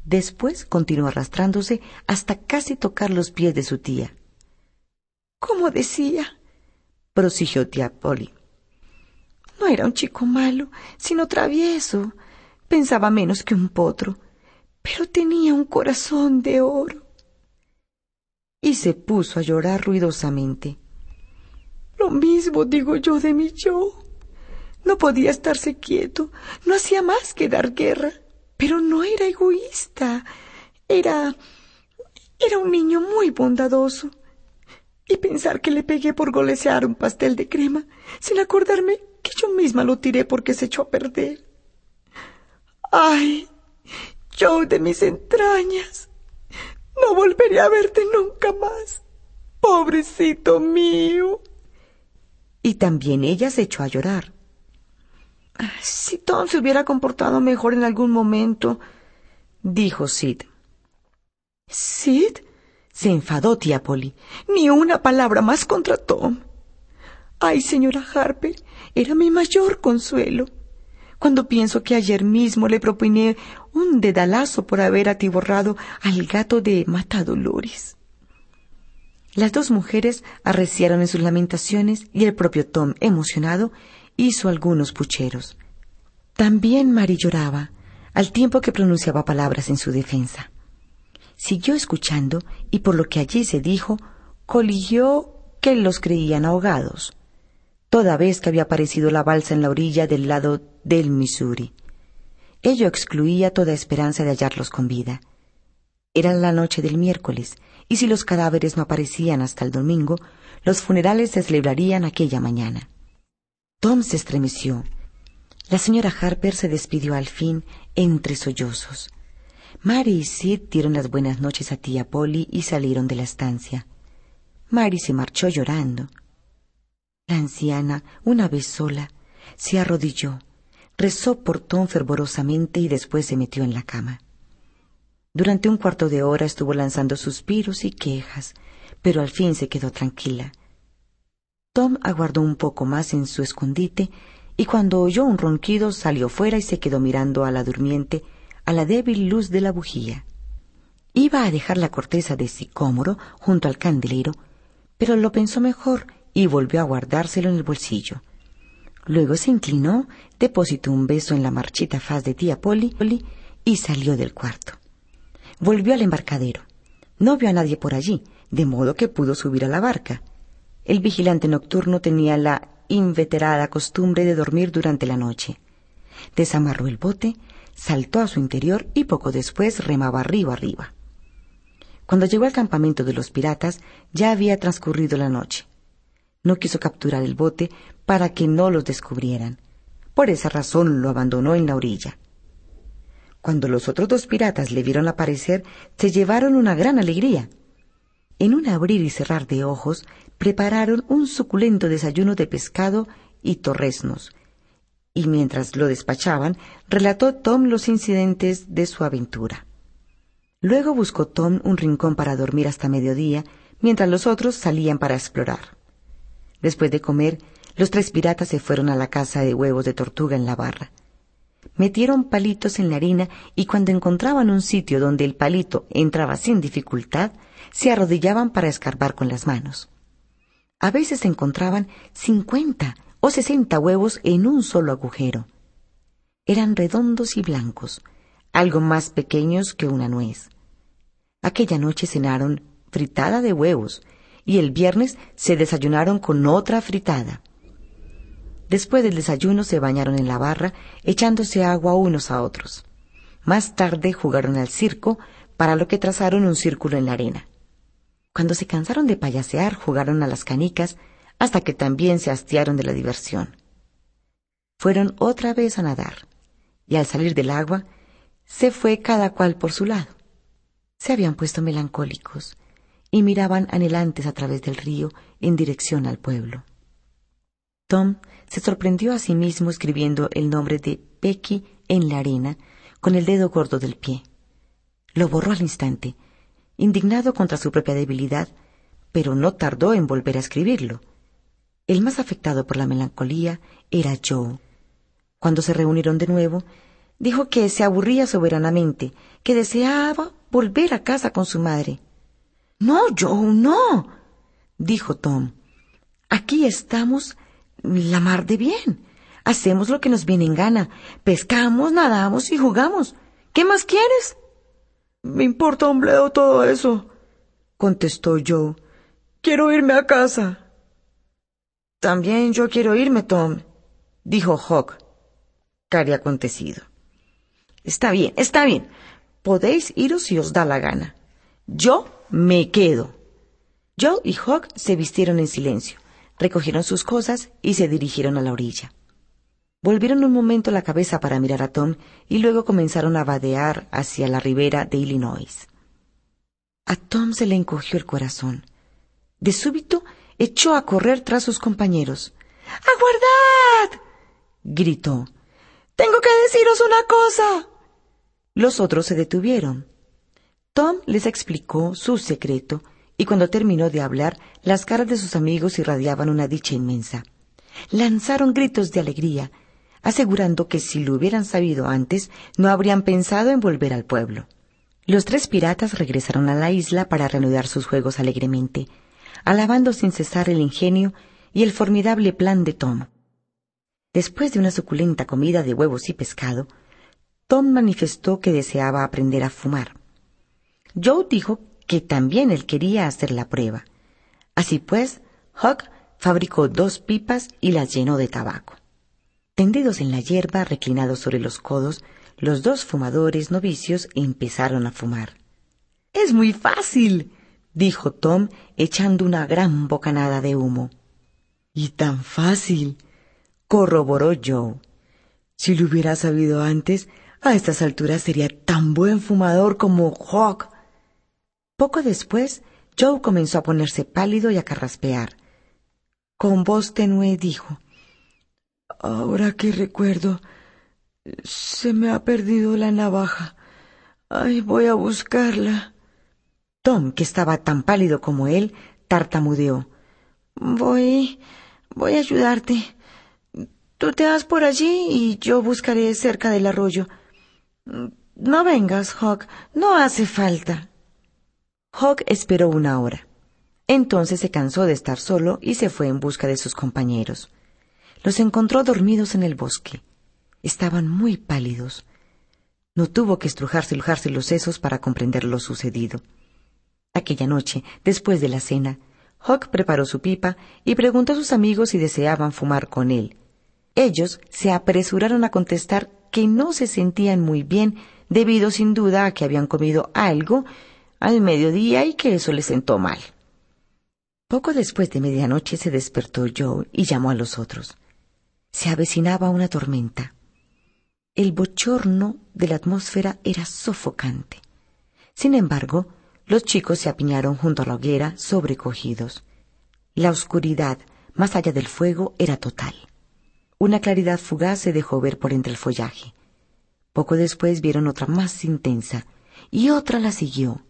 Después continuó arrastrándose hasta casi tocar los pies de su tía. ¿Cómo decía? prosiguió tía Polly. No era un chico malo, sino travieso. Pensaba menos que un potro, pero tenía un corazón de oro. Y se puso a llorar ruidosamente. Lo mismo digo yo de mi yo. No podía estarse quieto, no hacía más que dar guerra, pero no era egoísta. Era... era un niño muy bondadoso. Y pensar que le pegué por golesear un pastel de crema, sin acordarme que yo misma lo tiré porque se echó a perder. Ay, yo de mis entrañas. No volveré a verte nunca más. Pobrecito mío. Y también ella se echó a llorar. Si Tom se hubiera comportado mejor en algún momento, dijo Sid. ¿Sid? se enfadó tía Polly. Ni una palabra más contra Tom. Ay, señora Harper, era mi mayor consuelo. Cuando pienso que ayer mismo le propine un dedalazo por haber atiborrado al gato de Matadolores. Las dos mujeres arreciaron en sus lamentaciones y el propio Tom, emocionado, hizo algunos pucheros. También Mary lloraba, al tiempo que pronunciaba palabras en su defensa. Siguió escuchando y por lo que allí se dijo, coligió que los creían ahogados, toda vez que había aparecido la balsa en la orilla del lado del Missouri. Ello excluía toda esperanza de hallarlos con vida. Era la noche del miércoles, y si los cadáveres no aparecían hasta el domingo, los funerales se celebrarían aquella mañana. Tom se estremeció. La señora Harper se despidió al fin entre sollozos. Mary y Sid dieron las buenas noches a tía Polly y salieron de la estancia. Mary se marchó llorando. La anciana, una vez sola, se arrodilló, rezó por Tom fervorosamente y después se metió en la cama. Durante un cuarto de hora estuvo lanzando suspiros y quejas, pero al fin se quedó tranquila. Tom aguardó un poco más en su escondite y cuando oyó un ronquido salió fuera y se quedó mirando a la durmiente a la débil luz de la bujía. Iba a dejar la corteza de sicómoro junto al candelero, pero lo pensó mejor y volvió a guardárselo en el bolsillo. Luego se inclinó, depositó un beso en la marchita faz de tía Polly y salió del cuarto. Volvió al embarcadero. No vio a nadie por allí, de modo que pudo subir a la barca. El vigilante nocturno tenía la inveterada costumbre de dormir durante la noche. Desamarró el bote, saltó a su interior y poco después remaba arriba arriba. Cuando llegó al campamento de los piratas ya había transcurrido la noche. No quiso capturar el bote para que no los descubrieran. Por esa razón lo abandonó en la orilla. Cuando los otros dos piratas le vieron aparecer, se llevaron una gran alegría. En un abrir y cerrar de ojos, prepararon un suculento desayuno de pescado y torresnos, y mientras lo despachaban, relató Tom los incidentes de su aventura. Luego buscó Tom un rincón para dormir hasta mediodía, mientras los otros salían para explorar. Después de comer, los tres piratas se fueron a la casa de huevos de tortuga en la barra. Metieron palitos en la harina y cuando encontraban un sitio donde el palito entraba sin dificultad, se arrodillaban para escarbar con las manos. A veces encontraban cincuenta o sesenta huevos en un solo agujero. Eran redondos y blancos, algo más pequeños que una nuez. Aquella noche cenaron fritada de huevos y el viernes se desayunaron con otra fritada. Después del desayuno se bañaron en la barra, echándose agua unos a otros. Más tarde jugaron al circo, para lo que trazaron un círculo en la arena. Cuando se cansaron de payasear, jugaron a las canicas, hasta que también se hastiaron de la diversión. Fueron otra vez a nadar, y al salir del agua, se fue cada cual por su lado. Se habían puesto melancólicos y miraban anhelantes a través del río en dirección al pueblo. Tom se sorprendió a sí mismo escribiendo el nombre de Becky en la arena con el dedo gordo del pie. Lo borró al instante, indignado contra su propia debilidad, pero no tardó en volver a escribirlo. El más afectado por la melancolía era Joe. Cuando se reunieron de nuevo, dijo que se aburría soberanamente, que deseaba volver a casa con su madre. No, Joe, no, dijo Tom. Aquí estamos la mar de bien. Hacemos lo que nos viene en gana. Pescamos, nadamos y jugamos. ¿Qué más quieres? Me importa un bledo todo eso, contestó Joe. Quiero irme a casa. También yo quiero irme, Tom, dijo Hawk, cari acontecido. Está bien, está bien. Podéis iros si os da la gana. Yo me quedo. Joe y Hawk se vistieron en silencio recogieron sus cosas y se dirigieron a la orilla. Volvieron un momento la cabeza para mirar a Tom y luego comenzaron a vadear hacia la ribera de Illinois. A Tom se le encogió el corazón. De súbito echó a correr tras sus compañeros. ¡Aguardad! gritó. Tengo que deciros una cosa. Los otros se detuvieron. Tom les explicó su secreto y cuando terminó de hablar, las caras de sus amigos irradiaban una dicha inmensa. Lanzaron gritos de alegría, asegurando que si lo hubieran sabido antes, no habrían pensado en volver al pueblo. Los tres piratas regresaron a la isla para reanudar sus juegos alegremente. alabando sin cesar el ingenio y el formidable plan de Tom. Después de una suculenta comida de huevos y pescado, Tom manifestó que deseaba aprender a fumar. Joe dijo que también él quería hacer la prueba. Así pues, Huck fabricó dos pipas y las llenó de tabaco. Tendidos en la hierba, reclinados sobre los codos, los dos fumadores novicios empezaron a fumar. Es muy fácil, dijo Tom, echando una gran bocanada de humo. Y tan fácil, corroboró Joe. Si lo hubiera sabido antes, a estas alturas sería tan buen fumador como Hawk. Poco después, Joe comenzó a ponerse pálido y a carraspear. Con voz tenue dijo Ahora que recuerdo, se me ha perdido la navaja. Ay, voy a buscarla. Tom, que estaba tan pálido como él, tartamudeó. Voy. voy a ayudarte. Tú te vas por allí y yo buscaré cerca del arroyo. No vengas, Hawk. No hace falta. Hawk esperó una hora. Entonces se cansó de estar solo y se fue en busca de sus compañeros. Los encontró dormidos en el bosque. Estaban muy pálidos. No tuvo que estrujarse y los sesos para comprender lo sucedido. Aquella noche, después de la cena, Hawk preparó su pipa y preguntó a sus amigos si deseaban fumar con él. Ellos se apresuraron a contestar que no se sentían muy bien debido sin duda a que habían comido algo al mediodía y que eso les sentó mal. Poco después de medianoche se despertó Joe y llamó a los otros. Se avecinaba una tormenta. El bochorno de la atmósfera era sofocante. Sin embargo, los chicos se apiñaron junto a la hoguera sobrecogidos. La oscuridad, más allá del fuego, era total. Una claridad fugaz se dejó ver por entre el follaje. Poco después vieron otra más intensa, y otra la siguió.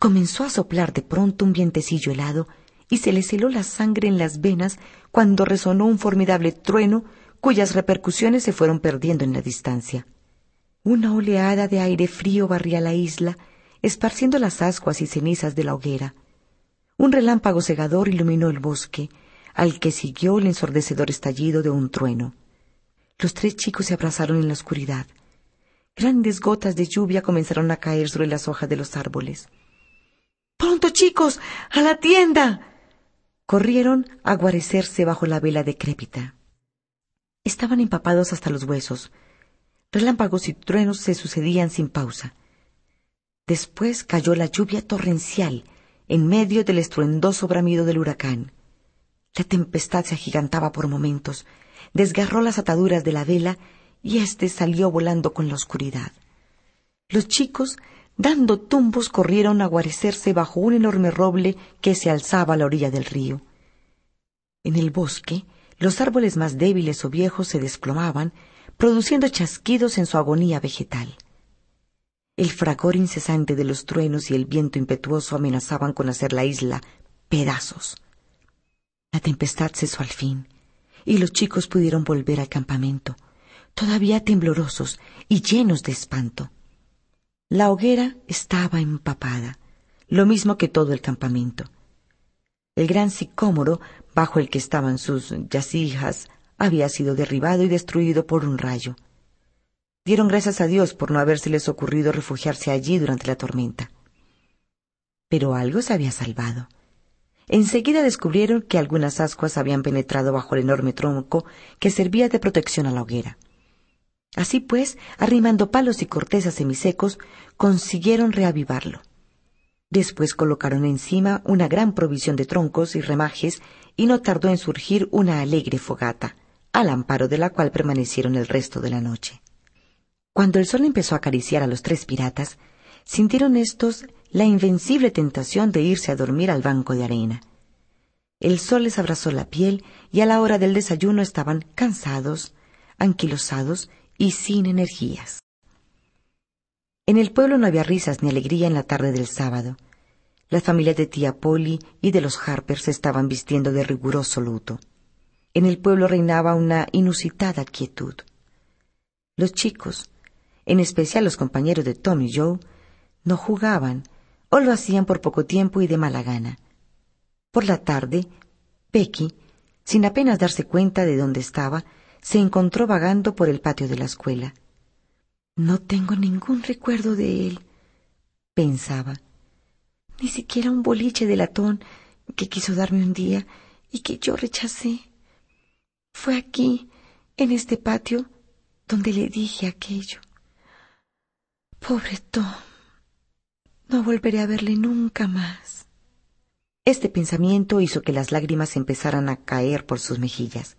Comenzó a soplar de pronto un vientecillo helado y se les heló la sangre en las venas cuando resonó un formidable trueno cuyas repercusiones se fueron perdiendo en la distancia. Una oleada de aire frío barría la isla, esparciendo las ascuas y cenizas de la hoguera. Un relámpago cegador iluminó el bosque, al que siguió el ensordecedor estallido de un trueno. Los tres chicos se abrazaron en la oscuridad. Grandes gotas de lluvia comenzaron a caer sobre las hojas de los árboles. Pronto, chicos, a la tienda. Corrieron a guarecerse bajo la vela decrépita. Estaban empapados hasta los huesos. Relámpagos y truenos se sucedían sin pausa. Después cayó la lluvia torrencial en medio del estruendoso bramido del huracán. La tempestad se agigantaba por momentos, desgarró las ataduras de la vela y éste salió volando con la oscuridad. Los chicos, dando tumbos, corrieron a guarecerse bajo un enorme roble que se alzaba a la orilla del río. En el bosque, los árboles más débiles o viejos se desplomaban, produciendo chasquidos en su agonía vegetal. El fragor incesante de los truenos y el viento impetuoso amenazaban con hacer la isla pedazos. La tempestad cesó al fin, y los chicos pudieron volver al campamento todavía temblorosos y llenos de espanto. La hoguera estaba empapada, lo mismo que todo el campamento. El gran sicómoro bajo el que estaban sus yacijas había sido derribado y destruido por un rayo. Dieron gracias a Dios por no habérseles ocurrido refugiarse allí durante la tormenta. Pero algo se había salvado. Enseguida descubrieron que algunas ascuas habían penetrado bajo el enorme tronco que servía de protección a la hoguera. Así pues, arrimando palos y cortezas semisecos, consiguieron reavivarlo. Después colocaron encima una gran provisión de troncos y remajes y no tardó en surgir una alegre fogata, al amparo de la cual permanecieron el resto de la noche. Cuando el sol empezó a acariciar a los tres piratas, sintieron estos la invencible tentación de irse a dormir al banco de arena. El sol les abrazó la piel y a la hora del desayuno estaban cansados, anquilosados y sin energías. En el pueblo no había risas ni alegría en la tarde del sábado. Las familias de tía Polly y de los Harper se estaban vistiendo de riguroso luto. En el pueblo reinaba una inusitada quietud. Los chicos, en especial los compañeros de Tom y Joe, no jugaban o lo hacían por poco tiempo y de mala gana. Por la tarde, Becky, sin apenas darse cuenta de dónde estaba, se encontró vagando por el patio de la escuela. No tengo ningún recuerdo de él, pensaba. Ni siquiera un boliche de latón que quiso darme un día y que yo rechacé. Fue aquí, en este patio, donde le dije aquello. Pobre Tom. No volveré a verle nunca más. Este pensamiento hizo que las lágrimas empezaran a caer por sus mejillas.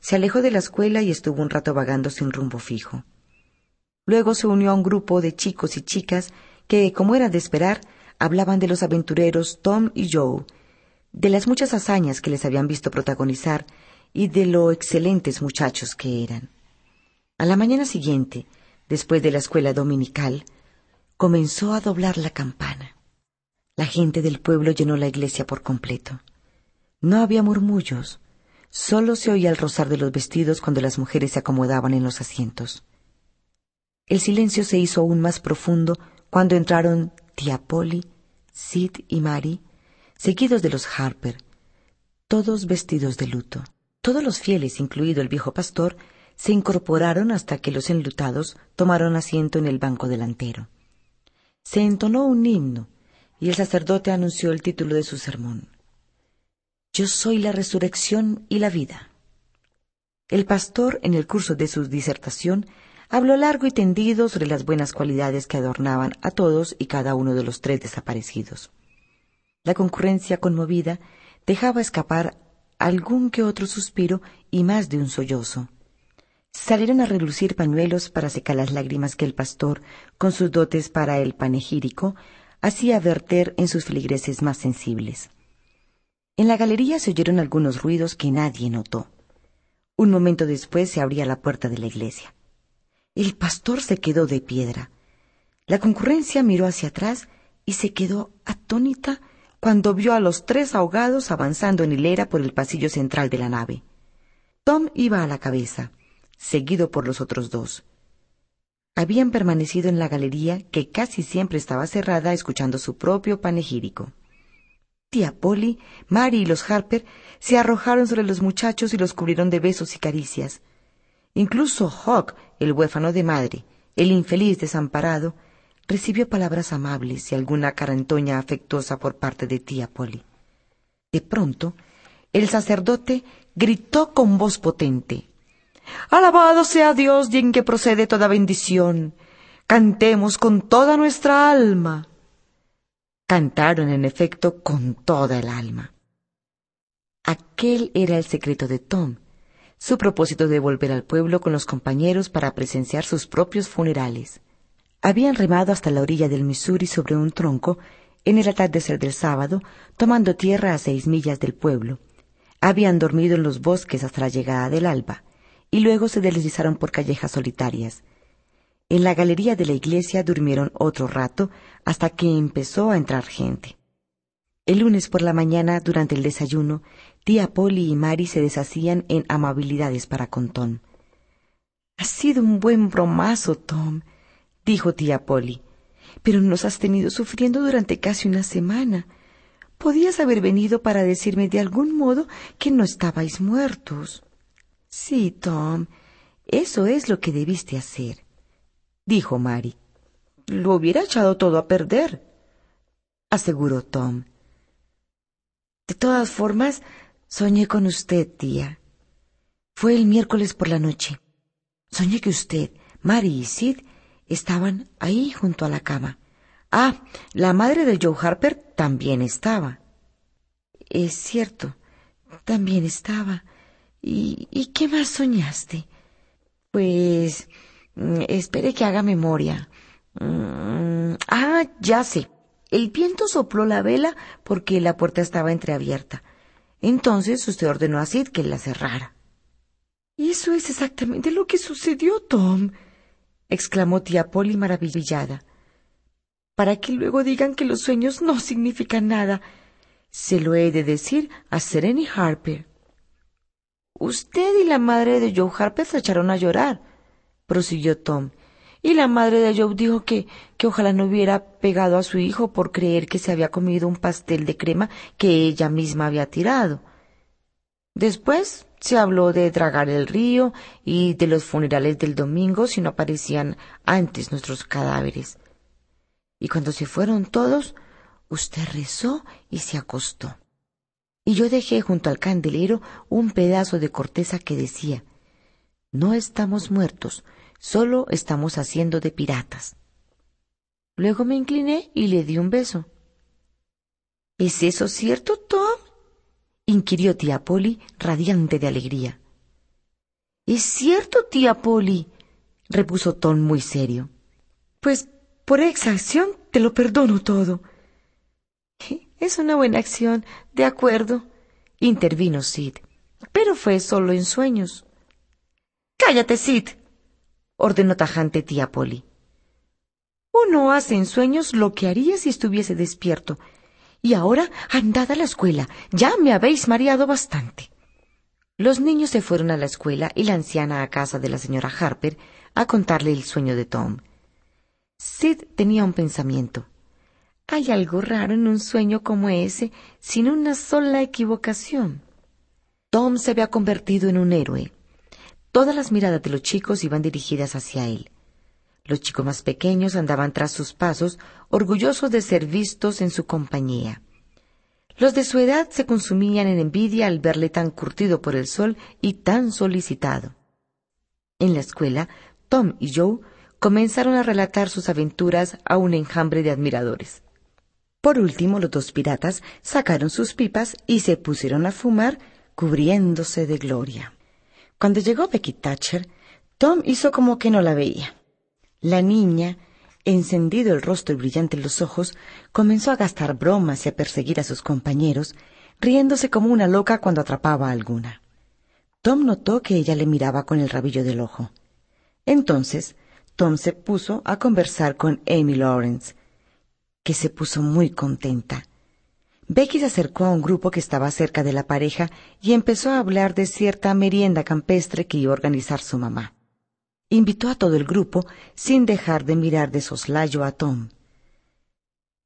Se alejó de la escuela y estuvo un rato vagando sin rumbo fijo. Luego se unió a un grupo de chicos y chicas que, como era de esperar, hablaban de los aventureros Tom y Joe, de las muchas hazañas que les habían visto protagonizar y de lo excelentes muchachos que eran. A la mañana siguiente, después de la escuela dominical, comenzó a doblar la campana. La gente del pueblo llenó la iglesia por completo. No había murmullos, solo se oía el rozar de los vestidos cuando las mujeres se acomodaban en los asientos. El silencio se hizo aún más profundo cuando entraron tía Polly, Sid y Mary, seguidos de los Harper, todos vestidos de luto. Todos los fieles, incluido el viejo pastor, se incorporaron hasta que los enlutados tomaron asiento en el banco delantero. Se entonó un himno y el sacerdote anunció el título de su sermón. Yo soy la resurrección y la vida. El pastor, en el curso de su disertación, habló largo y tendido sobre las buenas cualidades que adornaban a todos y cada uno de los tres desaparecidos. La concurrencia conmovida dejaba escapar algún que otro suspiro y más de un sollozo. Salieron a relucir pañuelos para secar las lágrimas que el pastor, con sus dotes para el panegírico, hacía verter en sus feligreses más sensibles. En la galería se oyeron algunos ruidos que nadie notó. Un momento después se abría la puerta de la iglesia. El pastor se quedó de piedra. La concurrencia miró hacia atrás y se quedó atónita cuando vio a los tres ahogados avanzando en hilera por el pasillo central de la nave. Tom iba a la cabeza, seguido por los otros dos. Habían permanecido en la galería que casi siempre estaba cerrada escuchando su propio panegírico. Tía Polly, Mary y los Harper se arrojaron sobre los muchachos y los cubrieron de besos y caricias. Incluso Hawk, el huérfano de madre, el infeliz desamparado, recibió palabras amables y alguna carantoña afectuosa por parte de tía Polly. De pronto, el sacerdote gritó con voz potente Alabado sea Dios y en que procede toda bendición. Cantemos con toda nuestra alma. Cantaron, en efecto, con toda el alma. Aquel era el secreto de Tom, su propósito de volver al pueblo con los compañeros para presenciar sus propios funerales. Habían remado hasta la orilla del Missouri sobre un tronco en el atardecer del sábado, tomando tierra a seis millas del pueblo. Habían dormido en los bosques hasta la llegada del alba, y luego se deslizaron por callejas solitarias. En la galería de la iglesia durmieron otro rato hasta que empezó a entrar gente. El lunes por la mañana, durante el desayuno, tía Polly y Mary se deshacían en amabilidades para con Tom. Ha sido un buen bromazo, Tom, dijo tía Polly. Pero nos has tenido sufriendo durante casi una semana. Podías haber venido para decirme de algún modo que no estabais muertos. Sí, Tom, eso es lo que debiste hacer, dijo Mary. Lo hubiera echado todo a perder, aseguró Tom. De todas formas, soñé con usted, tía. Fue el miércoles por la noche. Soñé que usted, Mary y Sid estaban ahí junto a la cama. Ah, la madre de Joe Harper también estaba. Es cierto, también estaba. ¿Y, ¿Y, qué más soñaste? Pues... Mm, espere que haga memoria. Mm, ah, ya sé. El viento sopló la vela porque la puerta estaba entreabierta. Entonces usted ordenó a Sid que la cerrara. Eso es exactamente lo que sucedió, Tom exclamó tía Polly maravillada. Para que luego digan que los sueños no significan nada. Se lo he de decir a Sereny Harper. Usted y la madre de Joe Harper se echaron a llorar, prosiguió Tom, Y la madre de Joe dijo que, que ojalá no hubiera pegado a su hijo por creer que se había comido un pastel de crema que ella misma había tirado. Después se habló de dragar el río y de los funerales del domingo si no aparecían antes nuestros cadáveres. Y cuando se fueron todos, usted rezó y se acostó. Y yo dejé junto al candelero un pedazo de corteza que decía, no estamos muertos, solo estamos haciendo de piratas. Luego me incliné y le di un beso. ¿Es eso cierto, Tom? inquirió tía Polly, radiante de alegría. Es cierto, tía Polly, repuso Tom muy serio. Pues por exacción te lo perdono todo. Es una buena acción, de acuerdo, intervino Sid, pero fue solo en sueños. Cállate, Sid, ordenó tajante tía Polly. Uno hace en sueños lo que haría si estuviese despierto, y ahora andad a la escuela. Ya me habéis mareado bastante. Los niños se fueron a la escuela y la anciana a casa de la señora Harper a contarle el sueño de Tom. Sid tenía un pensamiento. Hay algo raro en un sueño como ese, sin una sola equivocación. Tom se había convertido en un héroe. Todas las miradas de los chicos iban dirigidas hacia él. Los chicos más pequeños andaban tras sus pasos, orgullosos de ser vistos en su compañía. Los de su edad se consumían en envidia al verle tan curtido por el sol y tan solicitado. En la escuela, Tom y Joe comenzaron a relatar sus aventuras a un enjambre de admiradores. Por último, los dos piratas sacaron sus pipas y se pusieron a fumar, cubriéndose de gloria. Cuando llegó Becky Thatcher, Tom hizo como que no la veía. La niña, encendido el rostro y brillante los ojos, comenzó a gastar bromas y a perseguir a sus compañeros, riéndose como una loca cuando atrapaba a alguna. Tom notó que ella le miraba con el rabillo del ojo. Entonces, Tom se puso a conversar con Amy Lawrence, que se puso muy contenta. Becky se acercó a un grupo que estaba cerca de la pareja y empezó a hablar de cierta merienda campestre que iba a organizar su mamá invitó a todo el grupo sin dejar de mirar de soslayo a Tom.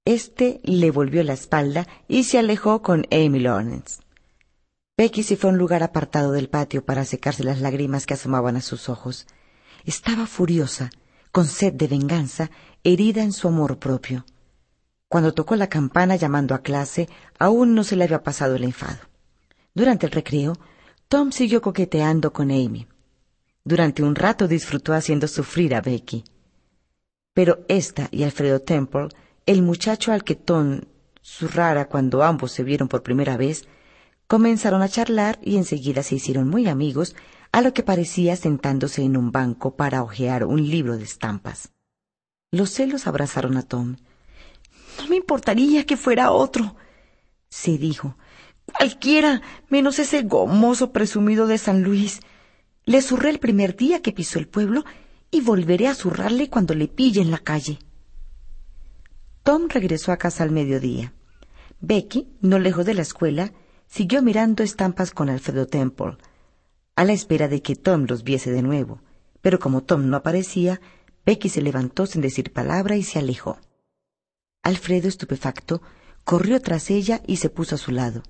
Este le volvió la espalda y se alejó con Amy Lawrence. Becky se fue a un lugar apartado del patio para secarse las lágrimas que asomaban a sus ojos. Estaba furiosa, con sed de venganza, herida en su amor propio. Cuando tocó la campana llamando a clase, aún no se le había pasado el enfado. Durante el recreo, Tom siguió coqueteando con Amy. Durante un rato disfrutó haciendo sufrir a Becky. Pero esta y Alfredo Temple, el muchacho al que Tom zurrara cuando ambos se vieron por primera vez, comenzaron a charlar y enseguida se hicieron muy amigos, a lo que parecía sentándose en un banco para hojear un libro de estampas. Los celos abrazaron a Tom. No me importaría que fuera otro, se dijo. Cualquiera, menos ese gomoso presumido de San Luis. Le zurré el primer día que pisó el pueblo y volveré a zurrarle cuando le pille en la calle. Tom regresó a casa al mediodía. Becky, no lejos de la escuela, siguió mirando estampas con Alfredo Temple, a la espera de que Tom los viese de nuevo. Pero como Tom no aparecía, Becky se levantó sin decir palabra y se alejó. Alfredo, estupefacto, corrió tras ella y se puso a su lado.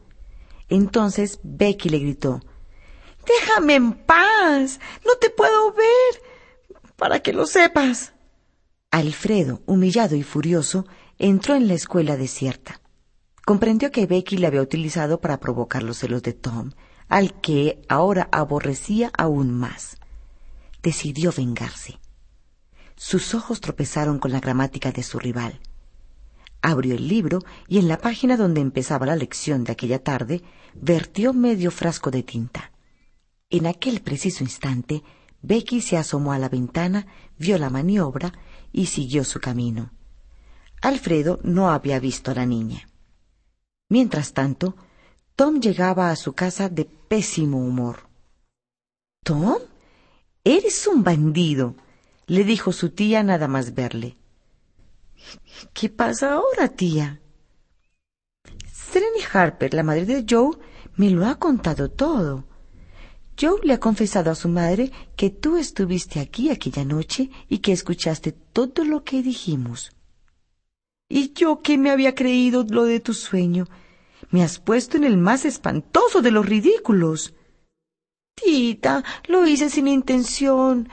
Entonces Becky le gritó Déjame en paz. No te puedo ver. Para que lo sepas. Alfredo, humillado y furioso, entró en la escuela desierta. Comprendió que Becky le había utilizado para provocar los celos de Tom, al que ahora aborrecía aún más. Decidió vengarse. Sus ojos tropezaron con la gramática de su rival. Abrió el libro y en la página donde empezaba la lección de aquella tarde vertió medio frasco de tinta. En aquel preciso instante, Becky se asomó a la ventana, vio la maniobra y siguió su camino. Alfredo no había visto a la niña. Mientras tanto, Tom llegaba a su casa de pésimo humor. Tom, eres un bandido, le dijo su tía nada más verle. ¿Qué pasa ahora, tía? Sereny Harper, la madre de Joe, me lo ha contado todo. Joe le ha confesado a su madre que tú estuviste aquí aquella noche y que escuchaste todo lo que dijimos. ¿Y yo qué me había creído lo de tu sueño? Me has puesto en el más espantoso de los ridículos. Tita, lo hice sin intención.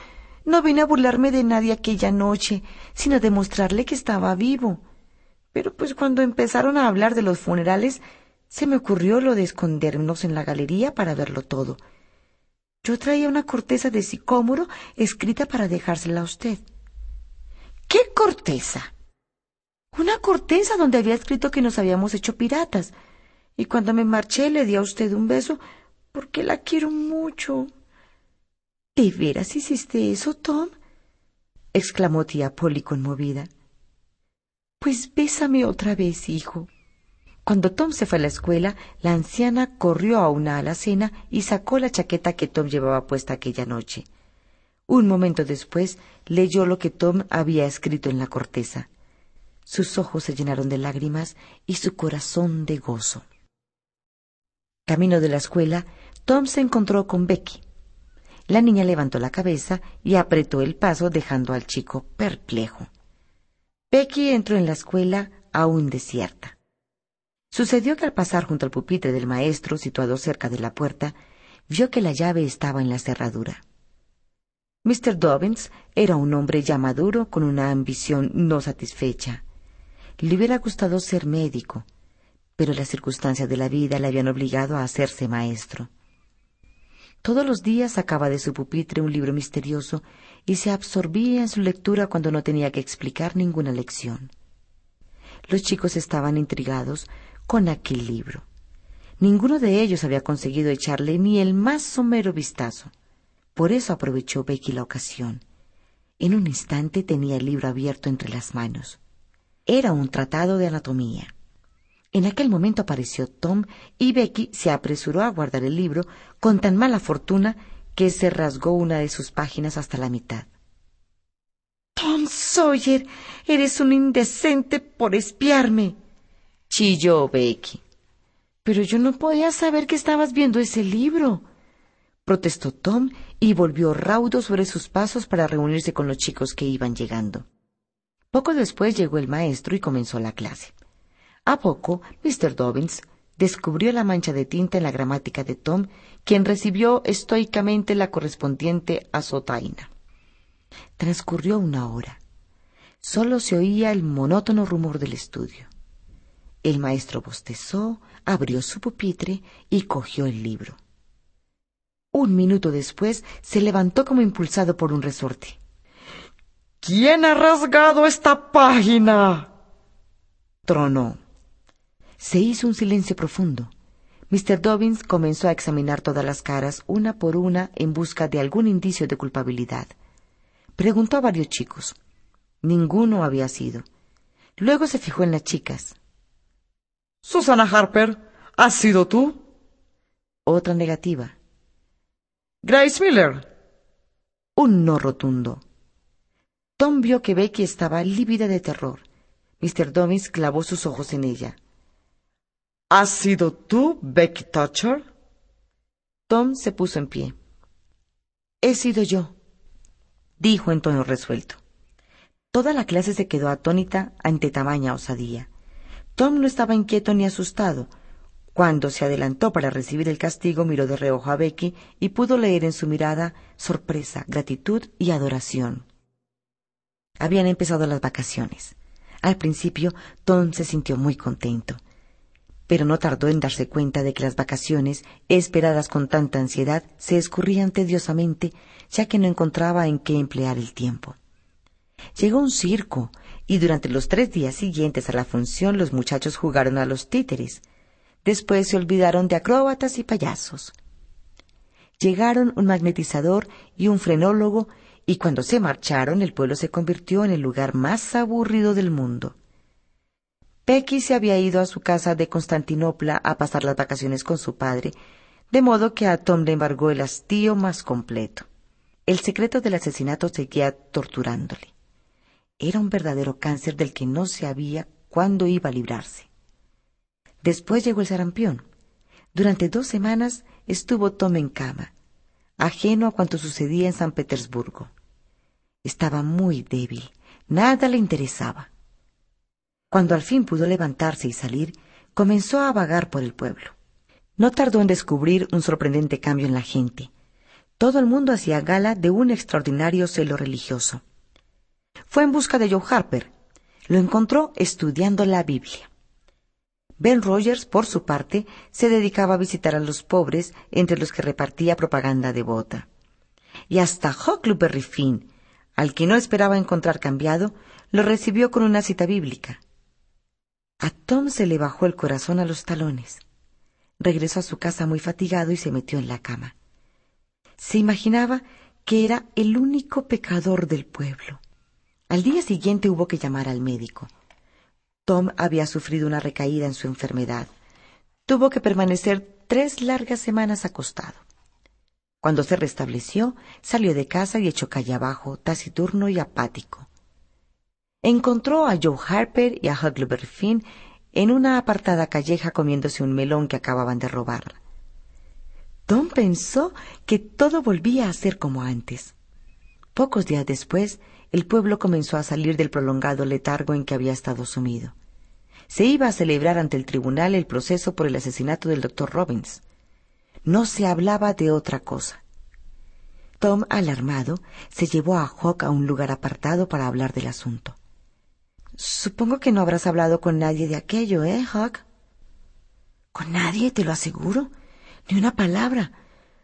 No vine a burlarme de nadie aquella noche, sino a demostrarle que estaba vivo. Pero pues cuando empezaron a hablar de los funerales, se me ocurrió lo de escondernos en la galería para verlo todo. Yo traía una corteza de sicómoro escrita para dejársela a usted. ¿Qué corteza? Una corteza donde había escrito que nos habíamos hecho piratas. Y cuando me marché le di a usted un beso porque la quiero mucho. ¿De veras hiciste eso, Tom? exclamó tía Polly conmovida. Pues bésame otra vez, hijo. Cuando Tom se fue a la escuela, la anciana corrió a una alacena y sacó la chaqueta que Tom llevaba puesta aquella noche. Un momento después leyó lo que Tom había escrito en la corteza. Sus ojos se llenaron de lágrimas y su corazón de gozo. Camino de la escuela, Tom se encontró con Becky. La niña levantó la cabeza y apretó el paso dejando al chico perplejo. Becky entró en la escuela aún desierta. Sucedió que al pasar junto al pupitre del maestro, situado cerca de la puerta, vio que la llave estaba en la cerradura. Mr. Dobbins era un hombre ya maduro con una ambición no satisfecha. Le hubiera gustado ser médico, pero las circunstancias de la vida le habían obligado a hacerse maestro. Todos los días sacaba de su pupitre un libro misterioso y se absorbía en su lectura cuando no tenía que explicar ninguna lección. Los chicos estaban intrigados con aquel libro. Ninguno de ellos había conseguido echarle ni el más somero vistazo. Por eso aprovechó Becky la ocasión. En un instante tenía el libro abierto entre las manos. Era un tratado de anatomía. En aquel momento apareció Tom y Becky se apresuró a guardar el libro con tan mala fortuna que se rasgó una de sus páginas hasta la mitad. Tom Sawyer, eres un indecente por espiarme, chilló Becky. Pero yo no podía saber que estabas viendo ese libro, protestó Tom y volvió raudo sobre sus pasos para reunirse con los chicos que iban llegando. Poco después llegó el maestro y comenzó la clase. A poco, Mr. Dobbins descubrió la mancha de tinta en la gramática de Tom, quien recibió estoicamente la correspondiente azotaina. Transcurrió una hora. Solo se oía el monótono rumor del estudio. El maestro bostezó, abrió su pupitre y cogió el libro. Un minuto después se levantó como impulsado por un resorte. ¿Quién ha rasgado esta página? tronó. Se hizo un silencio profundo. Mr. Dobbins comenzó a examinar todas las caras una por una en busca de algún indicio de culpabilidad. Preguntó a varios chicos. Ninguno había sido. Luego se fijó en las chicas. Susana Harper, ¿has sido tú? Otra negativa. Grace Miller. Un no rotundo. Tom vio que Becky estaba lívida de terror. Mr. Dobbins clavó sus ojos en ella. ¿Has sido tú, Becky Thatcher? Tom se puso en pie. He sido yo, dijo en tono resuelto. Toda la clase se quedó atónita ante tamaña osadía. Tom no estaba inquieto ni asustado. Cuando se adelantó para recibir el castigo, miró de reojo a Becky y pudo leer en su mirada sorpresa, gratitud y adoración. Habían empezado las vacaciones. Al principio, Tom se sintió muy contento, pero no tardó en darse cuenta de que las vacaciones, esperadas con tanta ansiedad, se escurrían tediosamente, ya que no encontraba en qué emplear el tiempo. Llegó un circo, y durante los tres días siguientes a la función los muchachos jugaron a los títeres. Después se olvidaron de acróbatas y payasos. Llegaron un magnetizador y un frenólogo y cuando se marcharon el pueblo se convirtió en el lugar más aburrido del mundo. Becky se había ido a su casa de Constantinopla a pasar las vacaciones con su padre, de modo que a Tom le embargó el hastío más completo. El secreto del asesinato seguía torturándole. Era un verdadero cáncer del que no se sabía cuándo iba a librarse. Después llegó el sarampión. Durante dos semanas estuvo Tom en cama, ajeno a cuanto sucedía en San Petersburgo. Estaba muy débil, nada le interesaba. Cuando al fin pudo levantarse y salir, comenzó a vagar por el pueblo. No tardó en descubrir un sorprendente cambio en la gente. Todo el mundo hacía gala de un extraordinario celo religioso. Fue en busca de Joe Harper. Lo encontró estudiando la Biblia. Ben Rogers, por su parte, se dedicaba a visitar a los pobres, entre los que repartía propaganda devota. Y hasta Huckleberry Finn, al que no esperaba encontrar cambiado, lo recibió con una cita bíblica. A Tom se le bajó el corazón a los talones. Regresó a su casa muy fatigado y se metió en la cama. Se imaginaba que era el único pecador del pueblo. Al día siguiente hubo que llamar al médico. Tom había sufrido una recaída en su enfermedad. Tuvo que permanecer tres largas semanas acostado. Cuando se restableció, salió de casa y echó calle abajo, taciturno y apático. Encontró a Joe Harper y a Huckleberry Finn en una apartada calleja comiéndose un melón que acababan de robar. Tom pensó que todo volvía a ser como antes. Pocos días después, el pueblo comenzó a salir del prolongado letargo en que había estado sumido. Se iba a celebrar ante el tribunal el proceso por el asesinato del doctor Robbins. No se hablaba de otra cosa. Tom, alarmado, se llevó a Hawk a un lugar apartado para hablar del asunto. Supongo que no habrás hablado con nadie de aquello, ¿eh, Hawk? Con nadie, te lo aseguro. Ni una palabra.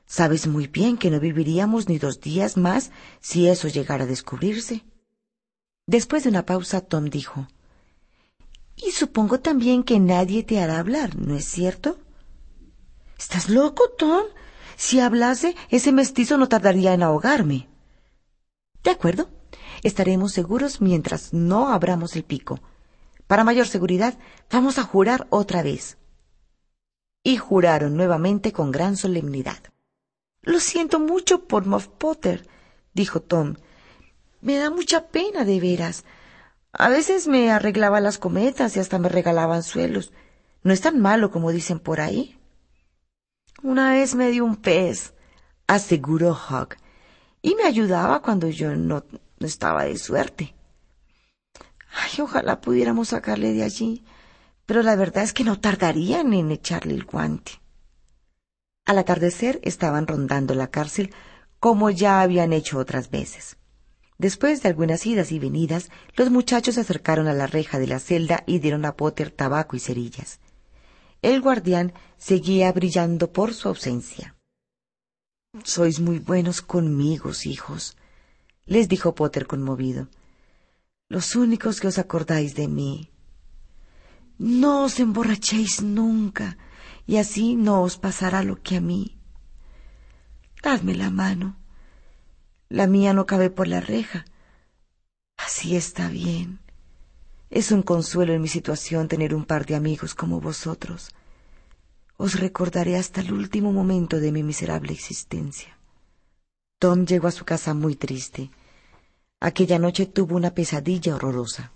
Sabes muy bien que no viviríamos ni dos días más si eso llegara a descubrirse. Después de una pausa, Tom dijo Y supongo también que nadie te hará hablar, ¿no es cierto? ¿Estás loco, Tom? Si hablase, ese mestizo no tardaría en ahogarme. De acuerdo. Estaremos seguros mientras no abramos el pico. Para mayor seguridad, vamos a jurar otra vez. Y juraron nuevamente con gran solemnidad. Lo siento mucho por Muff Potter, dijo Tom. Me da mucha pena, de veras. A veces me arreglaba las cometas y hasta me regalaban suelos. No es tan malo como dicen por ahí. Una vez me dio un pez, aseguró Hawk, y me ayudaba cuando yo no, no estaba de suerte. Ay, ojalá pudiéramos sacarle de allí, pero la verdad es que no tardarían en echarle el guante. Al atardecer estaban rondando la cárcel como ya habían hecho otras veces. Después de algunas idas y venidas, los muchachos se acercaron a la reja de la celda y dieron a Potter tabaco y cerillas. El guardián seguía brillando por su ausencia. Sois muy buenos conmigo, hijos, les dijo Potter conmovido. Los únicos que os acordáis de mí. No os emborrachéis nunca, y así no os pasará lo que a mí. Dadme la mano. La mía no cabe por la reja. Así está bien. Es un consuelo en mi situación tener un par de amigos como vosotros. Os recordaré hasta el último momento de mi miserable existencia. Tom llegó a su casa muy triste. Aquella noche tuvo una pesadilla horrorosa.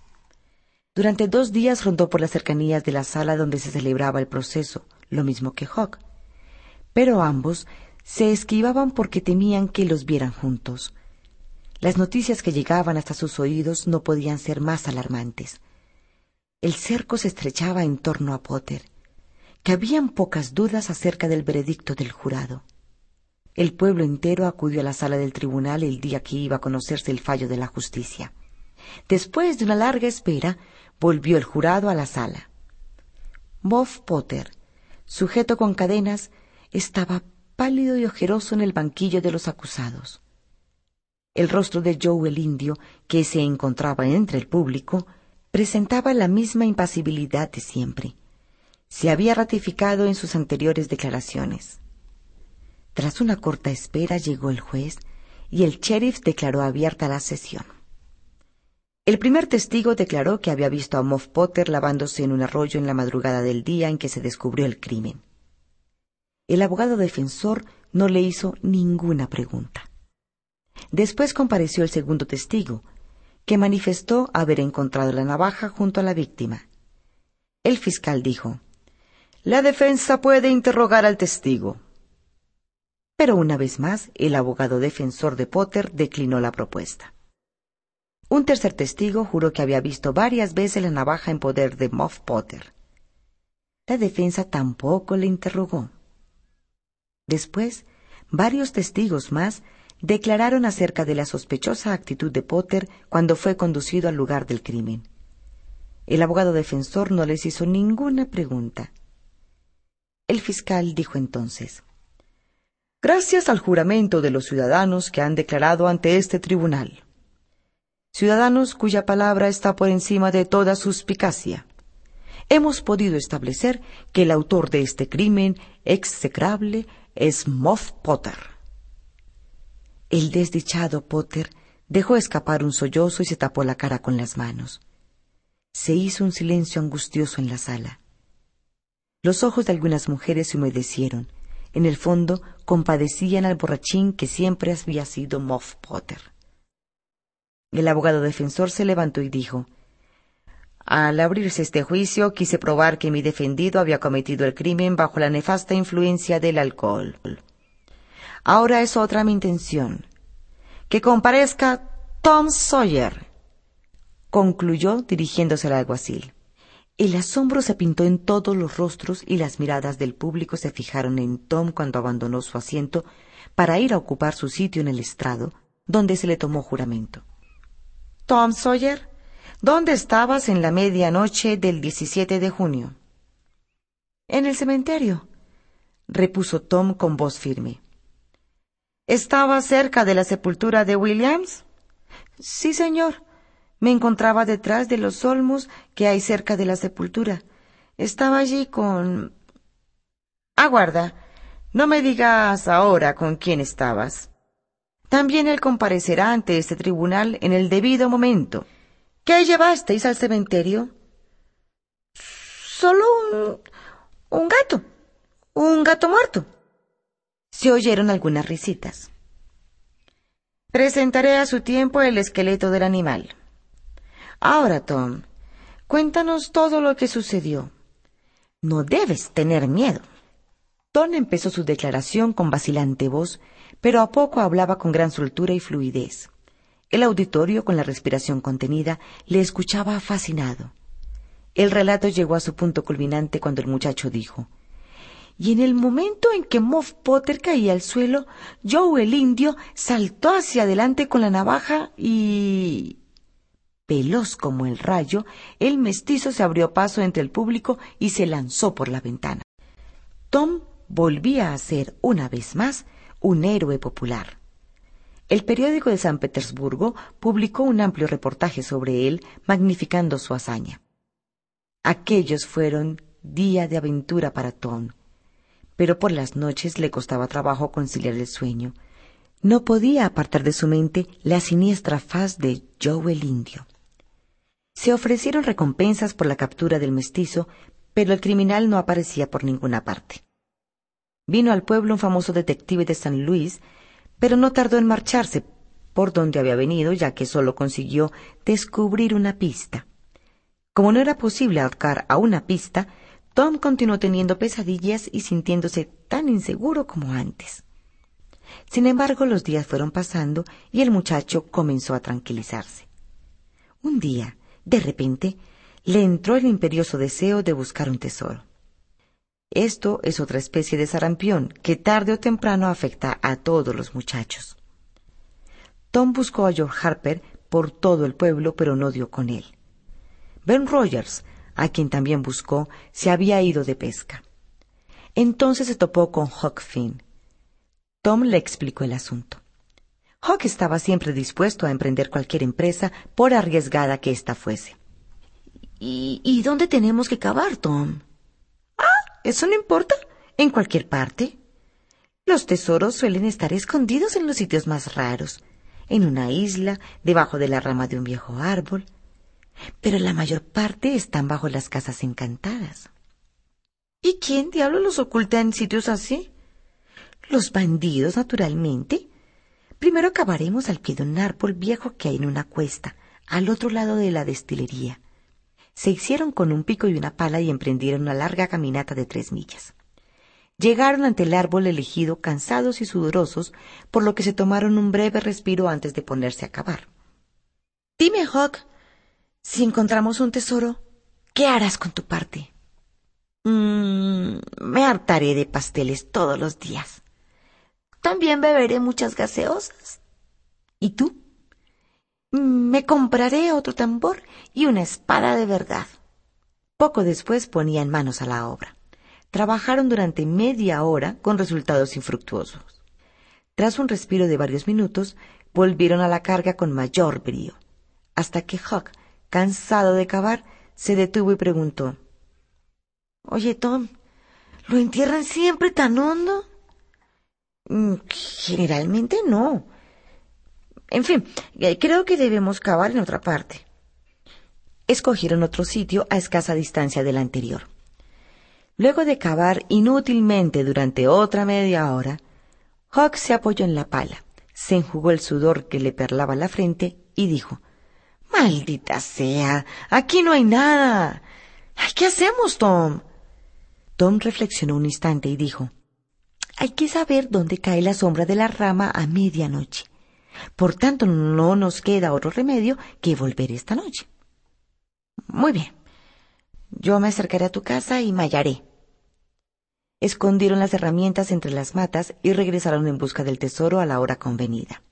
Durante dos días rondó por las cercanías de la sala donde se celebraba el proceso, lo mismo que Hawk. Pero ambos se esquivaban porque temían que los vieran juntos. Las noticias que llegaban hasta sus oídos no podían ser más alarmantes. El cerco se estrechaba en torno a Potter, que habían pocas dudas acerca del veredicto del jurado. El pueblo entero acudió a la sala del tribunal el día que iba a conocerse el fallo de la justicia. Después de una larga espera, volvió el jurado a la sala. Moff Potter, sujeto con cadenas, estaba pálido y ojeroso en el banquillo de los acusados. El rostro de Joe el indio, que se encontraba entre el público, presentaba la misma impasibilidad de siempre. Se había ratificado en sus anteriores declaraciones. Tras una corta espera llegó el juez y el sheriff declaró abierta la sesión. El primer testigo declaró que había visto a Moff Potter lavándose en un arroyo en la madrugada del día en que se descubrió el crimen. El abogado defensor no le hizo ninguna pregunta. Después compareció el segundo testigo, que manifestó haber encontrado la navaja junto a la víctima. El fiscal dijo, La defensa puede interrogar al testigo. Pero una vez más, el abogado defensor de Potter declinó la propuesta. Un tercer testigo juró que había visto varias veces la navaja en poder de Moff Potter. La defensa tampoco le interrogó. Después, varios testigos más declararon acerca de la sospechosa actitud de Potter cuando fue conducido al lugar del crimen. El abogado defensor no les hizo ninguna pregunta. El fiscal dijo entonces Gracias al juramento de los ciudadanos que han declarado ante este tribunal. Ciudadanos cuya palabra está por encima de toda suspicacia. Hemos podido establecer que el autor de este crimen execrable es Moff Potter. El desdichado Potter dejó escapar un sollozo y se tapó la cara con las manos. Se hizo un silencio angustioso en la sala. Los ojos de algunas mujeres se humedecieron. En el fondo compadecían al borrachín que siempre había sido Moff Potter. El abogado defensor se levantó y dijo Al abrirse este juicio quise probar que mi defendido había cometido el crimen bajo la nefasta influencia del alcohol. Ahora es otra mi intención. Que comparezca Tom Sawyer, concluyó dirigiéndose al alguacil. El asombro se pintó en todos los rostros y las miradas del público se fijaron en Tom cuando abandonó su asiento para ir a ocupar su sitio en el estrado, donde se le tomó juramento. Tom Sawyer, ¿dónde estabas en la medianoche del 17 de junio? En el cementerio, repuso Tom con voz firme. ¿Estaba cerca de la sepultura de Williams? Sí, señor. Me encontraba detrás de los olmos que hay cerca de la sepultura. Estaba allí con. Aguarda. No me digas ahora con quién estabas. También él comparecerá ante este tribunal en el debido momento. ¿Qué llevasteis al cementerio? Solo un. un gato. Un gato muerto. Se oyeron algunas risitas. Presentaré a su tiempo el esqueleto del animal. Ahora, Tom, cuéntanos todo lo que sucedió. No debes tener miedo. Tom empezó su declaración con vacilante voz, pero a poco hablaba con gran soltura y fluidez. El auditorio, con la respiración contenida, le escuchaba fascinado. El relato llegó a su punto culminante cuando el muchacho dijo y en el momento en que Moff Potter caía al suelo, Joe el indio saltó hacia adelante con la navaja y... Veloz como el rayo, el mestizo se abrió paso entre el público y se lanzó por la ventana. Tom volvía a ser, una vez más, un héroe popular. El periódico de San Petersburgo publicó un amplio reportaje sobre él, magnificando su hazaña. Aquellos fueron día de aventura para Tom pero por las noches le costaba trabajo conciliar el sueño. No podía apartar de su mente la siniestra faz de Joe el indio. Se ofrecieron recompensas por la captura del mestizo, pero el criminal no aparecía por ninguna parte. Vino al pueblo un famoso detective de San Luis, pero no tardó en marcharse por donde había venido, ya que solo consiguió descubrir una pista. Como no era posible ahorcar a una pista, Tom continuó teniendo pesadillas y sintiéndose tan inseguro como antes. Sin embargo, los días fueron pasando y el muchacho comenzó a tranquilizarse. Un día, de repente, le entró el imperioso deseo de buscar un tesoro. Esto es otra especie de sarampión que tarde o temprano afecta a todos los muchachos. Tom buscó a George Harper por todo el pueblo, pero no dio con él. Ben Rogers, a quien también buscó, se había ido de pesca. Entonces se topó con Huck Finn. Tom le explicó el asunto. Huck estaba siempre dispuesto a emprender cualquier empresa, por arriesgada que ésta fuese. ¿Y, ¿Y dónde tenemos que cavar, Tom? Ah, eso no importa. En cualquier parte. Los tesoros suelen estar escondidos en los sitios más raros, en una isla, debajo de la rama de un viejo árbol, pero la mayor parte están bajo las casas encantadas. ¿Y quién diablo los oculta en sitios así? Los bandidos, naturalmente. Primero acabaremos al pie de un árbol viejo que hay en una cuesta, al otro lado de la destilería. Se hicieron con un pico y una pala y emprendieron una larga caminata de tres millas. Llegaron ante el árbol elegido cansados y sudorosos, por lo que se tomaron un breve respiro antes de ponerse a cavar. Dime, Hawk, si encontramos un tesoro, ¿qué harás con tu parte? Mm, me hartaré de pasteles todos los días. También beberé muchas gaseosas. ¿Y tú? Me compraré otro tambor y una espada de verdad. Poco después ponían manos a la obra. Trabajaron durante media hora con resultados infructuosos. Tras un respiro de varios minutos, volvieron a la carga con mayor brío, hasta que Huck, cansado de cavar, se detuvo y preguntó Oye, Tom, ¿lo entierran siempre tan hondo? Mm, generalmente no. En fin, eh, creo que debemos cavar en otra parte. Escogieron otro sitio a escasa distancia del anterior. Luego de cavar inútilmente durante otra media hora, Hawk se apoyó en la pala, se enjugó el sudor que le perlaba la frente y dijo Maldita sea. Aquí no hay nada. ¿Qué hacemos, Tom? Tom reflexionó un instante y dijo Hay que saber dónde cae la sombra de la rama a medianoche. Por tanto, no nos queda otro remedio que volver esta noche. Muy bien. Yo me acercaré a tu casa y mallaré. Escondieron las herramientas entre las matas y regresaron en busca del tesoro a la hora convenida.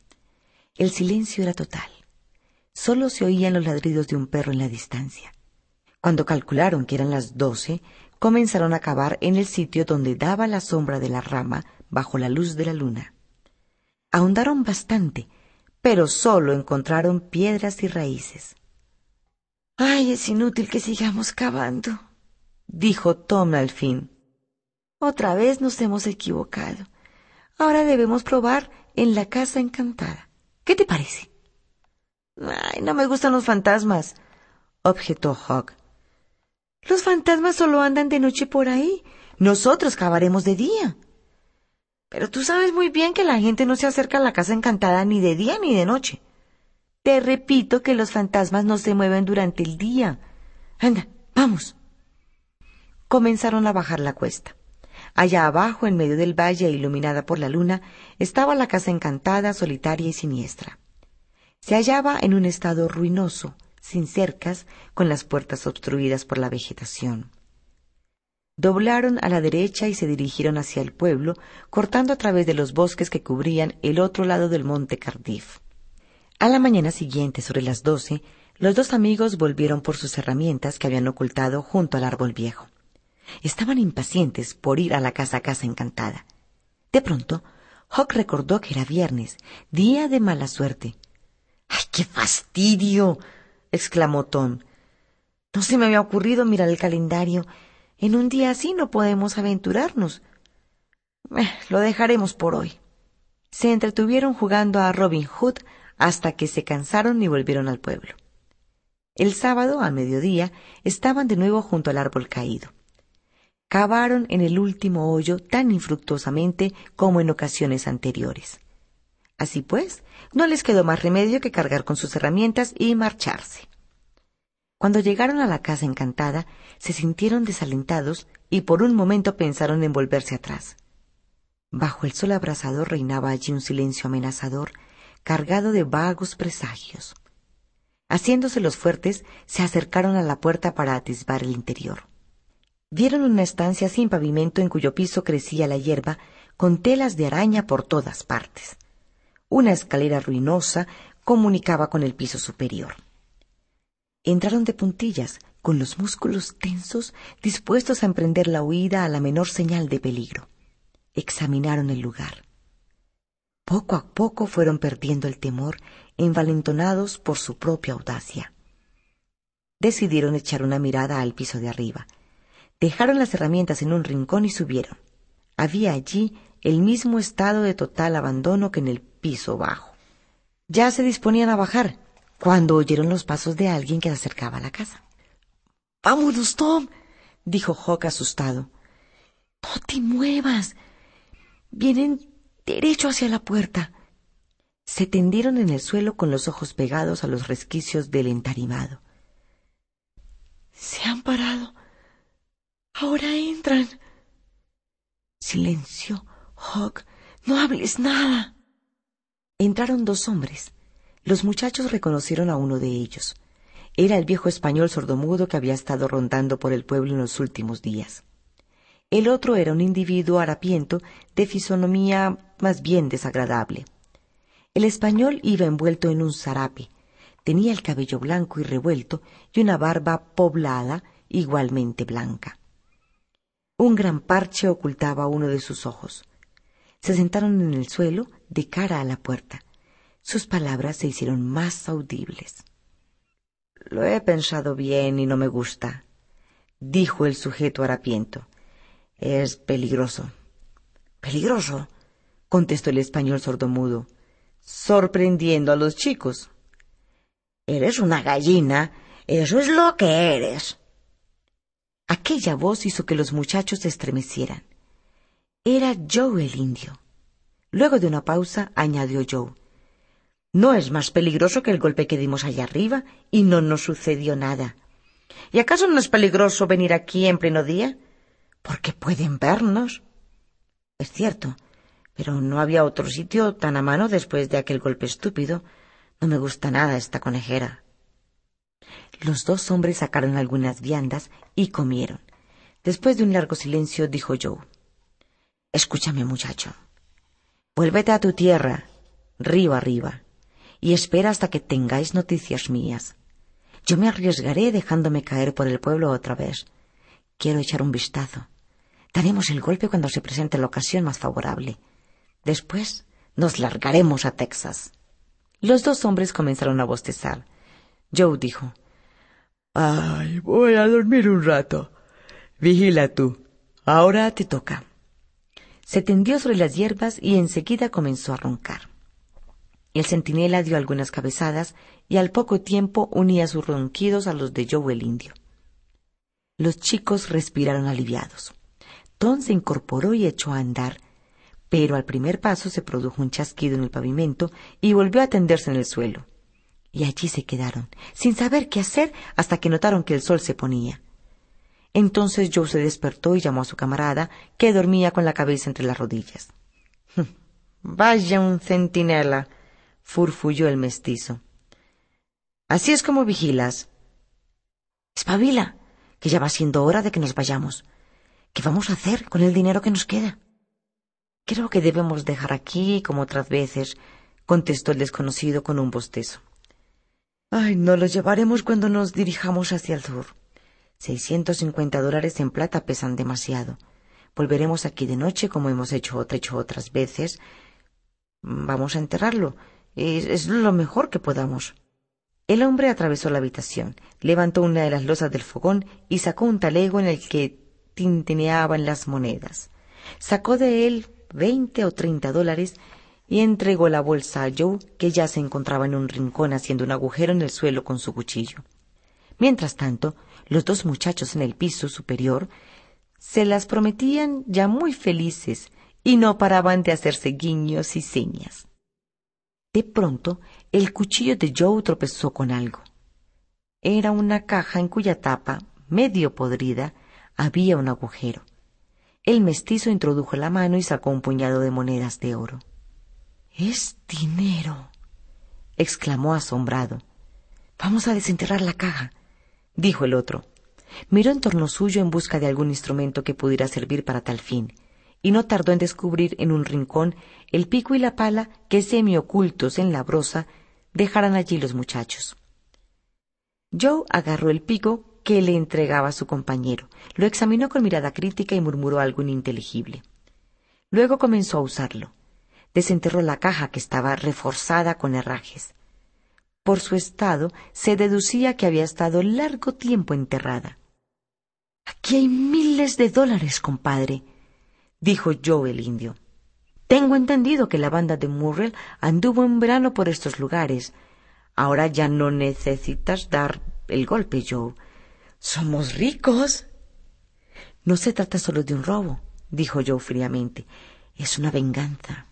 El silencio era total. Solo se oían los ladridos de un perro en la distancia. Cuando calcularon que eran las doce, comenzaron a cavar en el sitio donde daba la sombra de la rama bajo la luz de la luna. Ahondaron bastante, pero solo encontraron piedras y raíces. Ay, es inútil que sigamos cavando, dijo Tom al fin. Otra vez nos hemos equivocado. Ahora debemos probar en la casa encantada. ¿Qué te parece? Ay, no me gustan los fantasmas, objetó Hogg. Los fantasmas solo andan de noche por ahí. Nosotros cavaremos de día. Pero tú sabes muy bien que la gente no se acerca a la casa encantada ni de día ni de noche. Te repito que los fantasmas no se mueven durante el día. Anda, vamos. Comenzaron a bajar la cuesta. Allá abajo, en medio del valle, iluminada por la luna, estaba la casa encantada, solitaria y siniestra. Se hallaba en un estado ruinoso, sin cercas, con las puertas obstruidas por la vegetación. Doblaron a la derecha y se dirigieron hacia el pueblo, cortando a través de los bosques que cubrían el otro lado del monte Cardiff. A la mañana siguiente, sobre las doce, los dos amigos volvieron por sus herramientas que habían ocultado junto al árbol viejo. Estaban impacientes por ir a la casa casa encantada. De pronto, Hawk recordó que era viernes, día de mala suerte. ¡Ay, qué fastidio! Exclamó Tom. No se me había ocurrido mirar el calendario. En un día así no podemos aventurarnos. Eh, lo dejaremos por hoy. Se entretuvieron jugando a Robin Hood hasta que se cansaron y volvieron al pueblo. El sábado, a mediodía, estaban de nuevo junto al árbol caído. Cavaron en el último hoyo tan infructuosamente como en ocasiones anteriores. Así pues, no les quedó más remedio que cargar con sus herramientas y marcharse. Cuando llegaron a la casa encantada, se sintieron desalentados y por un momento pensaron en volverse atrás. Bajo el sol abrasador reinaba allí un silencio amenazador, cargado de vagos presagios. Haciéndose los fuertes, se acercaron a la puerta para atisbar el interior. Vieron una estancia sin pavimento en cuyo piso crecía la hierba, con telas de araña por todas partes. Una escalera ruinosa comunicaba con el piso superior. Entraron de puntillas, con los músculos tensos, dispuestos a emprender la huida a la menor señal de peligro. Examinaron el lugar. Poco a poco fueron perdiendo el temor, envalentonados por su propia audacia. Decidieron echar una mirada al piso de arriba. Dejaron las herramientas en un rincón y subieron. Había allí el mismo estado de total abandono que en el piso bajo. Ya se disponían a bajar cuando oyeron los pasos de alguien que se acercaba a la casa. Vámonos, Tom, dijo Hawk asustado. No te muevas. Vienen derecho hacia la puerta. Se tendieron en el suelo con los ojos pegados a los resquicios del entarimado. Se han parado. Ahora entran. Silencio, Hawk. No hables nada. Entraron dos hombres. Los muchachos reconocieron a uno de ellos. Era el viejo español sordomudo que había estado rondando por el pueblo en los últimos días. El otro era un individuo harapiento de fisonomía más bien desagradable. El español iba envuelto en un zarape, tenía el cabello blanco y revuelto y una barba poblada igualmente blanca. Un gran parche ocultaba uno de sus ojos. Se sentaron en el suelo de cara a la puerta. Sus palabras se hicieron más audibles. Lo he pensado bien y no me gusta, dijo el sujeto harapiento. Es peligroso. ¿Peligroso? contestó el español sordomudo, sorprendiendo a los chicos. Eres una gallina, eso es lo que eres. Aquella voz hizo que los muchachos se estremecieran. Era Joe el indio. Luego de una pausa añadió Joe. No es más peligroso que el golpe que dimos allá arriba y no nos sucedió nada. ¿Y acaso no es peligroso venir aquí en pleno día? Porque pueden vernos. Es cierto, pero no había otro sitio tan a mano después de aquel golpe estúpido. No me gusta nada esta conejera. Los dos hombres sacaron algunas viandas y comieron. Después de un largo silencio dijo Joe. Escúchame, muchacho. Vuélvete a tu tierra, río arriba, y espera hasta que tengáis noticias mías. Yo me arriesgaré dejándome caer por el pueblo otra vez. Quiero echar un vistazo. Daremos el golpe cuando se presente la ocasión más favorable. Después nos largaremos a Texas. Los dos hombres comenzaron a bostezar. Joe dijo Ay, voy a dormir un rato. Vigila tú. Ahora te toca. Se tendió sobre las hierbas y enseguida comenzó a roncar. El centinela dio algunas cabezadas y al poco tiempo unía sus ronquidos a los de Joe el indio. Los chicos respiraron aliviados. Tom se incorporó y echó a andar, pero al primer paso se produjo un chasquido en el pavimento y volvió a tenderse en el suelo. Y allí se quedaron, sin saber qué hacer hasta que notaron que el sol se ponía. Entonces Joe se despertó y llamó a su camarada, que dormía con la cabeza entre las rodillas. Vaya un centinela, furfulló el mestizo. Así es como vigilas. Espabila, que ya va siendo hora de que nos vayamos. ¿Qué vamos a hacer con el dinero que nos queda? Creo que debemos dejar aquí como otras veces, contestó el desconocido con un bostezo. Ay, no lo llevaremos cuando nos dirijamos hacia el sur. Seiscientos cincuenta dólares en plata pesan demasiado. Volveremos aquí de noche como hemos hecho, hecho otras veces. Vamos a enterrarlo es, lo mejor que podamos. El hombre atravesó la habitación, levantó una de las losas del fogón y sacó un talego en el que tintineaban las monedas. Sacó de él veinte o treinta dólares y entregó la bolsa a Joe, que ya se encontraba en un rincón haciendo un agujero en el suelo con su cuchillo. Mientras tanto, los dos muchachos en el piso superior se las prometían ya muy felices y no paraban de hacerse guiños y señas. De pronto, el cuchillo de Joe tropezó con algo. Era una caja en cuya tapa, medio podrida, había un agujero. El mestizo introdujo la mano y sacó un puñado de monedas de oro. Es dinero, exclamó asombrado. Vamos a desenterrar la caja, dijo el otro. Miró en torno suyo en busca de algún instrumento que pudiera servir para tal fin y no tardó en descubrir en un rincón el pico y la pala que semi ocultos en la brosa dejaran allí los muchachos. Joe agarró el pico que le entregaba su compañero, lo examinó con mirada crítica y murmuró algo ininteligible. Luego comenzó a usarlo. Desenterró la caja que estaba reforzada con herrajes. Por su estado se deducía que había estado largo tiempo enterrada. Aquí hay miles de dólares, compadre, dijo Joe el indio. Tengo entendido que la banda de Murrell anduvo en verano por estos lugares. Ahora ya no necesitas dar el golpe, Joe. Somos ricos. No se trata solo de un robo, dijo Joe fríamente. Es una venganza.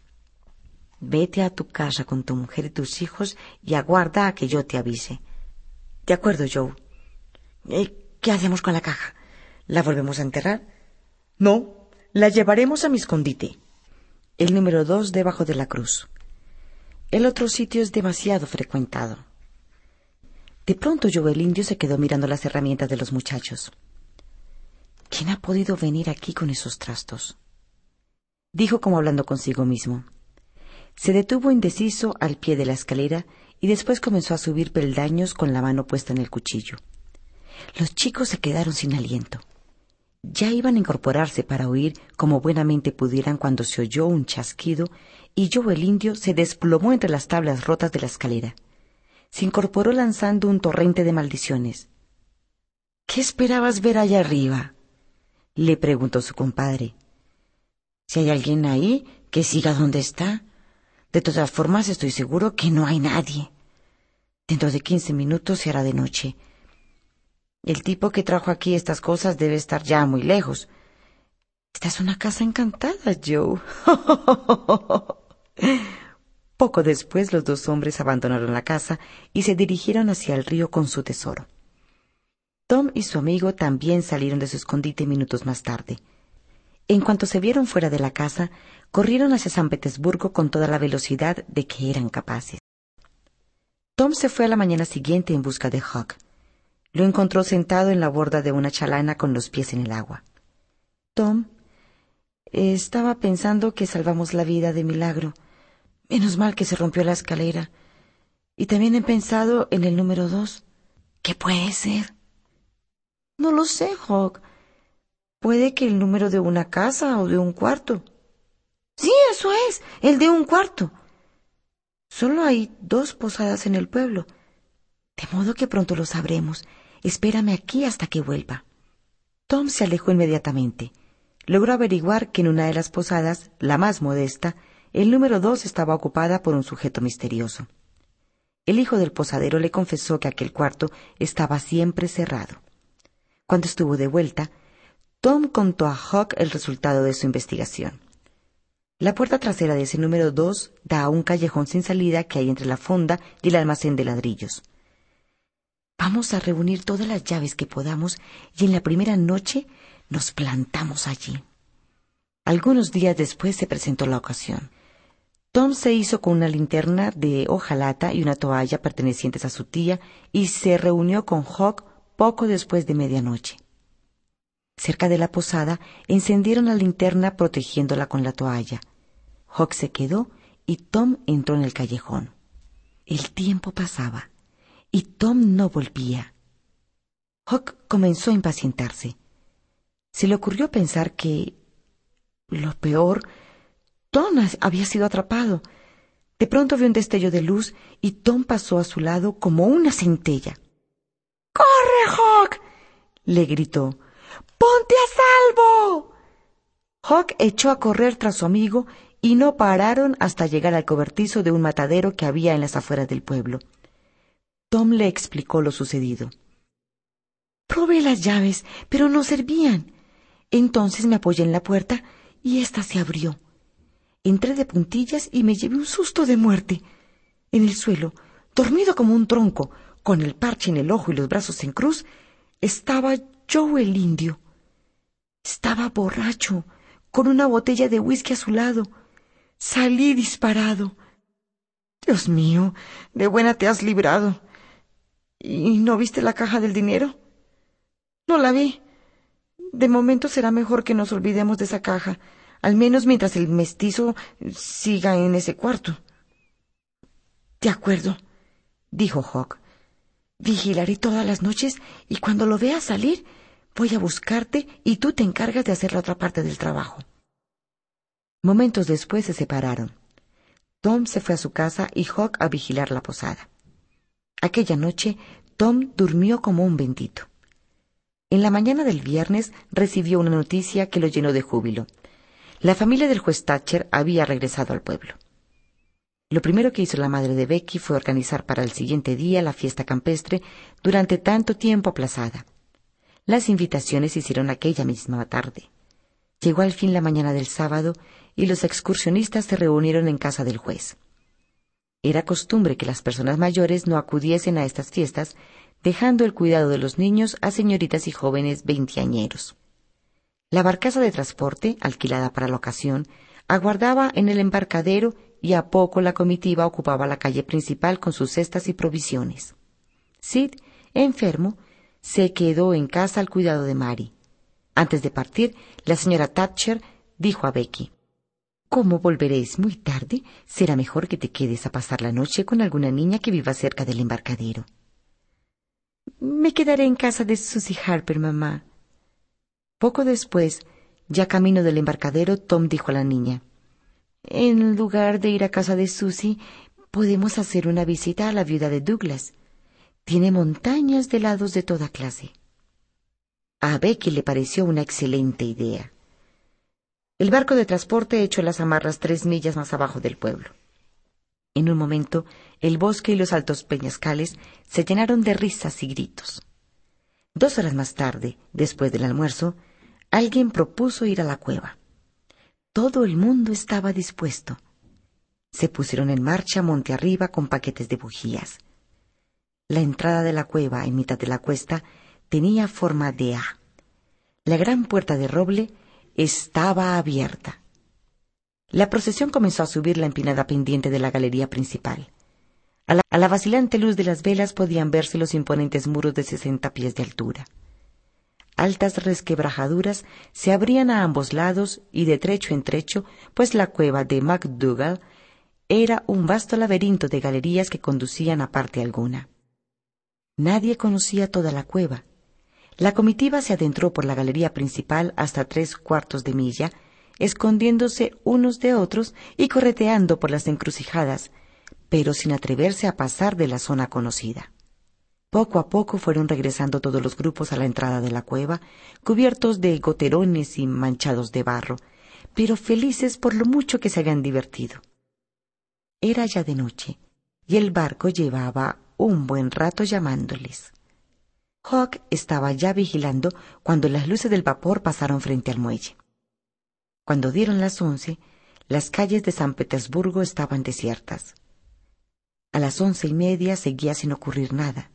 Vete a tu casa con tu mujer y tus hijos y aguarda a que yo te avise. De acuerdo, Joe. ¿Qué hacemos con la caja? ¿La volvemos a enterrar? No, La llevaremos a mi escondite. El número dos debajo de la cruz. El otro sitio es demasiado frecuentado. De pronto yo el indio se quedó mirando las herramientas de los muchachos. ¿Quién ha podido venir aquí con esos trastos? Dijo como hablando consigo mismo. Se detuvo indeciso al pie de la escalera y después comenzó a subir peldaños con la mano puesta en el cuchillo. Los chicos se quedaron sin aliento. Ya iban a incorporarse para huir como buenamente pudieran cuando se oyó un chasquido y yo el indio se desplomó entre las tablas rotas de la escalera se incorporó lanzando un torrente de maldiciones. ¿Qué esperabas ver allá arriba? le preguntó su compadre. Si hay alguien ahí, que siga donde está. De todas formas, estoy seguro que no hay nadie. Dentro de quince minutos se hará de noche. El tipo que trajo aquí estas cosas debe estar ya muy lejos. Esta es una casa encantada, Joe. Poco después los dos hombres abandonaron la casa y se dirigieron hacia el río con su tesoro. Tom y su amigo también salieron de su escondite minutos más tarde. En cuanto se vieron fuera de la casa, corrieron hacia San Petersburgo con toda la velocidad de que eran capaces. Tom se fue a la mañana siguiente en busca de Huck. Lo encontró sentado en la borda de una chalana con los pies en el agua. Tom, estaba pensando que salvamos la vida de milagro. Menos mal que se rompió la escalera. Y también he pensado en el número dos. ¿Qué puede ser? No lo sé, Hawk. Puede que el número de una casa o de un cuarto. Sí, eso es, el de un cuarto. Solo hay dos posadas en el pueblo. De modo que pronto lo sabremos. Espérame aquí hasta que vuelva. Tom se alejó inmediatamente. Logró averiguar que en una de las posadas, la más modesta, el número dos estaba ocupada por un sujeto misterioso. El hijo del posadero le confesó que aquel cuarto estaba siempre cerrado. Cuando estuvo de vuelta, Tom contó a Hawk el resultado de su investigación. La puerta trasera de ese número dos da a un callejón sin salida que hay entre la fonda y el almacén de ladrillos. Vamos a reunir todas las llaves que podamos y en la primera noche nos plantamos allí. Algunos días después se presentó la ocasión. Tom se hizo con una linterna de hojalata y una toalla pertenecientes a su tía y se reunió con Hawk poco después de medianoche. Cerca de la posada encendieron la linterna protegiéndola con la toalla. Hawk se quedó y Tom entró en el callejón. El tiempo pasaba y Tom no volvía. Hawk comenzó a impacientarse. Se le ocurrió pensar que lo peor Tom había sido atrapado. De pronto vio un destello de luz y Tom pasó a su lado como una centella. ¡Corre, Hawk! le gritó. ¡Ponte a salvo! Hawk echó a correr tras su amigo y no pararon hasta llegar al cobertizo de un matadero que había en las afueras del pueblo. Tom le explicó lo sucedido. Probé las llaves, pero no servían. Entonces me apoyé en la puerta y ésta se abrió. Entré de puntillas y me llevé un susto de muerte. En el suelo, dormido como un tronco, con el parche en el ojo y los brazos en cruz, estaba yo el indio. Estaba borracho, con una botella de whisky a su lado. Salí disparado. Dios mío, de buena te has librado. ¿Y no viste la caja del dinero? No la vi. De momento será mejor que nos olvidemos de esa caja al menos mientras el mestizo siga en ese cuarto. De acuerdo, dijo Hawk. Vigilaré todas las noches y cuando lo vea salir, voy a buscarte y tú te encargas de hacer la otra parte del trabajo. Momentos después se separaron. Tom se fue a su casa y Hawk a vigilar la posada. Aquella noche, Tom durmió como un bendito. En la mañana del viernes recibió una noticia que lo llenó de júbilo. La familia del juez Thatcher había regresado al pueblo. Lo primero que hizo la madre de Becky fue organizar para el siguiente día la fiesta campestre durante tanto tiempo aplazada. Las invitaciones se hicieron aquella misma tarde. Llegó al fin la mañana del sábado y los excursionistas se reunieron en casa del juez. Era costumbre que las personas mayores no acudiesen a estas fiestas, dejando el cuidado de los niños a señoritas y jóvenes veinteañeros. La barcaza de transporte, alquilada para la ocasión, aguardaba en el embarcadero y a poco la comitiva ocupaba la calle principal con sus cestas y provisiones. Sid, enfermo, se quedó en casa al cuidado de Mary. Antes de partir, la señora Thatcher dijo a Becky Como volveréis muy tarde, será mejor que te quedes a pasar la noche con alguna niña que viva cerca del embarcadero. Me quedaré en casa de Susie Harper, mamá. Poco después, ya camino del embarcadero, Tom dijo a la niña En lugar de ir a casa de Susie, podemos hacer una visita a la viuda de Douglas. Tiene montañas de helados de toda clase. A Becky le pareció una excelente idea. El barco de transporte echó las amarras tres millas más abajo del pueblo. En un momento, el bosque y los altos peñascales se llenaron de risas y gritos. Dos horas más tarde, después del almuerzo, alguien propuso ir a la cueva. Todo el mundo estaba dispuesto. Se pusieron en marcha monte arriba con paquetes de bujías. La entrada de la cueva en mitad de la cuesta tenía forma de A. La gran puerta de roble estaba abierta. La procesión comenzó a subir la empinada pendiente de la galería principal. A la, vacilante luz de las velas podían verse los imponentes muros de sesenta pies de altura. Altas resquebrajaduras se abrían a ambos lados y de trecho en trecho, pues la cueva de MacDougall era un vasto laberinto de galerías que conducían a parte alguna. Nadie conocía toda la cueva. La comitiva se adentró por la galería principal hasta tres cuartos de milla, escondiéndose unos de otros y correteando por las encrucijadas, pero sin atreverse a pasar de la zona conocida. Poco a poco fueron regresando todos los grupos a la entrada de la cueva, cubiertos de goterones y manchados de barro, pero felices por lo mucho que se habían divertido. Era ya de noche, y el barco llevaba un buen rato llamándoles. Hawk estaba ya vigilando cuando las luces del vapor pasaron frente al muelle. Cuando dieron las once, las calles de San Petersburgo estaban desiertas. A las once y media seguía sin ocurrir nada.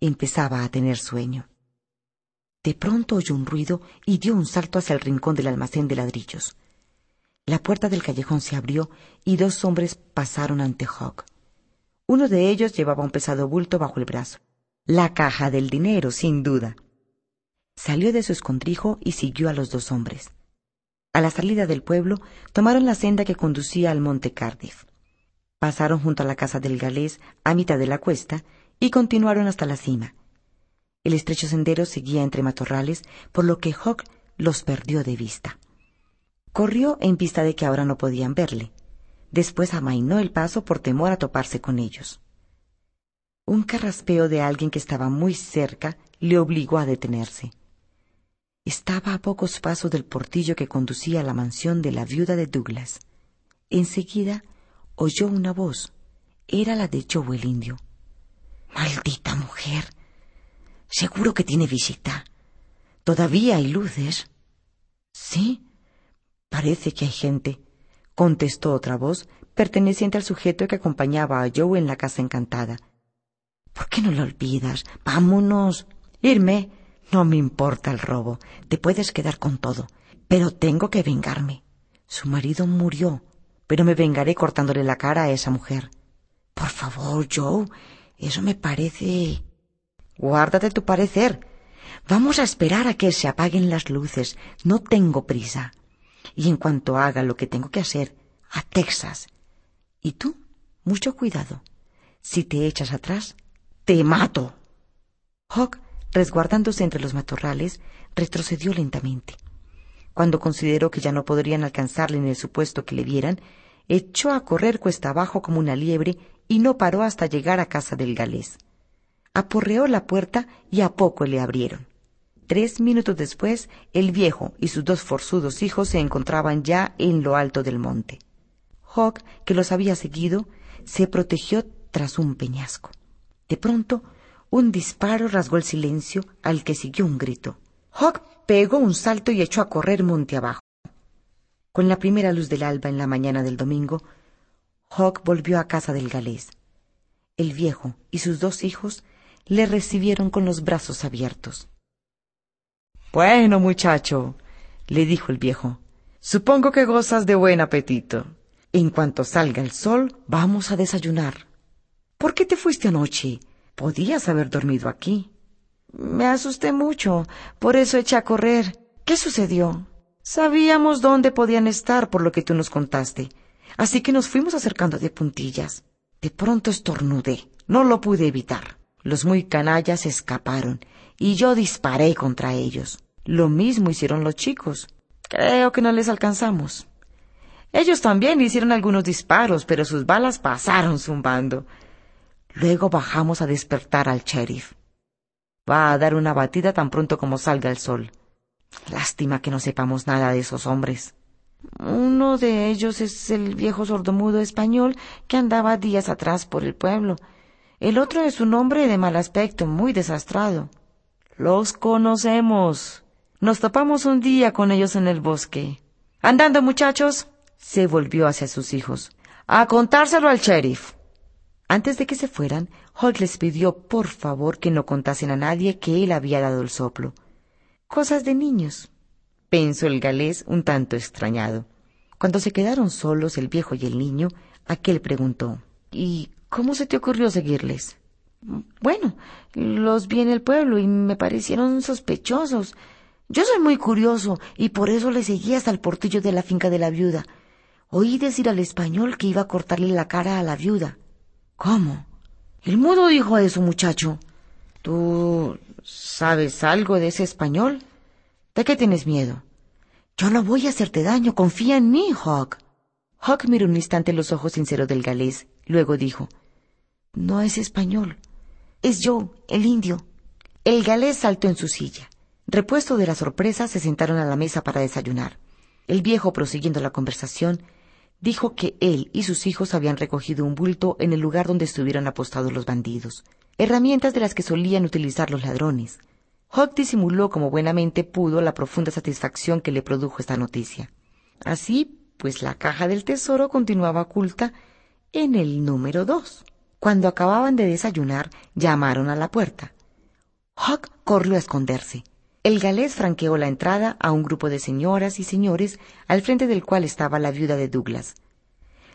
Empezaba a tener sueño. De pronto oyó un ruido y dio un salto hacia el rincón del almacén de ladrillos. La puerta del callejón se abrió y dos hombres pasaron ante Hawk. Uno de ellos llevaba un pesado bulto bajo el brazo. La caja del dinero, sin duda. Salió de su escondrijo y siguió a los dos hombres. A la salida del pueblo, tomaron la senda que conducía al monte Cardiff. Pasaron junto a la casa del galés a mitad de la cuesta y continuaron hasta la cima. El estrecho sendero seguía entre matorrales, por lo que Hawk los perdió de vista. Corrió en vista de que ahora no podían verle. Después amainó el paso por temor a toparse con ellos. Un carraspeo de alguien que estaba muy cerca le obligó a detenerse. Estaba a pocos pasos del portillo que conducía a la mansión de la viuda de Douglas. Enseguida oyó una voz. Era la de Joe el indio. Maldita mujer. Seguro que tiene visita. Todavía hay luces. Sí, parece que hay gente, contestó otra voz, perteneciente al sujeto que acompañaba a Joe en la casa encantada. ¿Por qué no lo olvidas? Vámonos. Irme. No me importa el robo, te puedes quedar con todo, pero tengo que vengarme. Su marido murió, pero me vengaré cortándole la cara a esa mujer. Por favor, Joe, eso me parece. Guárdate tu parecer. Vamos a esperar a que se apaguen las luces. No tengo prisa. Y en cuanto haga lo que tengo que hacer, a Texas. Y tú, mucho cuidado. Si te echas atrás, te mato. Hawk resguardándose entre los matorrales, retrocedió lentamente. Cuando consideró que ya no podrían alcanzarle en el supuesto que le vieran, echó a correr cuesta abajo como una liebre y no paró hasta llegar a casa del galés. Aporreó la puerta y a poco le abrieron. Tres minutos después, el viejo y sus dos forzudos hijos se encontraban ya en lo alto del monte. Hawk, que los había seguido, se protegió tras un peñasco. De pronto, un disparo rasgó el silencio, al que siguió un grito. Hawk pegó un salto y echó a correr monte abajo. Con la primera luz del alba en la mañana del domingo, Hawk volvió a casa del galés. El viejo y sus dos hijos le recibieron con los brazos abiertos. Bueno, muchacho, le dijo el viejo. Supongo que gozas de buen apetito. En cuanto salga el sol, vamos a desayunar. ¿Por qué te fuiste anoche? Podías haber dormido aquí. Me asusté mucho, por eso eché a correr. ¿Qué sucedió? Sabíamos dónde podían estar por lo que tú nos contaste, así que nos fuimos acercando de puntillas. De pronto estornudé. No lo pude evitar. Los muy canallas escaparon y yo disparé contra ellos. Lo mismo hicieron los chicos. Creo que no les alcanzamos. Ellos también hicieron algunos disparos, pero sus balas pasaron zumbando. Luego bajamos a despertar al sheriff. Va a dar una batida tan pronto como salga el sol. Lástima que no sepamos nada de esos hombres. Uno de ellos es el viejo sordomudo español que andaba días atrás por el pueblo. El otro es un hombre de mal aspecto, muy desastrado. Los conocemos. Nos topamos un día con ellos en el bosque. Andando, muchachos. Se volvió hacia sus hijos. A contárselo al sheriff. Antes de que se fueran, Hulk les pidió por favor que no contasen a nadie que él había dado el soplo. Cosas de niños, pensó el galés un tanto extrañado. Cuando se quedaron solos el viejo y el niño, aquel preguntó ¿Y cómo se te ocurrió seguirles? Bueno, los vi en el pueblo y me parecieron sospechosos. Yo soy muy curioso y por eso les seguí hasta el portillo de la finca de la viuda. Oí decir al español que iba a cortarle la cara a la viuda. ¿Cómo? El mudo dijo eso, muchacho. ¿Tú sabes algo de ese español? ¿De qué tienes miedo? Yo no voy a hacerte daño, confía en mí, Hawk. Hawk miró un instante los ojos sinceros del galés, luego dijo, No es español, es yo, el indio. El galés saltó en su silla. Repuesto de la sorpresa, se sentaron a la mesa para desayunar. El viejo, prosiguiendo la conversación, dijo que él y sus hijos habían recogido un bulto en el lugar donde estuvieron apostados los bandidos, herramientas de las que solían utilizar los ladrones. Hawk disimuló como buenamente pudo la profunda satisfacción que le produjo esta noticia. Así, pues la caja del tesoro continuaba oculta en el número dos. Cuando acababan de desayunar, llamaron a la puerta. Hawk corrió a esconderse. El galés franqueó la entrada a un grupo de señoras y señores al frente del cual estaba la viuda de Douglas.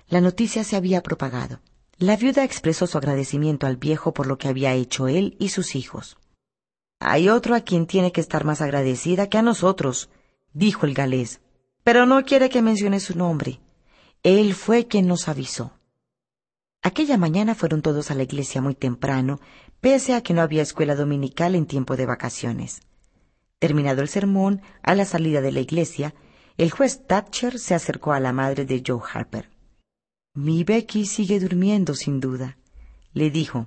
La noticia se había propagado. La viuda expresó su agradecimiento al viejo por lo que había hecho él y sus hijos. Hay otro a quien tiene que estar más agradecida que a nosotros, dijo el galés, pero no quiere que mencione su nombre. Él fue quien nos avisó. Aquella mañana fueron todos a la iglesia muy temprano, pese a que no había escuela dominical en tiempo de vacaciones. Terminado el sermón, a la salida de la iglesia, el juez Thatcher se acercó a la madre de Joe Harper. Mi Becky sigue durmiendo, sin duda, le dijo.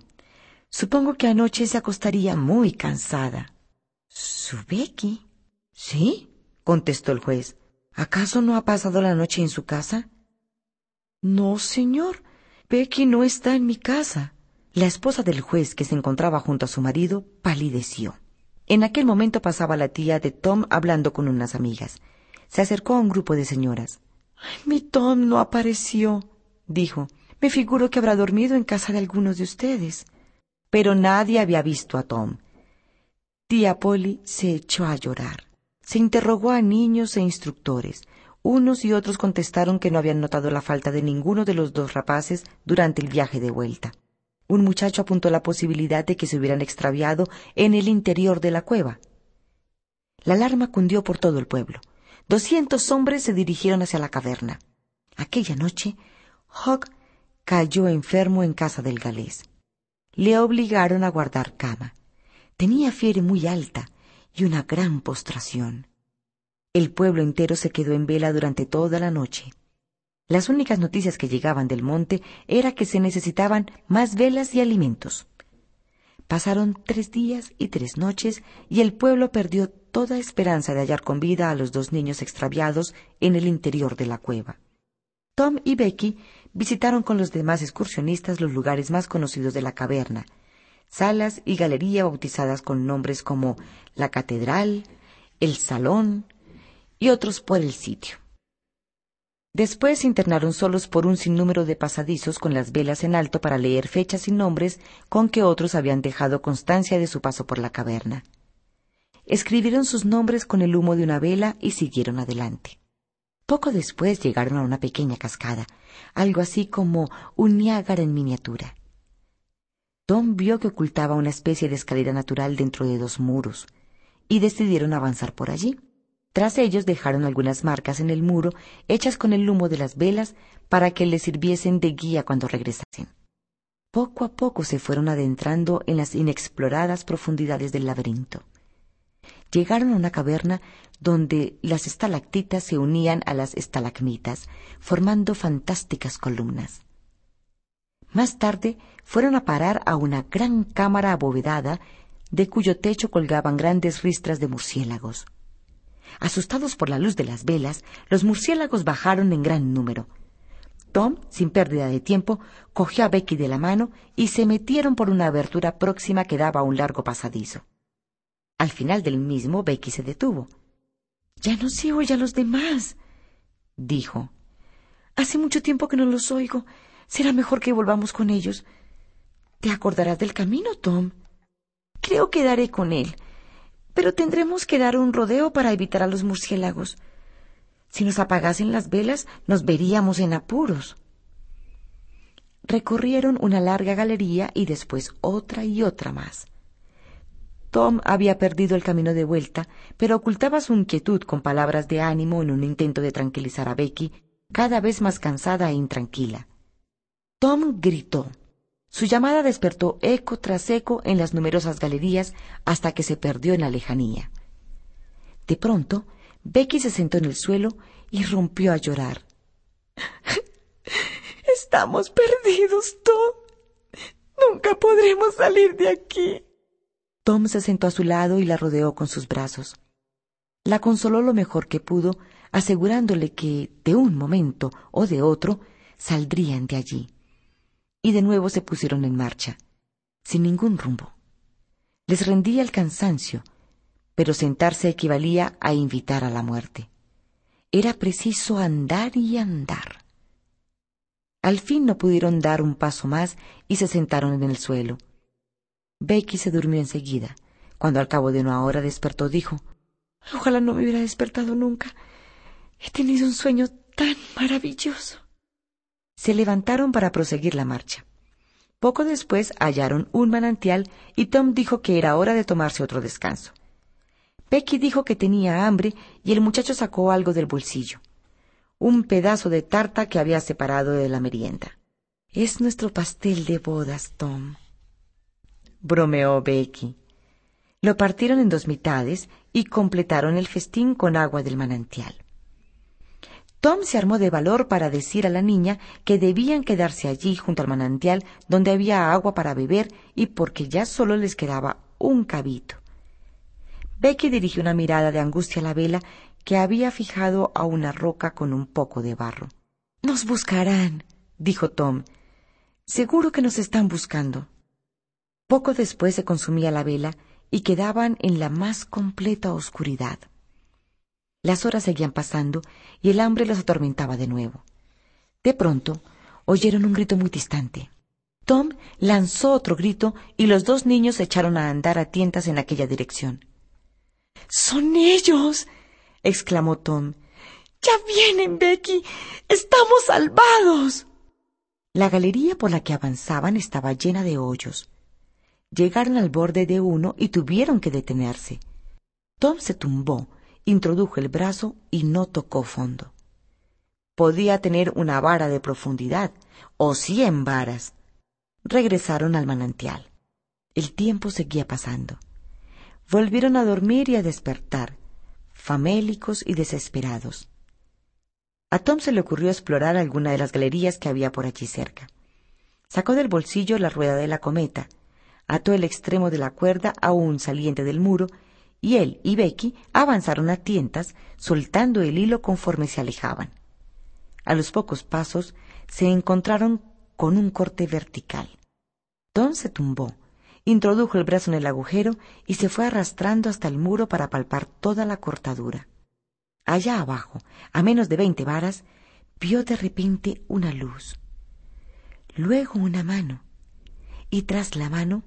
Supongo que anoche se acostaría muy cansada. ¿Su Becky? Sí, contestó el juez. ¿Acaso no ha pasado la noche en su casa? No, señor. Becky no está en mi casa. La esposa del juez, que se encontraba junto a su marido, palideció. En aquel momento pasaba la tía de Tom hablando con unas amigas. Se acercó a un grupo de señoras. Mi Tom no apareció, dijo. Me figuro que habrá dormido en casa de algunos de ustedes. Pero nadie había visto a Tom. Tía Polly se echó a llorar. Se interrogó a niños e instructores. Unos y otros contestaron que no habían notado la falta de ninguno de los dos rapaces durante el viaje de vuelta un muchacho apuntó la posibilidad de que se hubieran extraviado en el interior de la cueva. La alarma cundió por todo el pueblo. Doscientos hombres se dirigieron hacia la caverna. Aquella noche, Hawk cayó enfermo en casa del galés. Le obligaron a guardar cama. Tenía fiebre muy alta y una gran postración. El pueblo entero se quedó en vela durante toda la noche. Las únicas noticias que llegaban del monte era que se necesitaban más velas y alimentos. Pasaron tres días y tres noches y el pueblo perdió toda esperanza de hallar con vida a los dos niños extraviados en el interior de la cueva. Tom y Becky visitaron con los demás excursionistas los lugares más conocidos de la caverna, salas y galería bautizadas con nombres como la catedral, el salón y otros por el sitio. Después se internaron solos por un sinnúmero de pasadizos con las velas en alto para leer fechas y nombres con que otros habían dejado constancia de su paso por la caverna. escribieron sus nombres con el humo de una vela y siguieron adelante. Poco después llegaron a una pequeña cascada, algo así como un Niágara en miniatura. Tom vio que ocultaba una especie de escalera natural dentro de dos muros, y decidieron avanzar por allí. Tras ellos dejaron algunas marcas en el muro hechas con el humo de las velas para que les sirviesen de guía cuando regresasen. Poco a poco se fueron adentrando en las inexploradas profundidades del laberinto. Llegaron a una caverna donde las estalactitas se unían a las estalagmitas, formando fantásticas columnas. Más tarde fueron a parar a una gran cámara abovedada de cuyo techo colgaban grandes ristras de murciélagos. Asustados por la luz de las velas, los murciélagos bajaron en gran número. Tom, sin pérdida de tiempo, cogió a Becky de la mano y se metieron por una abertura próxima que daba a un largo pasadizo. Al final del mismo, Becky se detuvo. Ya no se oye a los demás, dijo. Hace mucho tiempo que no los oigo. Será mejor que volvamos con ellos. ¿Te acordarás del camino, Tom? Creo que daré con él. Pero tendremos que dar un rodeo para evitar a los murciélagos. Si nos apagasen las velas, nos veríamos en apuros. Recorrieron una larga galería y después otra y otra más. Tom había perdido el camino de vuelta, pero ocultaba su inquietud con palabras de ánimo en un intento de tranquilizar a Becky, cada vez más cansada e intranquila. Tom gritó. Su llamada despertó eco tras eco en las numerosas galerías hasta que se perdió en la lejanía. De pronto, Becky se sentó en el suelo y rompió a llorar. Estamos perdidos, Tom. Nunca podremos salir de aquí. Tom se sentó a su lado y la rodeó con sus brazos. La consoló lo mejor que pudo, asegurándole que, de un momento o de otro, saldrían de allí y de nuevo se pusieron en marcha, sin ningún rumbo. Les rendía el cansancio, pero sentarse equivalía a invitar a la muerte. Era preciso andar y andar. Al fin no pudieron dar un paso más y se sentaron en el suelo. Becky se durmió enseguida. Cuando al cabo de una hora despertó, dijo Ojalá no me hubiera despertado nunca. He tenido un sueño tan maravilloso se levantaron para proseguir la marcha. Poco después hallaron un manantial y Tom dijo que era hora de tomarse otro descanso. Becky dijo que tenía hambre y el muchacho sacó algo del bolsillo. Un pedazo de tarta que había separado de la merienda. Es nuestro pastel de bodas, Tom. bromeó Becky. Lo partieron en dos mitades y completaron el festín con agua del manantial. Tom se armó de valor para decir a la niña que debían quedarse allí junto al manantial donde había agua para beber y porque ya solo les quedaba un cabito. Becky dirigió una mirada de angustia a la vela que había fijado a una roca con un poco de barro. Nos buscarán, dijo Tom. Seguro que nos están buscando. Poco después se consumía la vela y quedaban en la más completa oscuridad. Las horas seguían pasando y el hambre los atormentaba de nuevo. De pronto, oyeron un grito muy distante. Tom lanzó otro grito y los dos niños se echaron a andar a tientas en aquella dirección. ¡Son ellos! exclamó Tom. ¡Ya vienen, Becky! ¡Estamos salvados! La galería por la que avanzaban estaba llena de hoyos. Llegaron al borde de uno y tuvieron que detenerse. Tom se tumbó introdujo el brazo y no tocó fondo. Podía tener una vara de profundidad o cien varas. Regresaron al manantial. El tiempo seguía pasando. Volvieron a dormir y a despertar, famélicos y desesperados. A Tom se le ocurrió explorar alguna de las galerías que había por allí cerca. Sacó del bolsillo la rueda de la cometa, ató el extremo de la cuerda a un saliente del muro y él y Becky avanzaron a tientas, soltando el hilo conforme se alejaban. A los pocos pasos se encontraron con un corte vertical. Don se tumbó, introdujo el brazo en el agujero y se fue arrastrando hasta el muro para palpar toda la cortadura. Allá abajo, a menos de veinte varas, vio de repente una luz. Luego una mano, y tras la mano,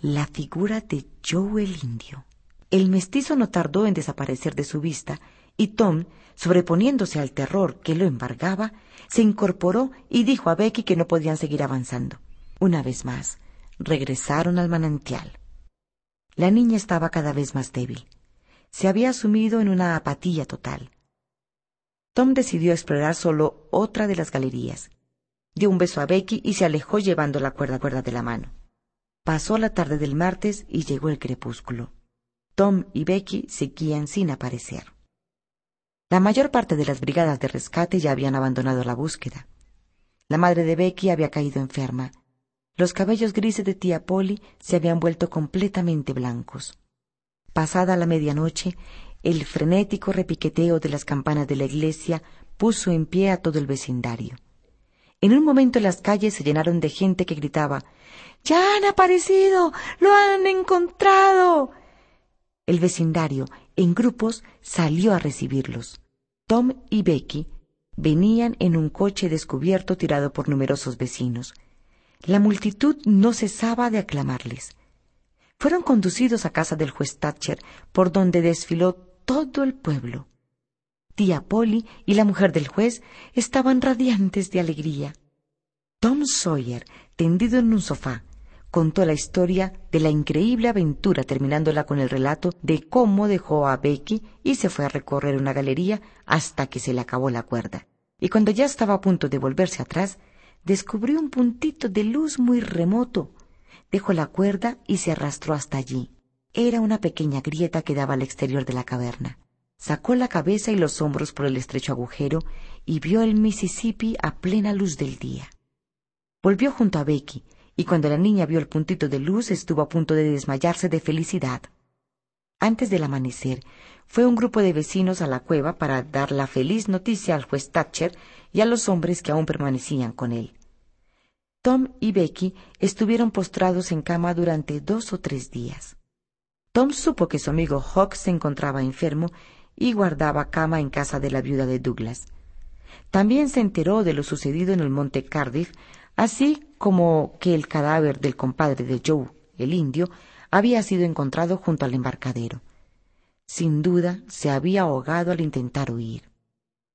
la figura de Joe el indio. El mestizo no tardó en desaparecer de su vista y Tom, sobreponiéndose al terror que lo embargaba, se incorporó y dijo a Becky que no podían seguir avanzando. Una vez más, regresaron al manantial. La niña estaba cada vez más débil. Se había sumido en una apatía total. Tom decidió explorar solo otra de las galerías. Dio un beso a Becky y se alejó llevando la cuerda cuerda de la mano. Pasó la tarde del martes y llegó el crepúsculo. Tom y Becky seguían sin aparecer. La mayor parte de las brigadas de rescate ya habían abandonado la búsqueda. La madre de Becky había caído enferma. Los cabellos grises de tía Polly se habían vuelto completamente blancos. Pasada la medianoche, el frenético repiqueteo de las campanas de la iglesia puso en pie a todo el vecindario. En un momento las calles se llenaron de gente que gritaba Ya han aparecido. lo han encontrado. El vecindario, en grupos, salió a recibirlos. Tom y Becky venían en un coche descubierto tirado por numerosos vecinos. La multitud no cesaba de aclamarles. Fueron conducidos a casa del juez Thatcher, por donde desfiló todo el pueblo. Tía Polly y la mujer del juez estaban radiantes de alegría. Tom Sawyer, tendido en un sofá, contó la historia de la increíble aventura terminándola con el relato de cómo dejó a Becky y se fue a recorrer una galería hasta que se le acabó la cuerda. Y cuando ya estaba a punto de volverse atrás, descubrió un puntito de luz muy remoto. Dejó la cuerda y se arrastró hasta allí. Era una pequeña grieta que daba al exterior de la caverna. Sacó la cabeza y los hombros por el estrecho agujero y vio el Mississippi a plena luz del día. Volvió junto a Becky, y cuando la niña vio el puntito de luz estuvo a punto de desmayarse de felicidad. Antes del amanecer, fue un grupo de vecinos a la cueva para dar la feliz noticia al juez Thatcher y a los hombres que aún permanecían con él. Tom y Becky estuvieron postrados en cama durante dos o tres días. Tom supo que su amigo Hawk se encontraba enfermo y guardaba cama en casa de la viuda de Douglas. También se enteró de lo sucedido en el monte Cardiff así como que el cadáver del compadre de Joe, el indio, había sido encontrado junto al embarcadero. Sin duda se había ahogado al intentar huir.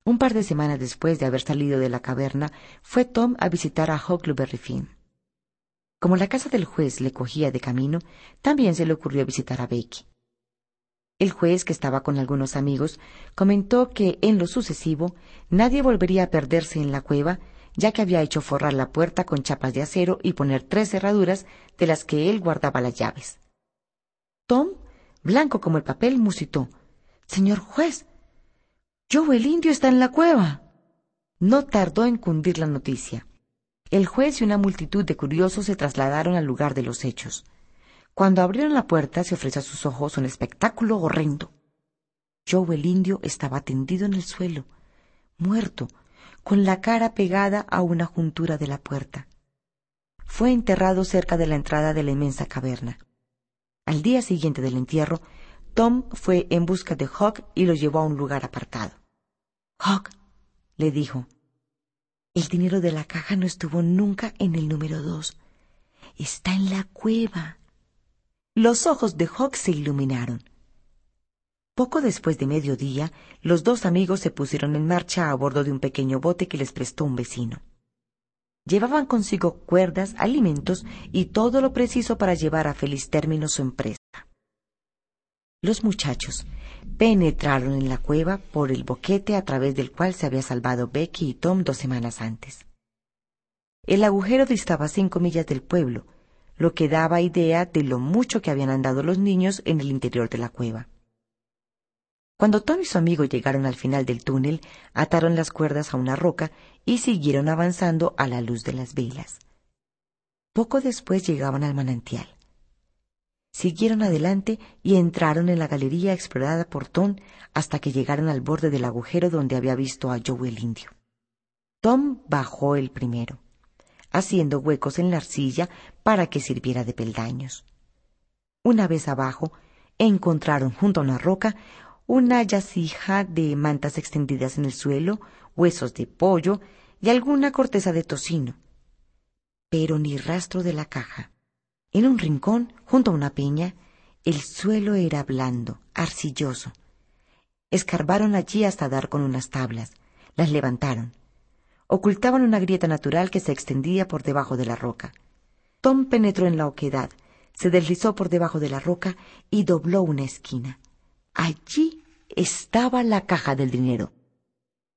Un par de semanas después de haber salido de la caverna, fue Tom a visitar a Huckleberry Finn. Como la casa del juez le cogía de camino, también se le ocurrió visitar a Becky. El juez, que estaba con algunos amigos, comentó que en lo sucesivo nadie volvería a perderse en la cueva ya que había hecho forrar la puerta con chapas de acero y poner tres cerraduras de las que él guardaba las llaves. Tom, blanco como el papel, musitó Señor juez, yo el indio está en la cueva. No tardó en cundir la noticia. El juez y una multitud de curiosos se trasladaron al lugar de los hechos. Cuando abrieron la puerta se ofreció a sus ojos un espectáculo horrendo. Joe el indio estaba tendido en el suelo, muerto, con la cara pegada a una juntura de la puerta. Fue enterrado cerca de la entrada de la inmensa caverna. Al día siguiente del entierro, Tom fue en busca de Hawk y lo llevó a un lugar apartado. Hawk, le dijo, el dinero de la caja no estuvo nunca en el número dos. Está en la cueva. Los ojos de Hawk se iluminaron. Poco después de mediodía, los dos amigos se pusieron en marcha a bordo de un pequeño bote que les prestó un vecino. Llevaban consigo cuerdas, alimentos y todo lo preciso para llevar a feliz término su empresa. Los muchachos penetraron en la cueva por el boquete a través del cual se había salvado Becky y Tom dos semanas antes. El agujero distaba cinco millas del pueblo, lo que daba idea de lo mucho que habían andado los niños en el interior de la cueva. Cuando Tom y su amigo llegaron al final del túnel, ataron las cuerdas a una roca y siguieron avanzando a la luz de las velas. Poco después llegaban al manantial. Siguieron adelante y entraron en la galería explorada por Tom hasta que llegaron al borde del agujero donde había visto a Joe el indio. Tom bajó el primero, haciendo huecos en la arcilla para que sirviera de peldaños. Una vez abajo, encontraron junto a una roca una yacija de mantas extendidas en el suelo, huesos de pollo y alguna corteza de tocino. Pero ni rastro de la caja. En un rincón, junto a una peña, El suelo era blando, arcilloso. Escarbaron allí hasta dar con unas tablas. Las levantaron. Ocultaban una grieta natural que se extendía por debajo de la roca. Tom penetró en la oquedad, se deslizó por debajo de la roca y dobló una esquina. Allí estaba la caja del dinero.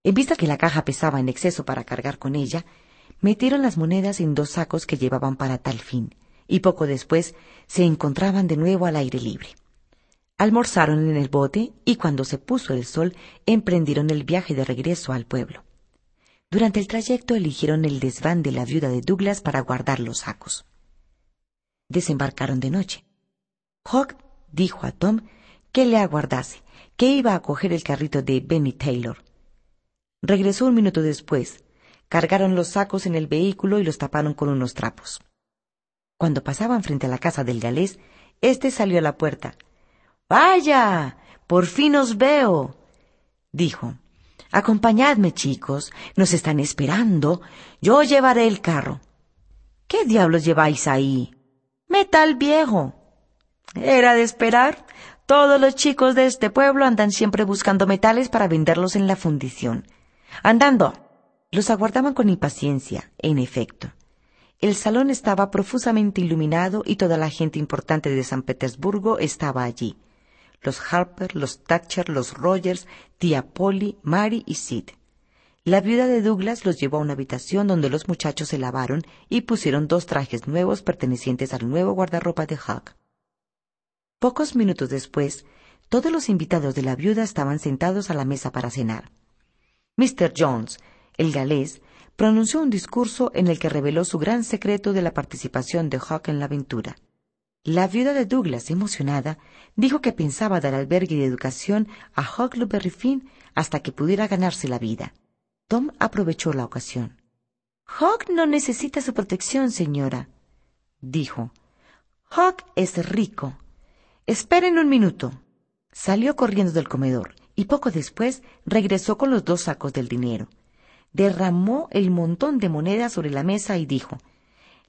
En vista que la caja pesaba en exceso para cargar con ella, metieron las monedas en dos sacos que llevaban para tal fin, y poco después se encontraban de nuevo al aire libre. Almorzaron en el bote y cuando se puso el sol emprendieron el viaje de regreso al pueblo. Durante el trayecto eligieron el desván de la viuda de Douglas para guardar los sacos. Desembarcaron de noche. Hawk dijo a Tom que le aguardase, que iba a coger el carrito de Benny Taylor. Regresó un minuto después. Cargaron los sacos en el vehículo y los taparon con unos trapos. Cuando pasaban frente a la casa del galés, éste salió a la puerta. Vaya. Por fin os veo. dijo. Acompañadme, chicos. Nos están esperando. Yo llevaré el carro. ¿Qué diablos lleváis ahí? Metal viejo. Era de esperar. Todos los chicos de este pueblo andan siempre buscando metales para venderlos en la fundición. Andando. Los aguardaban con impaciencia, en efecto. El salón estaba profusamente iluminado y toda la gente importante de San Petersburgo estaba allí. Los Harper, los Thatcher, los Rogers, tía Polly, Mary y Sid. La viuda de Douglas los llevó a una habitación donde los muchachos se lavaron y pusieron dos trajes nuevos pertenecientes al nuevo guardarropa de Huck. Pocos minutos después, todos los invitados de la viuda estaban sentados a la mesa para cenar. Mr. Jones, el galés, pronunció un discurso en el que reveló su gran secreto de la participación de Hawk en la aventura. La viuda de Douglas, emocionada, dijo que pensaba dar albergue y educación a Huckleberry Finn hasta que pudiera ganarse la vida. Tom aprovechó la ocasión. Hawk no necesita su protección, señora, dijo. Hawk es rico. Esperen un minuto. Salió corriendo del comedor y poco después regresó con los dos sacos del dinero derramó el montón de monedas sobre la mesa y dijo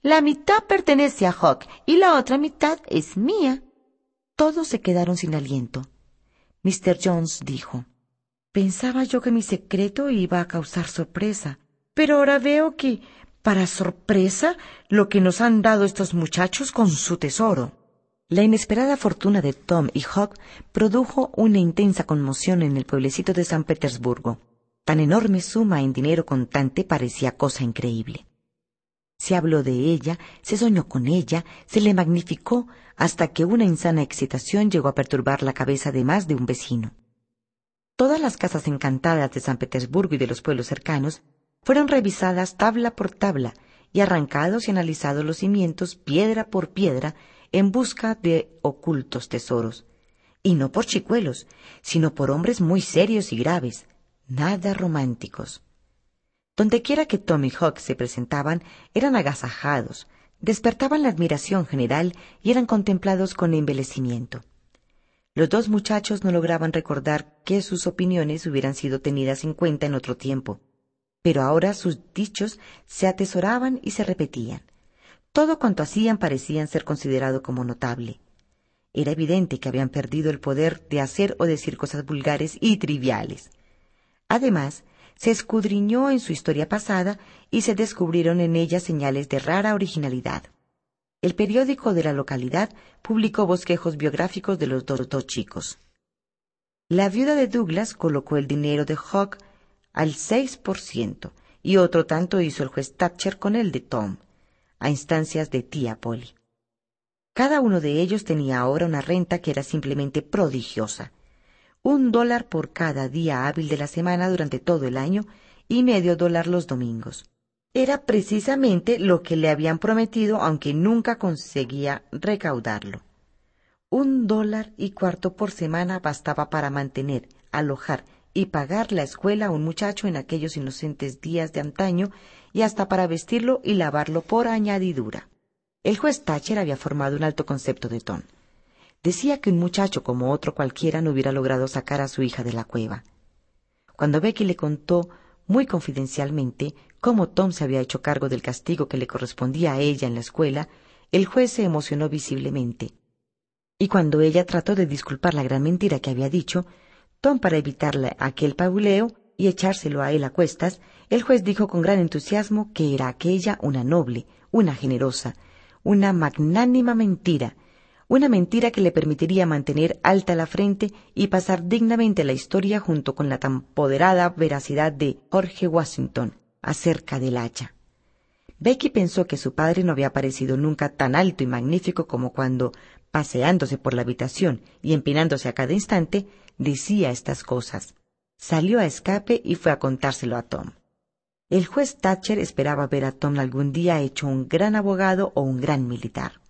La mitad pertenece a Hawk y la otra mitad es mía. Todos se quedaron sin aliento. Mr. Jones dijo Pensaba yo que mi secreto iba a causar sorpresa, pero ahora veo que, para sorpresa, lo que nos han dado estos muchachos con su tesoro. La inesperada fortuna de Tom y Hawk produjo una intensa conmoción en el pueblecito de San Petersburgo. Tan enorme suma en dinero contante parecía cosa increíble. Se habló de ella, se soñó con ella, se le magnificó hasta que una insana excitación llegó a perturbar la cabeza de más de un vecino. Todas las casas encantadas de San Petersburgo y de los pueblos cercanos fueron revisadas tabla por tabla y arrancados y analizados los cimientos piedra por piedra en busca de ocultos tesoros. Y no por chicuelos, sino por hombres muy serios y graves, nada románticos. Dondequiera que Tommy Hawk se presentaban, eran agasajados, despertaban la admiración general y eran contemplados con embelecimiento. Los dos muchachos no lograban recordar que sus opiniones hubieran sido tenidas en cuenta en otro tiempo, pero ahora sus dichos se atesoraban y se repetían. Todo cuanto hacían parecían ser considerado como notable. Era evidente que habían perdido el poder de hacer o decir cosas vulgares y triviales. Además, se escudriñó en su historia pasada y se descubrieron en ella señales de rara originalidad. El periódico de la localidad publicó bosquejos biográficos de los dos, chicos. La viuda de Douglas colocó el dinero de Hawk al seis por ciento y otro tanto hizo el juez Thatcher con el de Tom, a instancias de tía Polly. Cada uno de ellos tenía ahora una renta que era simplemente prodigiosa un dólar por cada día hábil de la semana durante todo el año y medio dólar los domingos. Era precisamente lo que le habían prometido, aunque nunca conseguía recaudarlo. Un dólar y cuarto por semana bastaba para mantener, alojar y pagar la escuela a un muchacho en aquellos inocentes días de antaño y hasta para vestirlo y lavarlo por añadidura. El juez Thatcher había formado un alto concepto de Tom. Decía que un muchacho como otro cualquiera no hubiera logrado sacar a su hija de la cueva. Cuando Becky le contó muy confidencialmente cómo Tom se había hecho cargo del castigo que le correspondía a ella en la escuela, el juez se emocionó visiblemente. Y cuando ella trató de disculpar la gran mentira que había dicho, Para evitarle aquel pabuleo y echárselo a él a cuestas, el juez dijo con gran entusiasmo que era aquella una noble, una generosa, una magnánima mentira, una mentira que le permitiría mantener alta la frente y pasar dignamente la historia junto con la tan poderada veracidad de Jorge Washington acerca del hacha. Becky pensó que su padre no había parecido nunca tan alto y magnífico como cuando, paseándose por la habitación y empinándose a cada instante, decía estas cosas. Salió a escape y fue a contárselo a Tom. El juez Thatcher esperaba ver a Tom algún día hecho un gran abogado o un gran militar.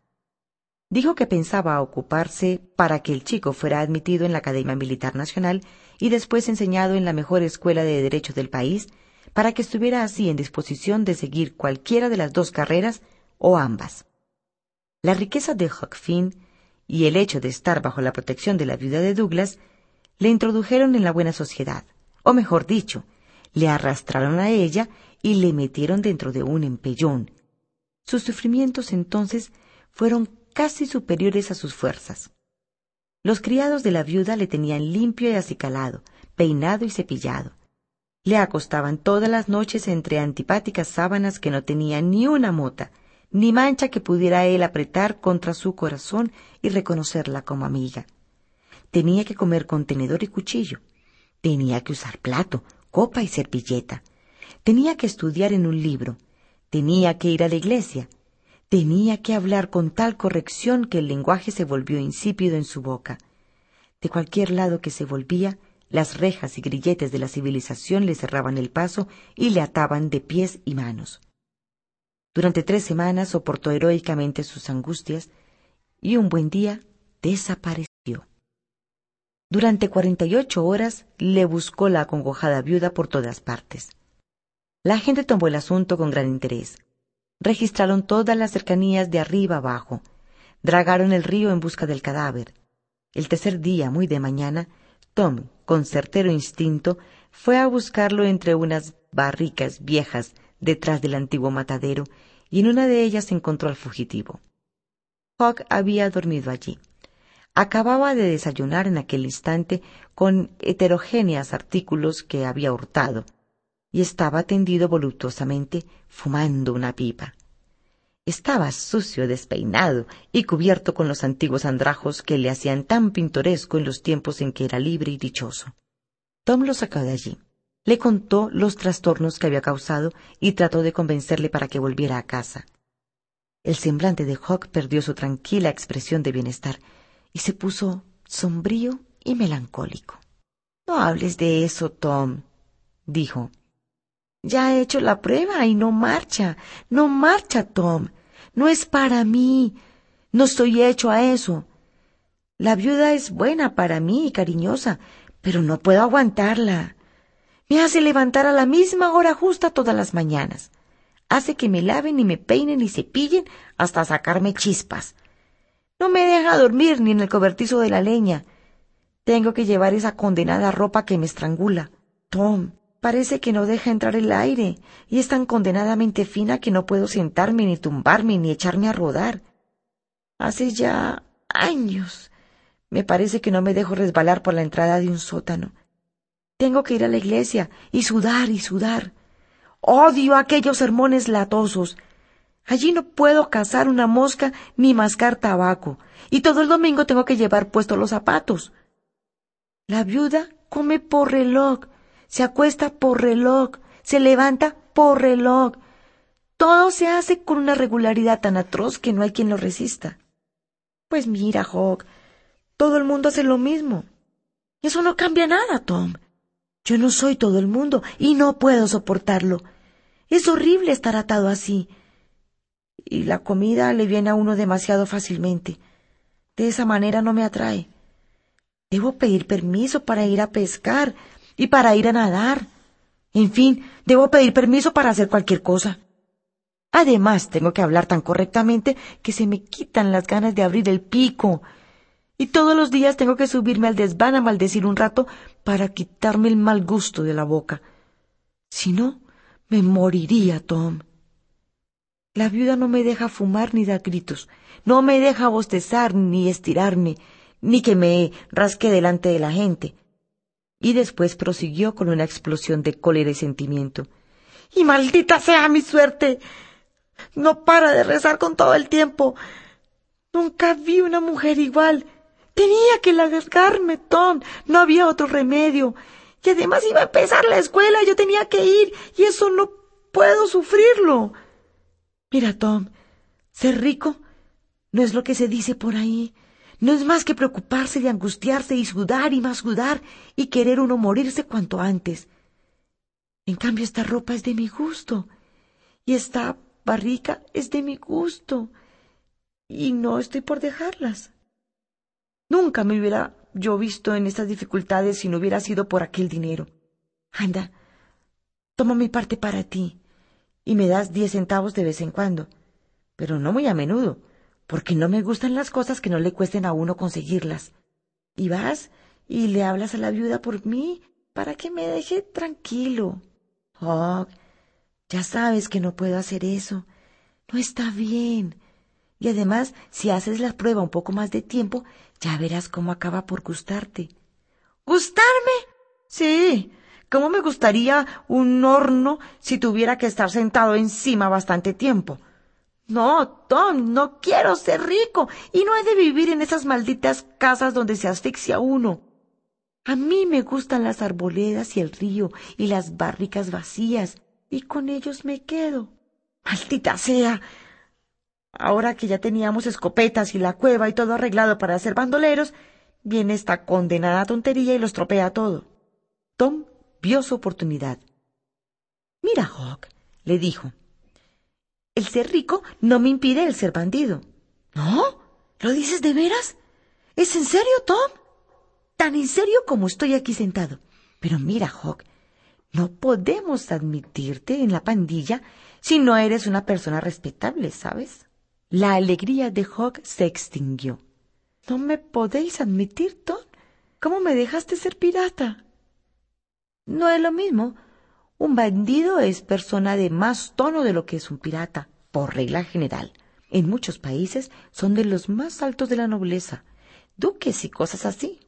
Dijo que pensaba ocuparse para que el chico fuera admitido en la Academia Militar Nacional y después enseñado en la mejor escuela de derecho del país para que estuviera así en disposición de seguir cualquiera de las dos carreras o ambas. La riqueza de Huck Finn y el hecho de estar bajo la protección de la viuda de Douglas le introdujeron en la buena sociedad, o mejor dicho, le arrastraron a ella y le metieron dentro de un empellón. Sus sufrimientos entonces fueron casi superiores a sus fuerzas. Los criados de la viuda le tenían limpio y acicalado, peinado y cepillado. Le acostaban todas las noches entre antipáticas sábanas que no tenían ni una mota, ni mancha que pudiera él apretar contra su corazón y reconocerla como amiga. Tenía que comer con tenedor y cuchillo. Tenía que usar plato, copa y servilleta. Tenía que estudiar en un libro. Tenía que ir a la iglesia. Tenía que hablar con tal corrección que el lenguaje se volvió insípido en su boca. De cualquier lado que se volvía, las rejas y grilletes de la civilización le cerraban el paso y le ataban de pies y manos. Durante tres semanas soportó heroicamente sus angustias y un buen día desapareció. Durante cuarenta y ocho horas le buscó la acongojada viuda por todas partes. La gente tomó el asunto con gran interés. Registraron todas las cercanías de arriba abajo. Dragaron el río en busca del cadáver. El tercer día, muy de mañana, Tom, con certero instinto, fue a buscarlo entre unas barricas viejas detrás del antiguo matadero, y en una de ellas encontró al fugitivo. Hawk había dormido allí. Acababa de desayunar en aquel instante con heterogéneos artículos que había hurtado, y estaba tendido voluptuosamente fumando una pipa. Estaba sucio, despeinado y cubierto con los antiguos andrajos que le hacían tan pintoresco en los tiempos en que era libre y dichoso. Tom lo sacó de allí. Le contó los trastornos que había causado y trató de convencerle para que volviera a casa. El semblante de Hawk perdió su tranquila expresión de bienestar y se puso sombrío y melancólico. No hables de eso, Tom, dijo. Ya he hecho la prueba y no marcha, no marcha, Tom. No es para mí. No estoy hecho a eso. La viuda es buena para mí y cariñosa, pero no puedo aguantarla. Me hace levantar a la misma hora justa todas las mañanas. Hace que me laven y me peinen y cepillen hasta sacarme chispas. No me deja dormir ni en el cobertizo de la leña. Tengo que llevar esa condenada ropa que me estrangula. Tom, parece que no deja entrar el aire y es tan condenadamente fina que no puedo sentarme ni tumbarme ni echarme a rodar. Hace ya años. Me parece que no me dejo resbalar por la entrada de un sótano. Tengo que ir a la iglesia y sudar y sudar. Odio aquellos sermones latosos Allí no puedo cazar una mosca ni mascar tabaco, y todo el domingo tengo que llevar puestos los zapatos. La viuda come por reloj, se acuesta por reloj, se levanta por reloj. Todo se hace con una regularidad tan atroz que no hay quien lo resista. Pues mira, Hawk, todo el mundo hace lo mismo. Eso no cambia nada, Tom. Yo no soy todo el mundo y no puedo soportarlo. Es horrible estar atado así y la comida le viene a uno demasiado fácilmente. De esa manera no me atrae. Debo pedir permiso para ir a pescar y para ir a nadar. En fin, debo pedir permiso para hacer cualquier cosa. Además, tengo que hablar tan correctamente que se me quitan las ganas de abrir el pico. Y todos los días tengo que subirme al desván a maldecir un rato para quitarme el mal gusto de la boca. Si no, me moriría, Tom. La viuda no me deja fumar ni dar gritos, no me deja bostezar ni estirarme, ni que me rasque delante de la gente. Y después prosiguió con una explosión de cólera y sentimiento. Y maldita sea mi suerte. No para de rezar con todo el tiempo. Nunca vi una mujer igual. Tenía que largarme, Tom. No había otro remedio. Y además iba a empezar la escuela. Yo tenía que ir. Y eso no puedo sufrirlo. Mira, Tom, ser rico no es lo que se dice por ahí. No es más que preocuparse de angustiarse y sudar y más sudar y querer uno morirse cuanto antes. En cambio, esta ropa es de mi gusto. Y esta barrica es de mi gusto. Y no estoy por dejarlas. Nunca me hubiera yo visto en estas dificultades si no hubiera sido por aquel dinero. Anda, toma mi parte para ti y me das diez centavos de vez en cuando, pero no muy a menudo, porque no me gustan las cosas que no le cuesten a uno conseguirlas. Y vas y le hablas a la viuda por mí para que me deje tranquilo. Oh, ya sabes que no puedo hacer eso. No está bien. Y además, si haces la prueba un poco más de tiempo, ya verás cómo acaba por gustarte. ¿Gustarme? Sí. ¿Cómo me gustaría un horno si tuviera que estar sentado encima bastante tiempo? No, Tom, no quiero ser rico y no he de vivir en esas malditas casas donde se asfixia uno. A mí me gustan las arboledas y el río y las barricas vacías y con ellos me quedo. Maldita sea. Ahora que ya teníamos escopetas y la cueva y todo arreglado para ser bandoleros, viene esta condenada tontería y los tropea todo. Tom vio su oportunidad. Mira, Hawk, le dijo, el ser rico no me impide el ser bandido. ¿No? ¿Lo dices de veras? ¿Es en serio, Tom? Tan en serio como estoy aquí sentado. Pero mira, Hawk, no podemos admitirte en la pandilla si no eres una persona respetable, ¿sabes? La alegría de Hawk se extinguió. ¿No me podéis admitir, Tom? ¿Cómo me dejaste ser pirata? No es lo mismo. Un bandido es persona de más tono de lo que es un pirata, por regla general. En muchos países son de los más altos de la nobleza, duques y cosas así.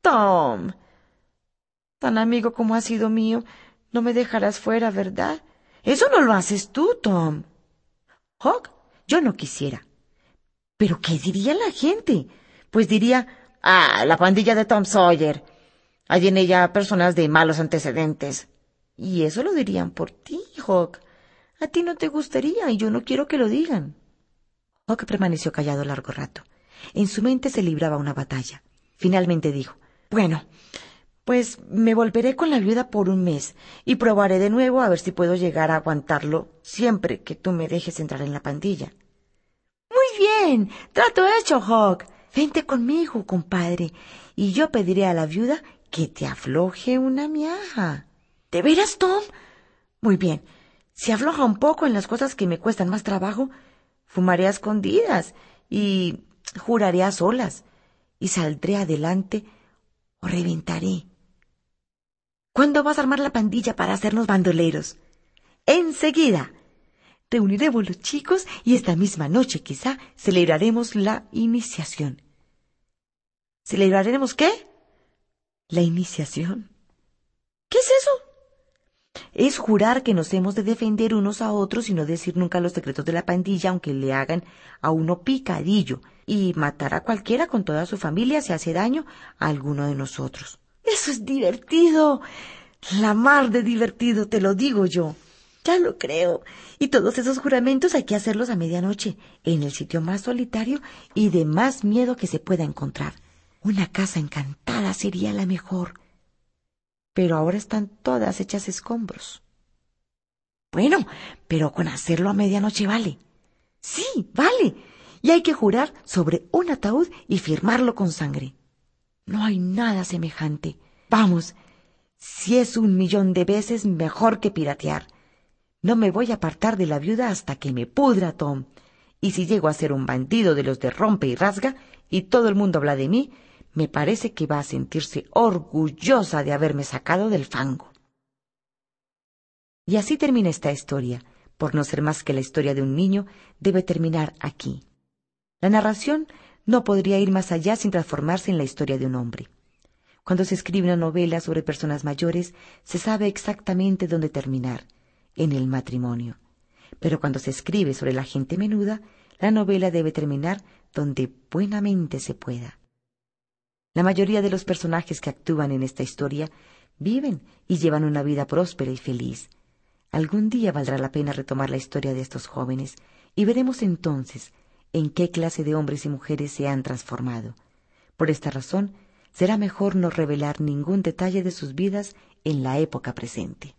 Tom. Tan amigo como has sido mío, no me dejarás fuera, ¿verdad? Eso no lo haces tú, Tom. Hawk, yo no quisiera. Pero ¿qué diría la gente? Pues diría, ah, la pandilla de Tom Sawyer. Hay en ella personas de malos antecedentes. Y eso lo dirían por ti, Hawk. A ti no te gustaría y yo no quiero que lo digan. Hawk permaneció callado largo rato. En su mente se libraba una batalla. Finalmente dijo, Bueno, pues me volveré con la viuda por un mes y probaré de nuevo a ver si puedo llegar a aguantarlo siempre que tú me dejes entrar en la pandilla. Muy bien, trato hecho, Hawk. Vente conmigo, compadre, y yo pediré a la viuda que te afloje una miaja. ¿De veras, Tom? Muy bien. Si afloja un poco en las cosas que me cuestan más trabajo, fumaré a escondidas y juraré a solas y saldré adelante o reventaré. ¿Cuándo vas a armar la pandilla para hacernos bandoleros? Enseguida. Reuniremos los chicos y esta misma noche quizá celebraremos la iniciación. ¿Celebraremos qué? La iniciación. ¿Qué es eso? Es jurar que nos hemos de defender unos a otros y no decir nunca los secretos de la pandilla, aunque le hagan a uno picadillo, y matar a cualquiera con toda su familia si hace daño a alguno de nosotros. Eso es divertido. La mar de divertido, te lo digo yo. Ya lo creo. Y todos esos juramentos hay que hacerlos a medianoche, en el sitio más solitario y de más miedo que se pueda encontrar. Una casa encantada sería la mejor. Pero ahora están todas hechas escombros. Bueno, pero con hacerlo a medianoche vale. Sí, vale. Y hay que jurar sobre un ataúd y firmarlo con sangre. No hay nada semejante. Vamos, si es un millón de veces mejor que piratear. No me voy a apartar de la viuda hasta que me pudra, Tom. Y si llego a ser un bandido de los de rompe y rasga, y todo el mundo habla de mí, me parece que va a sentirse orgullosa de haberme sacado del fango. Y así termina esta historia, por no ser más que la historia de un niño, debe terminar aquí. La narración no podría ir más allá sin transformarse en la historia de un hombre. Cuando se escribe una novela sobre personas mayores, se sabe exactamente dónde terminar, en el matrimonio. Pero cuando se escribe sobre la gente menuda, la novela debe terminar donde buenamente se pueda. La mayoría de los personajes que actúan en esta historia viven y llevan una vida próspera y feliz. Algún día valdrá la pena retomar la historia de estos jóvenes y veremos entonces en qué clase de hombres y mujeres se han transformado. Por esta razón, será mejor no revelar ningún detalle de sus vidas en la época presente.